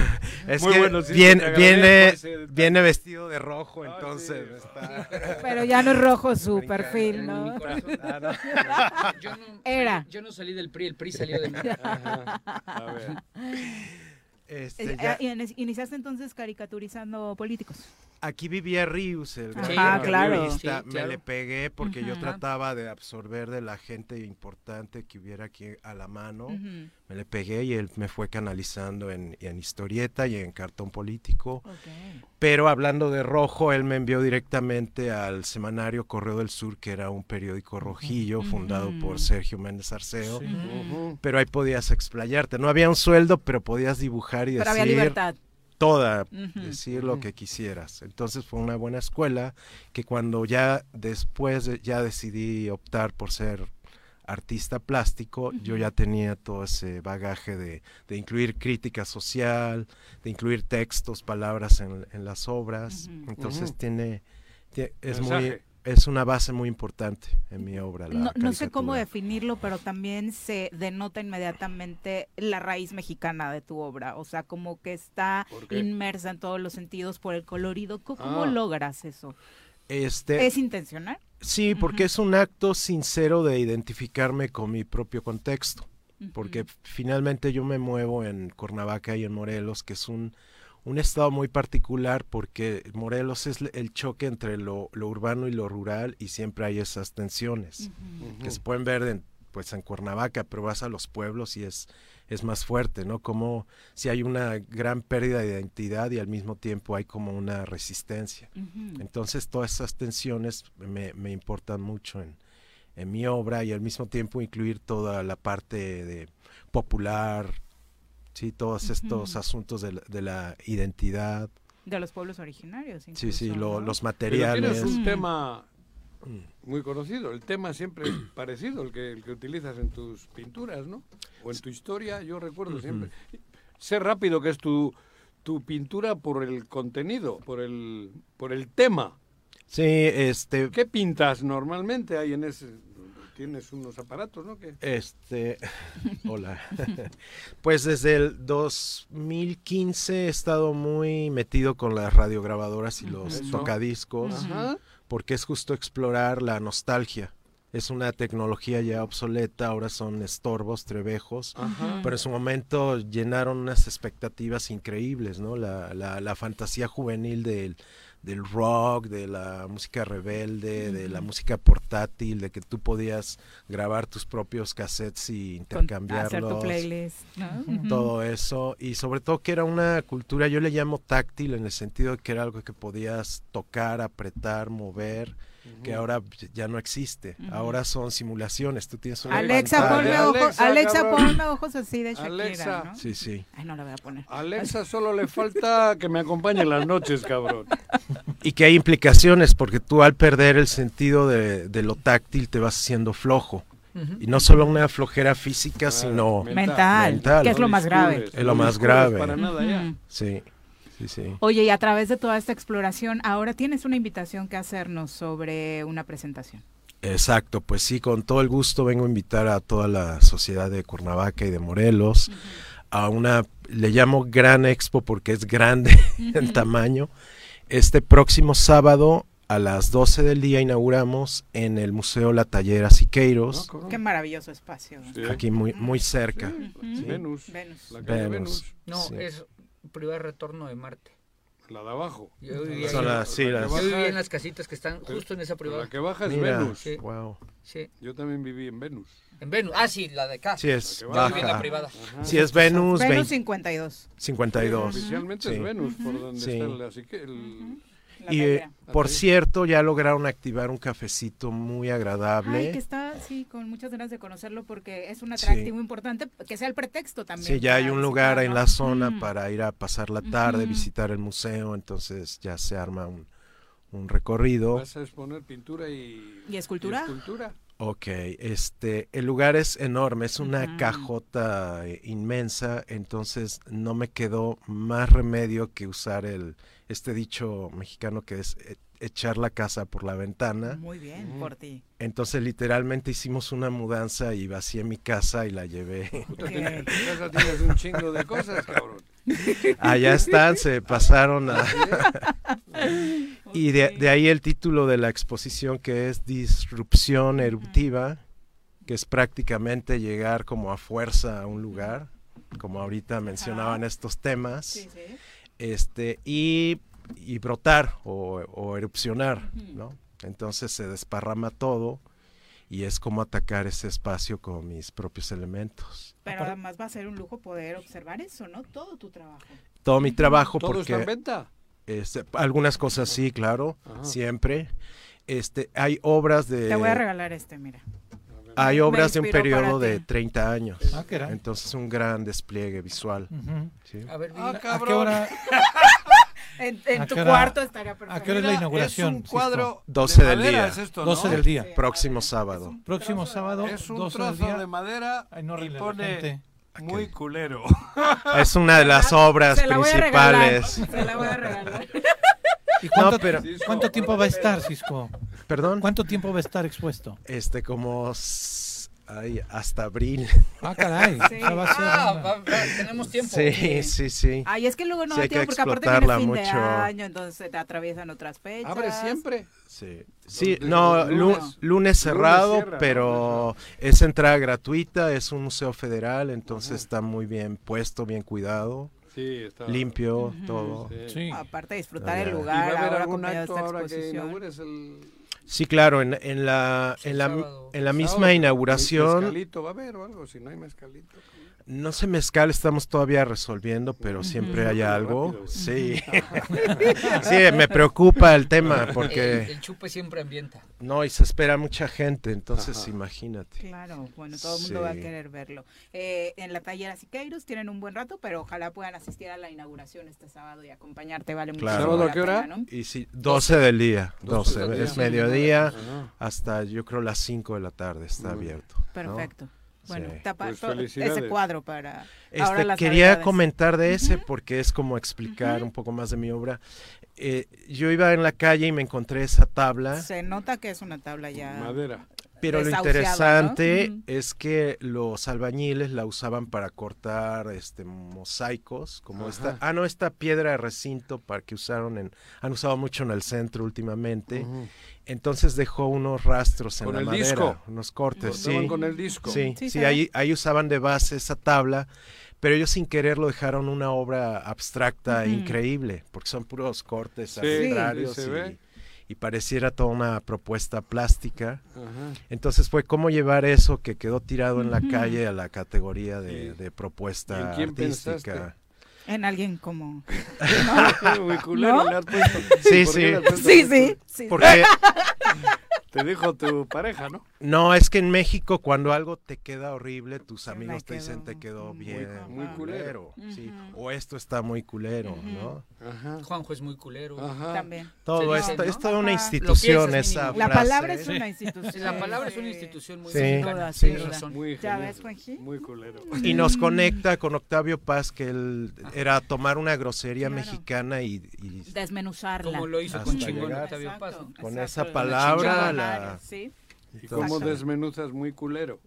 Es Muy que bueno, sí, viene, viene, vestido de rojo, entonces está... Pero ya no es rojo su perfil, ¿no? Mi corazón. Ah, no. Yo no, Era. Yo no salí del PRI, el PRI salió de mí. A ver. Este, Eh, ya- eh, ini- Iniciaste entonces caricaturizando políticos. Aquí vivía Rius, el gran Sí, Ah, claro. Me le pegué porque yo trataba de absorber de la gente importante que hubiera aquí a la mano. Me le pegué y él me fue canalizando en, en historieta y en cartón político. Ok. Pero hablando de rojo, él me envió directamente al semanario Correo del Sur, que era un periódico rojillo fundado por Sergio Méndez Arceo. Pero ahí podías explayarte. No había un sueldo, pero podías dibujar y Pero había decir libertad. toda, decir lo que quisieras. Entonces fue una buena escuela que cuando ya después de- ya decidí optar por ser artista plástico, yo ya tenía todo ese bagaje de, de incluir crítica social, de incluir textos, palabras en, en las obras. Entonces tiene, tie- es muy es una base muy importante en mi obra. la No, no sé cómo definirlo, pero también se denota inmediatamente la raíz mexicana de tu obra. O sea, como que está inmersa en todos los sentidos por el colorido. ¿Cómo, cómo Ah. logras eso? Este, ¿Es intencional? Sí, porque es un acto sincero de identificarme con mi propio contexto, porque finalmente yo me muevo en Cuernavaca y en Morelos, que es un, un estado muy particular porque Morelos es el choque entre lo, lo urbano y lo rural y siempre hay esas tensiones que se pueden ver en, pues en Cuernavaca, pero vas a los pueblos y es, es más fuerte, ¿no? Como si hay una gran pérdida de identidad y al mismo tiempo hay como una resistencia. Entonces todas esas tensiones me, me importan mucho en, en mi obra y al mismo tiempo incluir toda la parte de popular, sí, todos estos asuntos de la, de la identidad, De los pueblos originarios. sí, sí, incluso, lo- ¿no? los Pero materiales. tienes un Mm. tema muy conocido, el tema siempre parecido, el que, el que utilizas en tus pinturas, ¿no? O en tu historia, yo recuerdo siempre. Sé rápido que es tu, tu pintura por el contenido, por el, por el tema. Sí, este, ¿Qué pintas normalmente ahí en ese? Tienes unos aparatos, ¿no? ¿Qué? Este, hola. pues desde el 2015 he estado muy metido con las radiograbadoras y los Eso. tocadiscos, Ajá. Porque es justo explorar la nostalgia. Es una tecnología ya obsoleta, ahora son estorbos, trebejos, Ajá. pero en su momento llenaron unas expectativas increíbles, ¿no? La, la, la fantasía juvenil del, del rock, de la música rebelde, de la música portátil, de que tú podías grabar tus propios cassettes y Con- intercambiarlos. Hacer tu playlist. Todo eso, y sobre todo que era una cultura, yo le llamo táctil en el sentido de que era algo que podías tocar, apretar, mover, que ahora ya no existe. Ahora son simulaciones, tú tienes una Alexa, pantalla. ponme ojos, Alexa, Alexa, ponme ojos así de Shakira, Alexa. ¿no? Sí, sí. Ay, no la voy a poner. Alexa solo le falta que me acompañe en las noches, cabrón. Y que hay implicaciones, porque tú al perder el sentido de, de lo táctil te vas haciendo flojo. Y no solo una flojera física, sino Mental, mental. que es lo más grave. Es lo más grave. Para nada ya. Sí, sí, sí. Oye, y a través de toda esta exploración, ahora tienes una invitación que hacernos sobre una presentación. Exacto, pues sí, con todo el gusto vengo a invitar a toda la sociedad de Cuernavaca y de Morelos a una, le llamo Gran Expo porque es grande en tamaño. Este próximo sábado a las 12 del día inauguramos en el Museo La Tallera Siqueiros, Qué maravilloso espacio. Sí. aquí muy, muy cerca. Sí. Venus. Venus. La calle Venus. Venus. No, Sí. es primer retorno de Marte. La de abajo. Yo viví, Son ahí. las- sí, las- Yo viví baja- en las casitas que están justo en esa privada. La que baja es Mira, Venus. Sí. wow. Sí. Yo también viví en Venus. En Venus. Ah, sí, la de acá. Sí, es Yo viví en la baja. privada. Sí, es Venus, Venus 20 52. 52. Oficialmente Sí. es Venus, por donde Sí. está el, así que el- Y eh, por cierto, ya lograron activar un cafecito muy agradable. Ay, que está, sí, con muchas ganas de conocerlo porque es un Sí. atractivo importante, que sea el pretexto también. Sí, ya hay un lugar en la zona Mm. para ir a pasar la tarde, Ujú. visitar el museo, entonces ya se arma un, un recorrido. vas a exponer pintura y, ¿Y escultura? escultura. Ok, este, el lugar es enorme, es una Ujú. cajota eh, inmensa, entonces no me quedó más remedio que usar el, este dicho mexicano que es eh, echar la casa por la ventana. Muy bien, por ti. Entonces literalmente hicimos una mudanza y vacié mi casa y la llevé. Puta, tienes- en tu casa tienes un chingo de cosas, cabrón. Allá están, se pasaron a... y de, de ahí el título de la exposición que es Disrupción Eruptiva, que es prácticamente llegar como a fuerza a un lugar, como ahorita mencionaban estos temas, este y, y brotar o, o erupcionar, ¿no? Entonces se desparrama todo y es como atacar ese espacio con mis propios elementos. Pero además va a ser un lujo poder observar eso, ¿no? Todo tu trabajo. todo mi trabajo ¿Todo porque está en venta? este, algunas cosas sí, claro, Ajá. siempre. Este, hay obras de Te voy a regalar este, mira. Hay obras de un periodo de ti. 30 años. Ah, caray. Entonces un gran despliegue visual. Ujú. sí. A ver, Ah, ¿A qué hora, En, en ¿A tu qué hora- cuarto estaría perfecto. a qué hora es la inauguración? Es un cuadro 12 de del día. es esto, 12 ¿no? del día. Próximo sábado. Próximo sábado, Es un 12 del trozo día. de madera Ay, no la pone gente. muy culero. Es una de las obras Se la voy a regalar. principales. Se la voy a regalar. ¿Y cuánto, No, pero- ¿Cuánto tiempo va a estar, Cisco? Perdón. ¿Cuánto tiempo va a estar expuesto? Este como ay, hasta abril. Ah, caray. Sí. va a ser Ah, va- va, tenemos tiempo. Sí, sí, sí. Ay, es que luego no Sí, hay que tiempo porque aparte viene fin de mucho. año, entonces te atraviesan otras fechas. Abre siempre. Sí, sí no, lunes. lunes, cerrado, cierra, ¿no? pero es entrada gratuita, es un museo federal, entonces está muy bien puesto, bien cuidado, Sí, está. limpio, todo. Sí. Sí. Aparte de disfrutar Ah, el ya. ¿Y lugar, va a haber ahora algún de acto esta ahora que exposición. inaugures el Sí, claro, en, en la, en la, en la misma inauguración, ¿Mezcalito va a haber o algo? Si no hay mezcalito. No sé mezcal, estamos todavía resolviendo, pero siempre hay Rápido. algo. Sí, sí, me preocupa el tema porque el chupe siempre ambienta. no, y se espera mucha gente, entonces Ajá. imagínate. Claro, bueno, todo el mundo va a querer verlo. Eh, en la tallera Siqueiros tienen un buen rato, pero ojalá puedan asistir a la inauguración este sábado y acompañarte, vale mucho Claro. ¿Sábado a qué hora? pena, ¿no? Y sí, 12 del día, 12, 12 del es día. mediodía hasta yo creo las 5 de la tarde está abierto. ¿no? Bueno, Sí. tapa Pues ese cuadro para ahora Este, las quería navidades. comentar de ese porque es como explicar un poco más de mi obra. Eh, yo iba en la calle y me encontré esa tabla, Se nota que es una tabla ya. Madera. pero lo interesante es que los albañiles la usaban para cortar este mosaicos, como Ajá. esta, ah no, esta piedra de recinto para que usaron en, han usado mucho en el centro últimamente. Ujú. Entonces dejó unos rastros en Con la el madera, disco. unos cortes, sí. con el disco. Sí, Sí, sí, ahí, ahí usaban de base esa tabla, pero ellos sin querer lo dejaron una obra abstracta e Ujú. increíble, porque son puros cortes Sí, arbitrarios y, y pareciera toda una propuesta plástica. Ajá. Entonces fue cómo llevar eso que quedó tirado en la calle a la categoría de, ¿Y- de y propuesta en quién artística. pensaste? En alguien como. Muy culero ¿No? le has puesto. Sí, ¿Por qué sí. Sí, sí. sí. Porque Te dijo tu pareja, ¿no? no, es que en México cuando algo te queda horrible, tus amigos te dicen te quedó muy bien, muy culero. sí, o esto está muy culero. ¿no? Ajá. Juanjo es muy culero. Ajá. También. Todo dice, esto, ¿no? es toda una Ajá. institución es, es esa. La frase. palabra es Sí. una institución. La palabra es una Sí. institución muy Sí. mexicana. Duda. razón. Muy ¿Ya ves, Juanji? Muy culero. Y nos conecta con Octavio Paz, que él era tomar una grosería Claro. mexicana y, y Desmenuzarla. Como lo hizo Hasta con Chingón. Octavio Paz. Con exacto. esa La palabra, la- Sí. ¿Y cómo desmenuzas muy culero?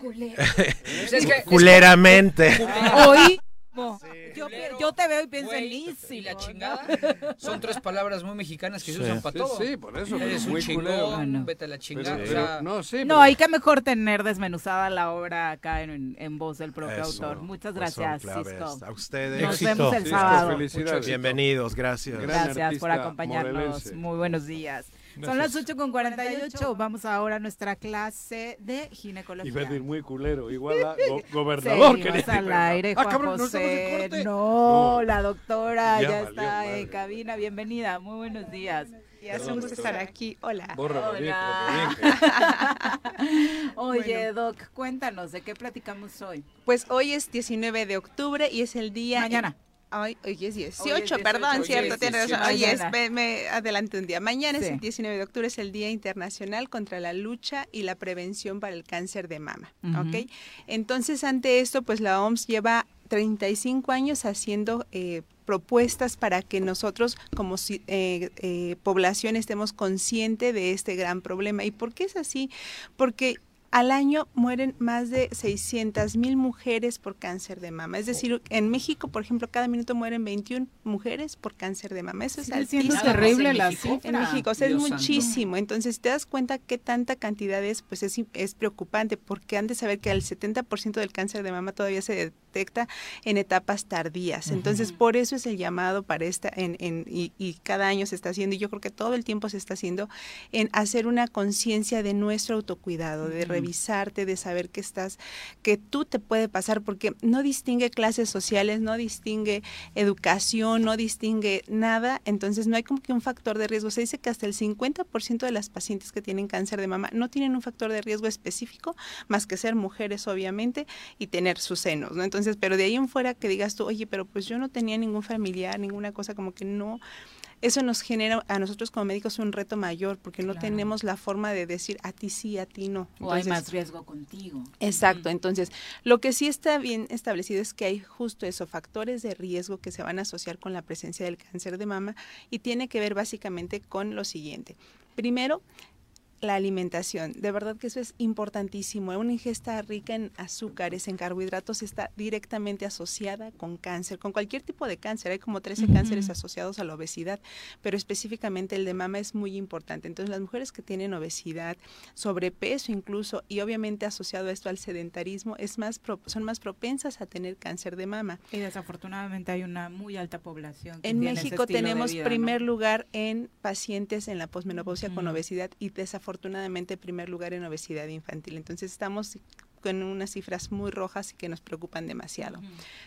Que- culeramente. Hoy. Yo yo, yo, te veo y pienso en Lizzy. Y la chingada. Son tres palabras muy mexicanas que se usan para todo. Sí, por eso. Eres un chingón, vete a la chingada. no, sí, no, hay que mejor tener desmenuzada la obra acá en, en voz del propio autor. Muchas pues gracias, Cisco. A ustedes. Nos vemos el sábado. Bienvenidos, gracias. Gracias por acompañarnos. Muy buenos días. Son las 8 con 48. Vamos ahora a nuestra clase de ginecología. Y va a muy culero, igual a gobernador. Seguimos al aire, ah, José. No, la doctora ya, está en cabina. Bienvenida, muy buenos días. Y es un gusto estar aquí. Hola. Hola. Oye, Doc, cuéntanos, ¿de qué platicamos hoy? Pues hoy es 19 de octubre y es el día... Mañana. Hoy, es 18, perdón, cierto, tienes razón. Hoy es, me, adelante un día. Mañana es el 19 de octubre, es el Día Internacional contra la Lucha y la Prevención para el Cáncer de Mama. ¿Ok? Entonces, ante esto, pues la OMS lleva 35 años haciendo eh, propuestas para que nosotros como eh, eh, población estemos conscientes de este gran problema. ¿Y por qué es así? Porque al año mueren más de 600 mil mujeres por cáncer de mama. Es decir, en México, por ejemplo, cada minuto mueren 21 mujeres por cáncer de mama. Eso es altísimo. Es terrible la cifra. En México, o sea, es muchísimo. Entonces, si te das cuenta qué tanta cantidad es, pues es, es preocupante, porque han de saber que el 70% del cáncer de mama todavía se detecta en etapas tardías. Entonces, por eso es el llamado para esta, en, en, y, y, cada año se está haciendo, y yo creo que todo el tiempo se está haciendo, en hacer una conciencia de nuestro autocuidado, de revisarte, de saber que estás, que tú te puede pasar, porque no distingue clases sociales, no distingue educación, no distingue nada, entonces no hay como que un factor de riesgo. Se dice que hasta el 50% de las pacientes que tienen cáncer de mama no tienen un factor de riesgo específico, más que ser mujeres, obviamente, y tener sus senos, ¿no? Entonces, entonces, pero de ahí en fuera que digas tú, oye, pero pues yo no tenía ningún familiar, ninguna cosa como que no, eso nos genera a nosotros como médicos un reto mayor porque no tenemos la forma de decir a ti sí, a ti no. o hay más riesgo contigo. Exacto, entonces lo que sí está bien establecido es que hay justo eso, factores de riesgo que se van a asociar con la presencia del cáncer de mama y tiene que ver básicamente con lo siguiente. Primero, la alimentación. De verdad que eso es importantísimo. Una ingesta rica en azúcares, en carbohidratos, está directamente asociada con cáncer, con cualquier tipo de cáncer. Hay como 13 cánceres asociados a la obesidad, pero específicamente el de mama es muy importante. Entonces, las mujeres que tienen obesidad, sobrepeso incluso, y obviamente asociado a esto al sedentarismo, es más son más propensas a tener cáncer de mama. Y desafortunadamente hay una muy alta población. en México tenemos primer lugar en pacientes en la posmenopausia con obesidad y desafortunadamente afortunadamente primer lugar en obesidad infantil. Entonces estamos con unas cifras muy rojas y que nos preocupan demasiado.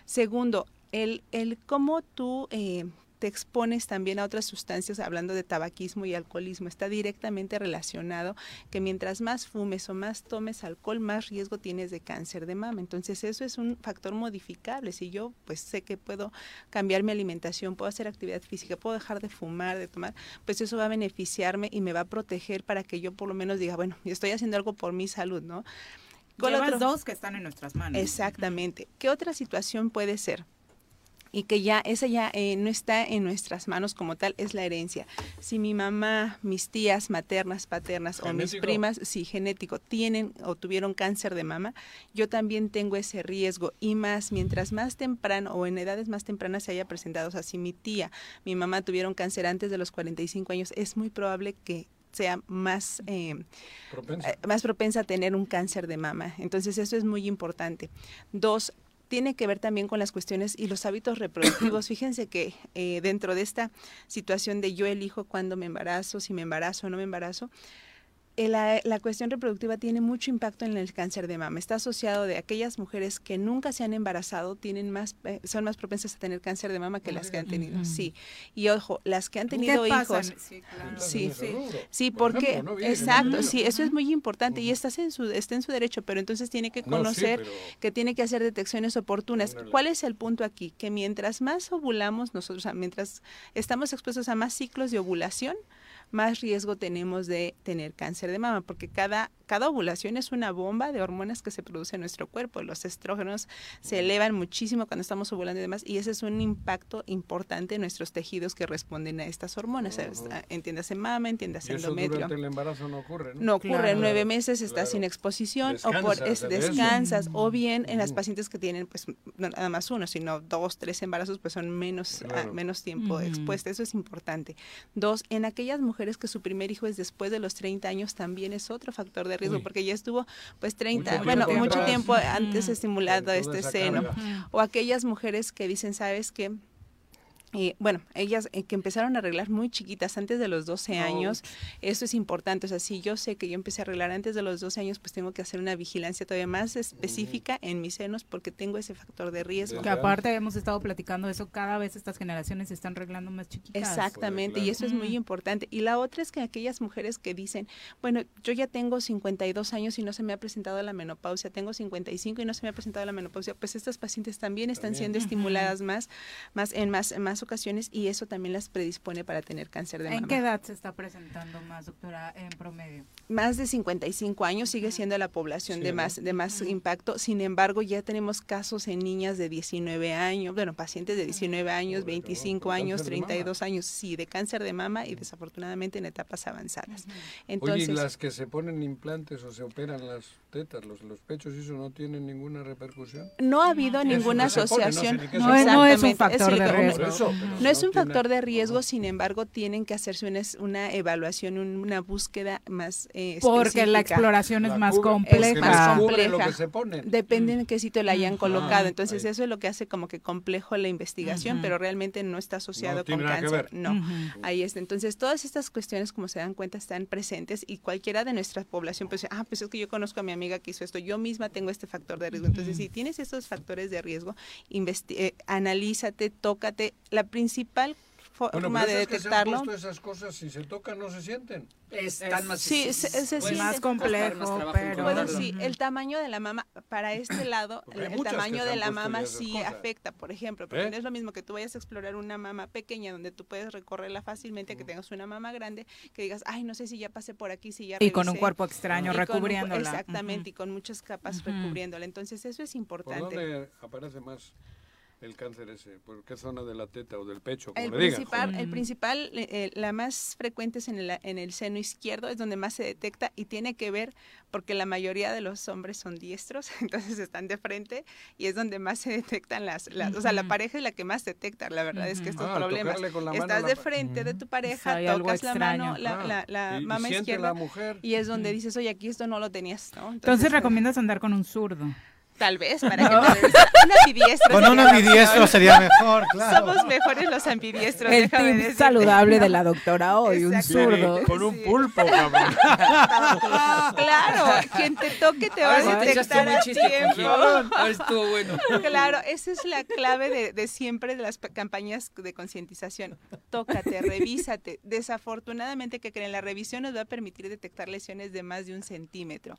Segundo, el, el cómo tú eh, te expones también a otras sustancias, hablando de tabaquismo y alcoholismo, está directamente relacionado que mientras más fumes o más tomes alcohol, más riesgo tienes de cáncer de mama. Entonces eso es un factor modificable. Si yo pues sé que puedo cambiar mi alimentación, puedo hacer actividad física, puedo dejar de fumar, de tomar, pues eso va a beneficiarme y me va a proteger para que yo por lo menos diga, bueno, estoy haciendo algo por mi salud, ¿no? Con los dos que están en nuestras manos. Exactamente. ¿Qué otra situación puede ser? Y que ya esa ya eh, no está en nuestras manos como tal, es la herencia. Si mi mamá, mis tías maternas, paternas o mis primas, si genético, tienen o tuvieron cáncer de mama, yo también tengo ese riesgo y más, mientras más temprano o en edades más tempranas se haya presentado, o sea, si mi tía, mi mamá tuvieron cáncer antes de los 45 años, es muy probable que sea más, eh, propensa. Eh, más propensa a tener un cáncer de mama. Entonces eso es muy importante. Dos, tiene que ver también con las cuestiones y los hábitos reproductivos. Fíjense que eh, dentro de esta situación de yo elijo cuándo me embarazo, si me embarazo o no me embarazo, eh, la, cuestión reproductiva tiene mucho impacto en el cáncer de mama. Está asociado de aquellas mujeres que nunca se han embarazado, tienen más, eh, son más propensas a tener cáncer de mama que las que han tenido. Sí. Y ojo, las que han tenido hijos. Sí, sí, sí, porque, exacto, sí, eso es muy importante y estás en su, está en su derecho, pero entonces tiene que conocer que tiene que hacer detecciones oportunas. ¿Cuál es el punto aquí? Que mientras más ovulamos nosotros, mientras estamos expuestos a más ciclos de ovulación, más riesgo tenemos de tener cáncer de mama, porque cada, cada ovulación es una bomba de hormonas que se produce en nuestro cuerpo. Los estrógenos se elevan muchísimo cuando estamos ovulando y demás, y ese es un impacto importante en nuestros tejidos que responden a estas hormonas. Entiéndase mama, entiéndase endometrio. durante el embarazo no ocurre, ¿no? No ocurre, en nueve meses estás sin exposición o por descansas, o bien en las pacientes que tienen pues no nada más uno, sino dos, tres embarazos, pues son menos, ah, menos tiempo expuestas. Eso es importante. Dos, en aquellas mujeres que su primer hijo es después de los 30 años, también es otro factor de riesgo, porque ya estuvo pues 30, bueno, mucho tiempo antes estimulado este seno. O aquellas mujeres que dicen, ¿sabes qué? Bueno, ellas eh, que empezaron a arreglar muy chiquitas, antes de los 12 años, eso es importante. O sea, si yo sé que yo empecé a arreglar antes de los 12 años, pues tengo que hacer una vigilancia todavía más específica en mis senos porque tengo ese factor de riesgo. Que aparte hemos estado platicando eso, cada vez estas generaciones se están arreglando más chiquitas. Exactamente, y eso es muy importante. Y la otra es que aquellas mujeres que dicen, bueno, yo ya tengo 52 años y no se me ha presentado la menopausia, tengo 55 y no se me ha presentado la menopausia, pues estas pacientes también están siendo estimuladas más, más en más, en ocasiones y eso también las predispone para tener cáncer de mama. ¿En qué edad se está presentando más, doctora, en promedio? Más de 55 años sigue siendo la población de más de más impacto. Sin embargo, ya tenemos casos en niñas de 19 años, bueno, pacientes de 19 años, 25 años, 32 años, sí, de cáncer de mama y desafortunadamente en etapas avanzadas. Entonces, Oye, las que se ponen implantes o se operan las tetas, los, los pechos, ¿eso no tiene ninguna repercusión? No ha habido ninguna asociación. no, es un factor de riesgo. No es un factor de riesgo, sin embargo, tienen que hacerse una, evaluación, una búsqueda más eh, Porque la exploración es más compleja. más compleja. Depende en qué sitio la hayan colocado. Entonces, eso es lo que hace como que complejo la investigación, pero realmente no está asociado con cáncer. No, ahí está. Entonces, todas estas cuestiones, como se dan cuenta, están presentes y cualquiera de nuestra población, pues, ah, pues es que yo conozco a mi amiga que hizo esto, yo misma tengo este factor de riesgo. Entonces, si tienes estos factores de riesgo, eh, analízate, tócate. La principal forma de detectarlo. Es que se esas cosas, si se tocan, no se sienten. Están más, sí, es, más complejo, pero bueno, sí, el tamaño de la mama para este lado, el, tamaño de la mama sí afecta, por ejemplo, porque ¿Eh? no es lo mismo que tú vayas a explorar una mama pequeña donde tú puedes recorrerla fácilmente, que tengas una mama grande, que digas, ay, no sé si ya pasé por aquí, si ya Y con un cuerpo extraño recubriéndola. exactamente, y con muchas capas recubriéndola. Entonces, eso es importante. ¿Por dónde aparece más? El cáncer ese? ¿Por qué zona de la teta o del pecho? Como el, principal, el principal, eh, la más frecuente es en el, en el seno izquierdo, es donde más se detecta y tiene que ver porque la mayoría de los hombres son diestros, entonces están de frente y es donde más se detectan las, o sea, la pareja es la que más detecta, la verdad es que estos ah, problemas. Estás de frente de tu pareja, tocas la mano, la, la, mama izquierda y es donde dices, oye, aquí esto no lo tenías, Entonces, entonces recomiendas andar con un zurdo. Tal vez, para que un ambidiestro. Con un ambidiestro sería mejor, claro. Somos mejores los ambidiestros. El tip saludable de la doctora hoy, un zurdo. Con un pulpo, cabrón. claro, quien te toque te va a detectar a tiempo. estuvo bueno. Claro, esa es la clave de, de siempre de las campañas de concientización. Tócate, revísate. Desafortunadamente, que creen, la revisión nos va a permitir detectar lesiones de más de un centímetro.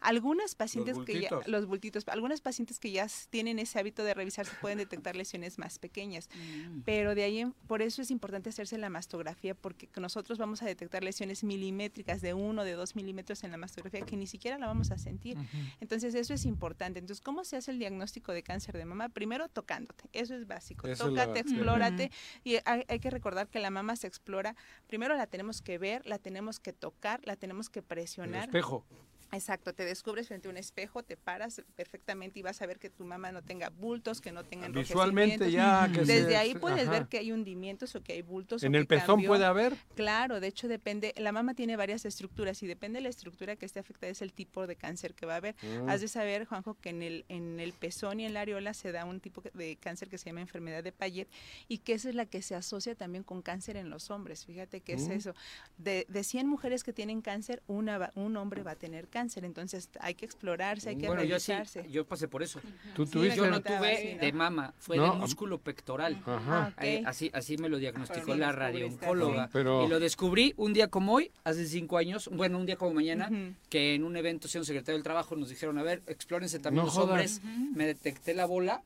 Algunas pacientes que ya, los bultitos, algunas pacientes que ya tienen ese hábito de revisarse pueden detectar lesiones más pequeñas, mm. pero de ahí, por eso es importante hacerse la mastografía, porque nosotros vamos a detectar lesiones milimétricas de uno, de dos milímetros en la mastografía que ni siquiera la vamos a sentir. Entonces, eso es importante. Entonces, ¿cómo se hace el diagnóstico de cáncer de mama? Primero, tocándote. Eso es básico. Tócate, explórate. Y hay, hay que recordar que la mama se explora. Primero la tenemos que ver, la tenemos que tocar, la tenemos que presionar. El espejo. Exacto, te descubres frente a un espejo, te paras perfectamente y vas a ver que tu mamá no tenga bultos, que no tenga Visualmente ya que Desde ahí puedes ver que hay hundimientos o que hay bultos. ¿En el pezón puede haber? Claro, de hecho depende, la mama tiene varias estructuras y depende de la estructura que esté afectada es el tipo de cáncer que va a haber. Mm. Has de saber, Juanjo, que en el, en el pezón y en la areola se da un tipo de cáncer que se llama enfermedad de Payet y que esa es la que se asocia también con cáncer en los hombres. Fíjate que es mm. eso. De, de 100 mujeres que tienen cáncer, una un hombre va a tener cáncer cáncer, entonces hay que explorarse, hay que bueno, revisarse. Yo, yo pasé por eso. ¿Tú tuviste? yo no tuve de mama, fue de músculo pectoral. Ajá. así, así me lo diagnosticó la radiooncóloga. Y lo descubrí un día como hoy, hace cinco años, bueno, un día como mañana, que en un evento, siendo secretario del Trabajo, nos dijeron, a ver, explórense también los hombres. Me detecté la bola.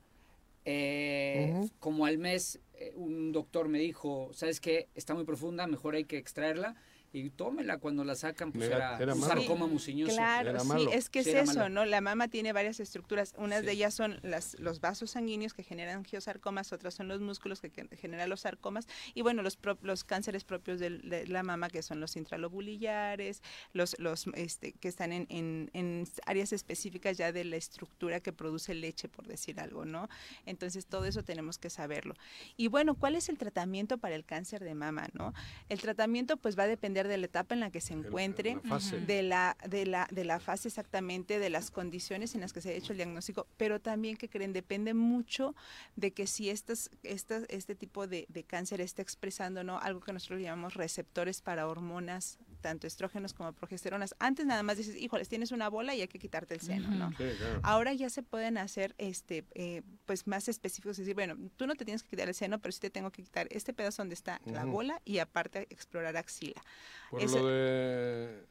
Eh, como al mes, eh, un doctor me dijo, ¿sabes qué? Está muy profunda, mejor hay que extraerla y tómela cuando la sacan, pues Era- era, era sarcoma muciñoso. Claro, Era sí, es que Sí, es eso, malo. ¿no? La mama tiene varias estructuras. Unas de ellas son las, los vasos sanguíneos que generan angiosarcomas, otras son los músculos que, que generan los sarcomas y bueno, los, pro- los cánceres propios de, la mama que son los intralobulillares, los, los este, que están en, en- en áreas específicas ya de la estructura que produce leche, por decir algo, ¿no? Entonces todo eso tenemos que saberlo. Y bueno, ¿cuál es el tratamiento para el cáncer de mama, no? El tratamiento pues va a depender de la etapa en la que se encuentre, la de la de la de la fase exactamente, de las condiciones en las que se ha hecho el diagnóstico, pero también que creen depende mucho de que si estas, estas este tipo de, de cáncer está expresando no algo que nosotros llamamos receptores para hormonas tanto estrógenos como progesteronas. Antes nada más dices, híjoles, tienes una bola y hay que quitarte el seno, ¿no? Sí, claro. Ahora ya se pueden hacer este eh, pues más específicos, es decir, bueno, tú no te tienes que quitar el seno, pero sí te tengo que quitar este pedazo donde está la bola y aparte explorar axila. Por Eso- lo de...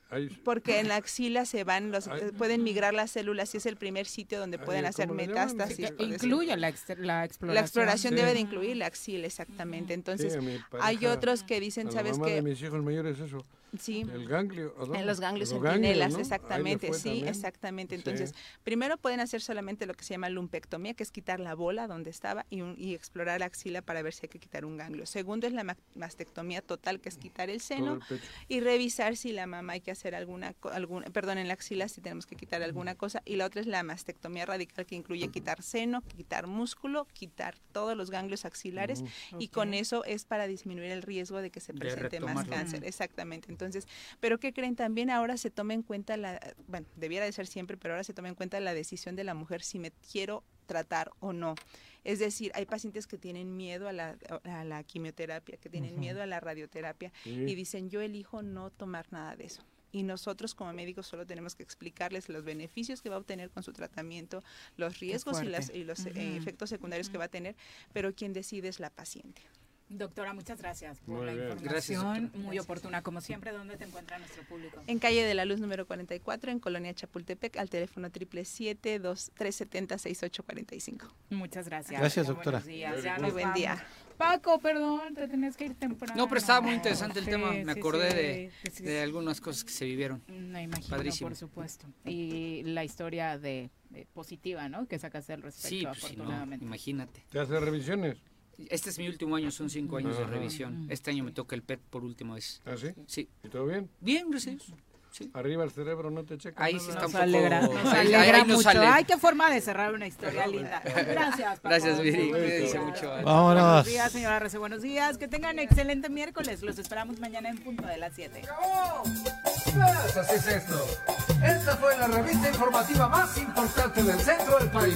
porque en la axila se van los eh, pueden migrar las células y es el primer sitio donde pueden hacer metástasis. Incluye la, ex- la exploración. La exploración Sí. debe de incluir la axila, exactamente. Entonces, Sí, hay otros que dicen, ¿sabes qué? de mis hijos mayores eso. Sí. El ganglio. ¿o no? En los ganglios Los centinelas, ¿no? Exactamente, sí, también. exactamente. Sí. Entonces, primero pueden hacer solamente lo que se llama lumpectomía, que es quitar la bola donde estaba y, un- y explorar la axila para ver si hay que quitar un ganglio. Segundo es la ma- mastectomía total, que es quitar el seno el y revisar si la mama hay que hacer alguna, co- alguna perdón, en la axila si tenemos que quitar alguna cosa. Y la otra es la mastectomía radical, que incluye quitar seno, quitar músculo, quitar todos los ganglios axilares y con eso es para disminuir el riesgo de que se presente más cáncer. Exactamente. Entonces, pero ¿qué creen? También ahora se toma en cuenta la, bueno, debiera de ser siempre, pero ahora se toma en cuenta la decisión de la mujer si me quiero tratar o no. Es decir, hay pacientes que tienen miedo a la, a la quimioterapia, que tienen miedo a la radioterapia Sí. y dicen, yo elijo no tomar nada de eso. Y nosotros como médicos solo tenemos que explicarles los beneficios que va a obtener con su tratamiento, los riesgos y, las- y los eh, efectos secundarios que va a tener, pero quien decide es la paciente. Doctora, muchas gracias por Muy la bien. Gracias, información, doctora. muy oportuna como siempre. ¿Dónde te encuentra nuestro público? En calle de la Luz número 44, en Colonia Chapultepec, al teléfono 777-370-6845. Muchas gracias. Gracias, doctora. buenos días, ya Muy nos buen vamos. día. Paco, perdón, te tenías que ir temprano. No, pero estaba muy interesante el Sí, tema. Me sí, acordé sí, de, algunas cosas que se vivieron. Me imagino, Padrísimo. por supuesto. Y la historia de, de positiva, ¿no? Que sacaste al respecto, Sí, pues, si no, afortunadamente. imagínate. ¿Te hace revisiones? Este es mi último año, son cinco años de revisión. Este año me toca el PET por última vez. ¿Ah, sí? Sí. ¿Y todo bien? Bien, gracias. Sí. Arriba el cerebro no te checa. Ahí sí está Nos un poco- alegra, nos ahí- alegra ahí nos mucho. sale. Ay, qué forma de cerrar una historia linda. Gracias. Gracias, Viri. Cuídense mucho. Vámonos. Buenos días, señora Rece. Buenos días. Que tengan excelente miércoles. Los esperamos mañana en punto de las 7. Pues así es esto. Esta fue la revista informativa más importante del centro del país.